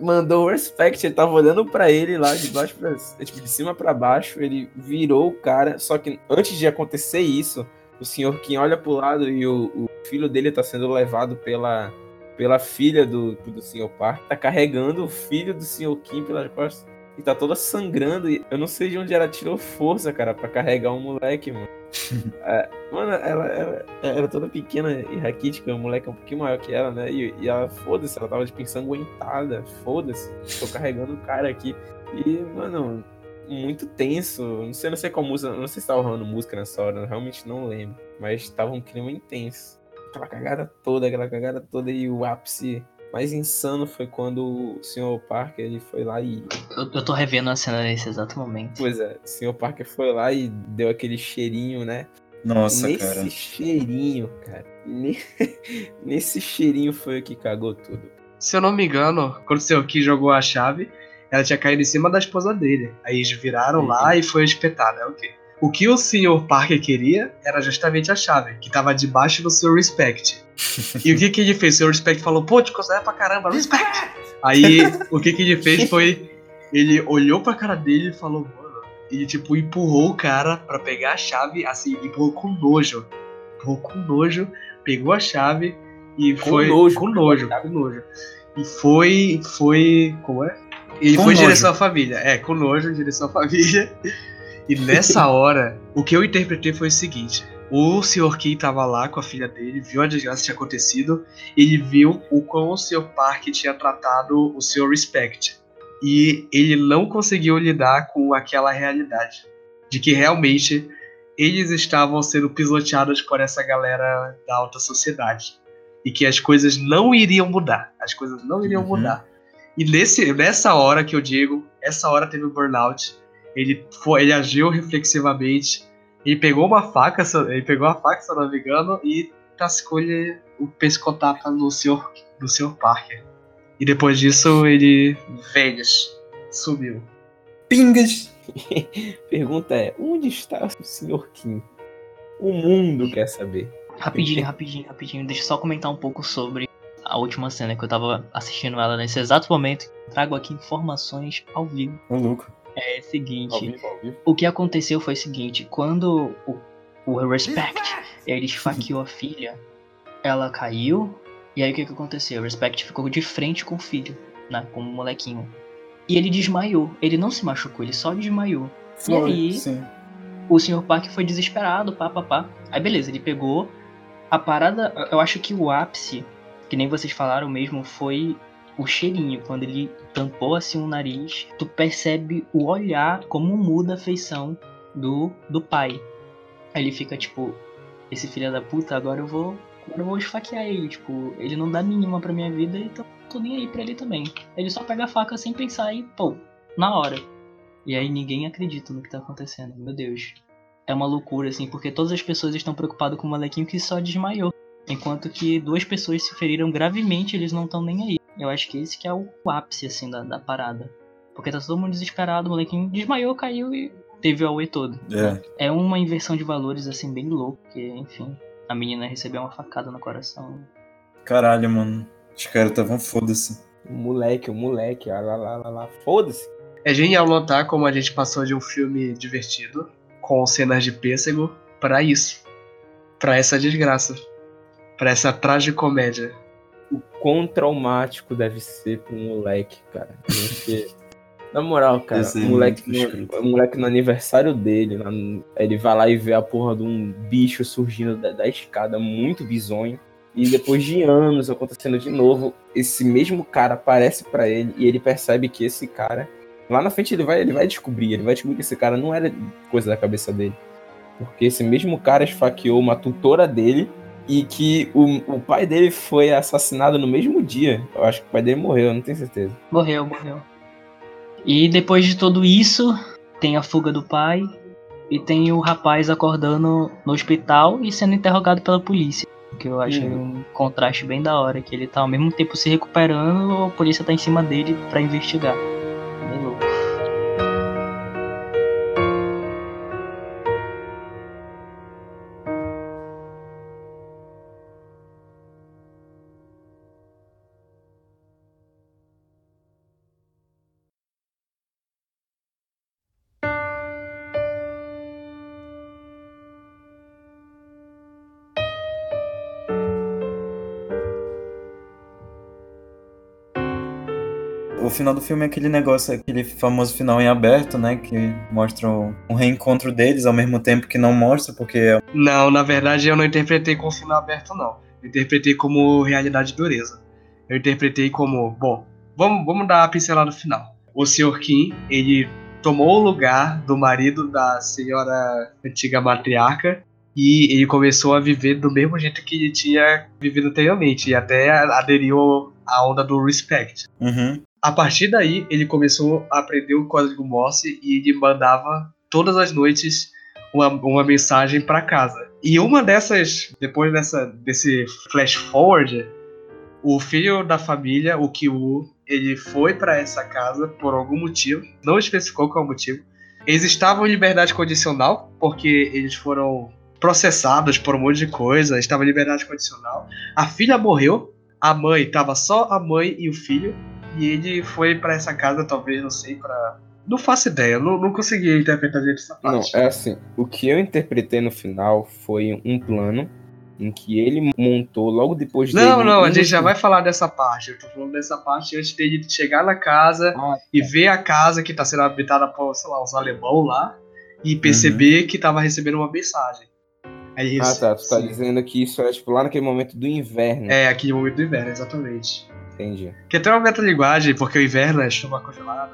Mandou o respect, ele tava olhando pra ele lá de baixo pra, tipo, de cima pra baixo, ele virou o cara, só que antes de acontecer isso, o senhor Kim olha pro lado e o, o filho dele tá sendo levado pela, pela filha do, do senhor Park, tá carregando o filho do senhor Kim pelas costas. E tá toda sangrando, e eu não sei de onde ela tirou força, cara, pra carregar um moleque, mano. É, mano, ela, ela, era toda pequena e raquítica, o moleque é um pouquinho maior que ela, né? E, e ela, foda-se, ela tava tipo ensanguentada, foda-se, tô carregando o cara aqui. E, mano, muito tenso. Não sei, não sei qual música, não sei se tava rolando música nessa hora, realmente não lembro. Mas tava um clima intenso. Aquela cagada toda, aquela cagada toda, e o ápice mais insano foi quando o Sr. Parker ele foi lá e. Eu, eu tô revendo a cena nesse exato momento. Pois é, o Sr. Parker foi lá e deu aquele cheirinho, né? Nossa, Nesse cara. cheirinho, cara. ne- Nesse cheirinho foi o que cagou tudo. Se eu não me engano, quando o seu Ki jogou a chave, ela tinha caído em cima da esposa dele. Aí eles viraram lá e foi espetada. É ok. O que o Sr. Parker queria era justamente a chave, que tava debaixo do seu Respect. E o que, que ele fez? O seu Respect falou, pô, te considera pra caramba, Respect! Aí o que, que ele fez foi. Ele olhou pra cara dele e falou, mano. E tipo, empurrou o cara pra pegar a chave, assim, empurrou com nojo. Empurrou com nojo, pegou a chave e Com foi. nojo, com nojo, com nojo. E foi. Foi. Como é? Ele Com foi em nojo. direção à família. É, com nojo, em direção à família. E nessa hora, o que eu interpretei foi o seguinte: o Sr. Kim tava lá com a filha dele, viu a desgraça que tinha acontecido, ele viu o como o Sr. Park tinha tratado o Sr. Respect. E ele não conseguiu lidar com aquela realidade. De que realmente eles estavam sendo pisoteados por essa galera da alta sociedade. E que as coisas não iriam mudar. As coisas não iriam Uhum. mudar. E nesse, nessa hora que eu digo, essa hora teve o burnout. Ele, foi, ele agiu reflexivamente. Ele pegou uma faca, se eu- ele pegou a faca, se eu não me engano, e tascou-lhe o pescotapa no Sr. no Sr. Parker. E depois disso ele Vênus sumiu. Pingas! Pergunta é: onde está o Sr. Kim? O mundo quer saber. Rapidinho, rapidinho, rapidinho. Deixa eu só comentar um pouco sobre a última cena que eu tava assistindo ela nesse exato momento. Trago aqui informações ao vivo. Ô, louco. É o seguinte. Ao vivo, ao vivo. O que aconteceu foi o seguinte, quando o, o Respect ele esfaqueou a filha, ela caiu, e aí o que, que aconteceu? O Respect ficou de frente com o filho, né? Com o molequinho. E ele desmaiou. Ele não se machucou, ele só desmaiou. E aí, Sim. o Sr. Park foi desesperado, pá, pá, pá. Aí beleza, ele pegou a parada. Eu acho que o ápice, que nem vocês falaram mesmo, foi o cheirinho, quando ele tampou assim o nariz, tu percebe o olhar, como muda a feição do, do pai. Aí ele fica tipo, esse filho da puta, agora eu vou. Agora eu vou esfaquear ele, tipo, ele não dá mínima pra minha vida, então tô nem aí pra ele também. Ele só pega a faca sem pensar e, pô, na hora. E aí ninguém acredita no que tá acontecendo, meu Deus. É uma loucura, assim, porque todas as pessoas estão preocupadas com o molequinho que só desmaiou. Enquanto que duas pessoas se feriram gravemente, eles não estão nem aí. Eu acho que esse que é o ápice, assim, da, da parada. Porque tá todo mundo desesperado, o molequinho desmaiou, caiu e teve o Aue todo. É. É uma inversão de valores, assim, bem louco, porque, enfim, a menina recebeu uma facada no coração. Caralho, mano. Os caras estavam foda-se. O moleque, o moleque, ah, lá, lá, lá, lá. Foda-se. É genial notar como a gente passou de um filme divertido, com cenas de pêssego, pra isso. Pra essa desgraça. Pra essa tragicomédia. O quão traumático deve ser pro moleque, cara. Porque, na moral, cara, Esse é o moleque, no, o moleque no aniversário dele, ele vai lá e vê a porra de um bicho surgindo da, da escada, muito bizonho. E depois de anos acontecendo de novo, esse mesmo cara aparece pra ele e ele percebe que esse cara. Lá na frente ele vai, ele vai descobrir, ele vai descobrir que esse cara não era coisa da cabeça dele. Porque esse mesmo cara esfaqueou uma tutora dele e que o, o pai dele foi assassinado no mesmo dia. Eu acho que o pai dele morreu, eu não tenho certeza. Morreu, morreu. E depois de tudo isso, tem a fuga do pai e tem o rapaz acordando no hospital e sendo interrogado pela polícia. Que eu acho Uhum. um contraste bem da hora, que ele tá ao mesmo tempo se recuperando, a polícia tá em cima dele pra investigar. Final do filme é aquele negócio, aquele famoso final em aberto, né? Que mostra um reencontro deles ao mesmo tempo que não mostra, porque é Não, na verdade eu não interpretei com final aberto, não. Eu interpretei como realidade dureza. Eu interpretei como, bom, vamos, vamos dar a pincelada no final. O Sr. Kim, ele tomou o lugar do marido da senhora antiga matriarca e ele começou a viver do mesmo jeito que ele tinha vivido anteriormente e até aderiu à onda do respect. Uhum. A partir daí, ele começou a aprender o código Morse e ele mandava todas as noites uma, uma mensagem para casa. E uma dessas, depois dessa, desse flash forward, o filho da família, o Kyu, ele foi para essa casa por algum motivo, não especificou qual motivo. Eles estavam em liberdade condicional, porque eles foram processados por um monte de coisa, estavam em liberdade condicional. A filha morreu, a mãe tava só a mãe e o filho, e ele foi pra essa casa, talvez, não sei, pra. Não faço ideia, não, não consegui interpretar direito essa Não, parte. é assim. O que eu interpretei no final foi um plano em que ele montou logo depois dele. Não, não, a gente já vai falar dessa parte. Eu tô falando dessa parte antes dele chegar na casa Ah, e ver a casa que tá sendo habitada por, sei lá, os alemão lá e perceber que tava recebendo uma mensagem. É isso. Ah, tá. Tu tá Sim. dizendo que isso é tipo lá naquele momento do inverno. É, aquele momento do inverno, exatamente. Entendi. Que tem uma metalinguagem, porque o inverno é chuva congelada.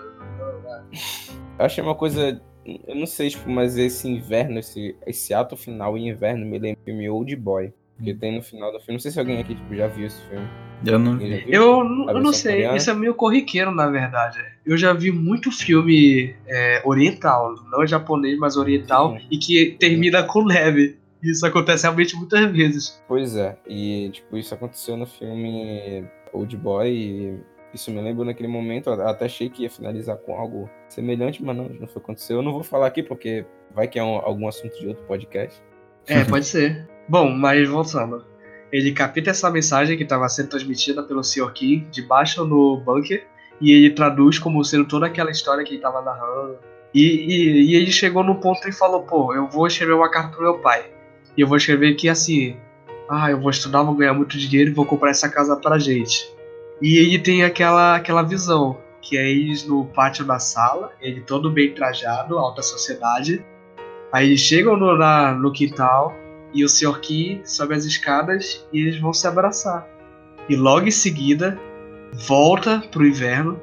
Eu achei uma coisa. Eu não sei, tipo, mas esse inverno, esse, esse ato final em inverno me lembra o filme Old Boy. Que tem no final do filme. Não sei se alguém aqui tipo, já viu esse filme. Eu não vi. Eu, eu não sei, coreana? isso é meio corriqueiro, na verdade. Eu já vi muito filme é, oriental, não japonês, mas oriental, Sim. e que termina com neve. Isso acontece realmente muitas vezes. Pois é, e tipo, isso aconteceu no filme Old Boy isso me lembrou naquele momento, até achei que ia finalizar com algo semelhante, mas não, não foi aconteceu. Eu não vou falar aqui porque vai que é um- algum assunto de outro podcast. É, pode ser. Bom, mas voltando. Ele capta essa mensagem que estava sendo transmitida pelo Sr. Kim debaixo no bunker e ele traduz como sendo toda aquela história que ele estava narrando. E, e, e ele chegou no ponto e falou: pô, eu vou escrever uma carta pro meu pai. E eu vou escrever que assim: ah, eu vou estudar, vou ganhar muito dinheiro e vou comprar essa casa pra gente. E ele tem aquela, aquela visão, que é eles no pátio da sala, ele todo bem trajado, alta sociedade. Aí eles chegam no, na- no quintal e o Sr. Ki sobe as escadas e eles vão se abraçar. E logo em seguida, volta pro inverno.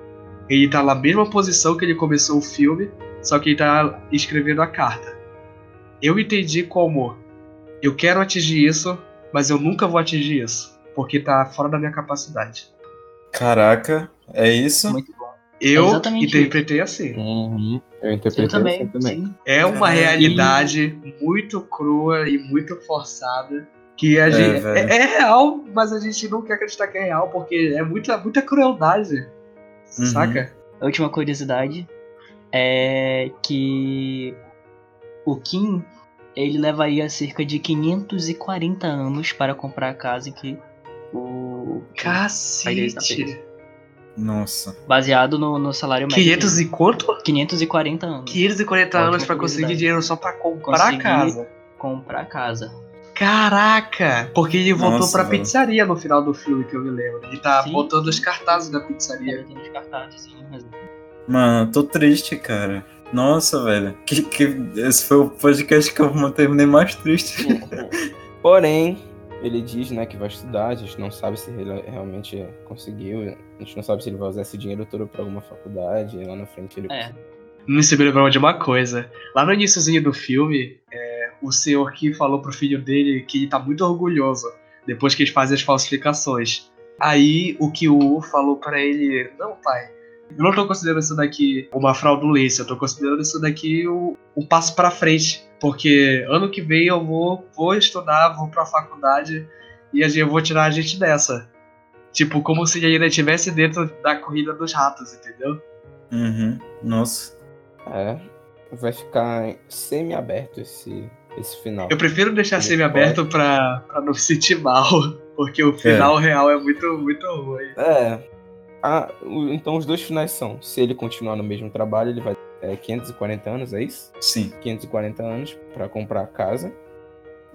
Ele tá na mesma posição que ele começou o filme, só que ele tá escrevendo a carta. Eu entendi como eu quero atingir isso, mas eu nunca vou atingir isso, porque tá fora da minha capacidade. Caraca, é isso? Muito bom. Eu exatamente interpretei assim. Uhum. Eu interpretei Eu também, assim também. sim. É uma Caralho. realidade muito crua e muito forçada. Que a gente. velho. É, é real, mas a gente não quer acreditar que é real, porque é muita, muita crueldade. Uhum. Saca? A última curiosidade é que o Kim ele levaria cerca de 540 anos para comprar a casa em que o Cacete. Nossa. baseado no, no salário médio. 500 e quanto? dele. 540 anos. 540 Ótima anos pra conseguir dinheiro só pra comprar Conseguir- casa. Comprar a casa. Caraca! Porque ele voltou Nossa, pra velho. pizzaria no final do filme, que eu me lembro. Ele tá Sim. botando os cartazes da pizzaria. Tem os cartazes, sim, mas- Mano, tô triste, cara. Nossa, velho. Que, que, esse foi o podcast que eu terminei mais triste. Porém, ele diz né, que vai estudar, a gente não sabe se ele realmente conseguiu, a gente não sabe se ele vai usar esse dinheiro todo pra alguma faculdade, lá na frente ele. É. Isso me lembrou de uma coisa. Lá no iníciozinho do filme, é, o senhor que falou pro filho dele que ele tá muito orgulhoso depois que eles fazem as falsificações. Aí o Kyu falou pra ele: Não, pai, eu não tô considerando isso daqui uma fraudulência, eu tô considerando isso daqui um, um passo pra frente. Porque ano que vem eu vou, vou estudar, vou pra faculdade e a gente- eu vou tirar a gente dessa. Tipo, como se ainda estivesse dentro da corrida dos ratos, entendeu? Uhum. Nossa. É, vai ficar semi-aberto esse, esse final. Eu prefiro deixar Ele semi-aberto pra, pra não me sentir mal, porque o final real é muito, muito ruim. É. Ah, o- então os dois finais são: se ele continuar no mesmo trabalho, ele vai ter 540 anos, é isso? Sim. 540 anos pra comprar a casa.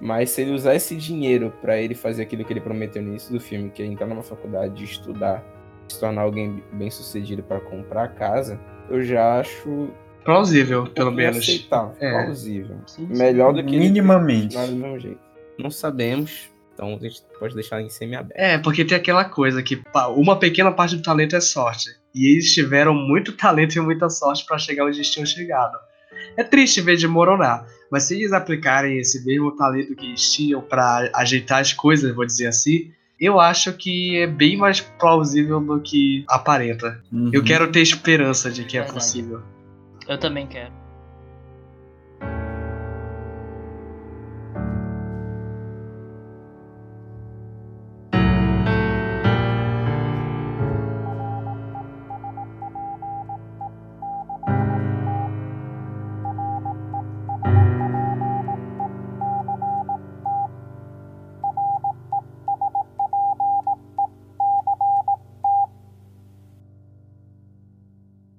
Mas se ele usar esse dinheiro pra ele fazer aquilo que ele prometeu no início do filme, que é entrar numa faculdade, estudar, se tornar alguém bem sucedido pra comprar a casa, eu já acho Plausível, pelo menos. aceitável, É. plausível. Sim, sim. Melhor do que ele Minimamente. continuar do mesmo jeito. Não sabemos, então a gente pode deixar em semi-aberto. É, porque tem aquela coisa que uma pequena parte do talento é sorte. E eles tiveram muito talento e muita sorte pra chegar onde eles tinham chegado. É triste ver desmoronar, mas se eles aplicarem esse mesmo talento que eles tinham pra ajeitar as coisas, vou dizer assim, eu acho que é bem mais plausível do que aparenta. Uhum. Eu quero ter esperança de que é Verdade. possível. Eu também quero.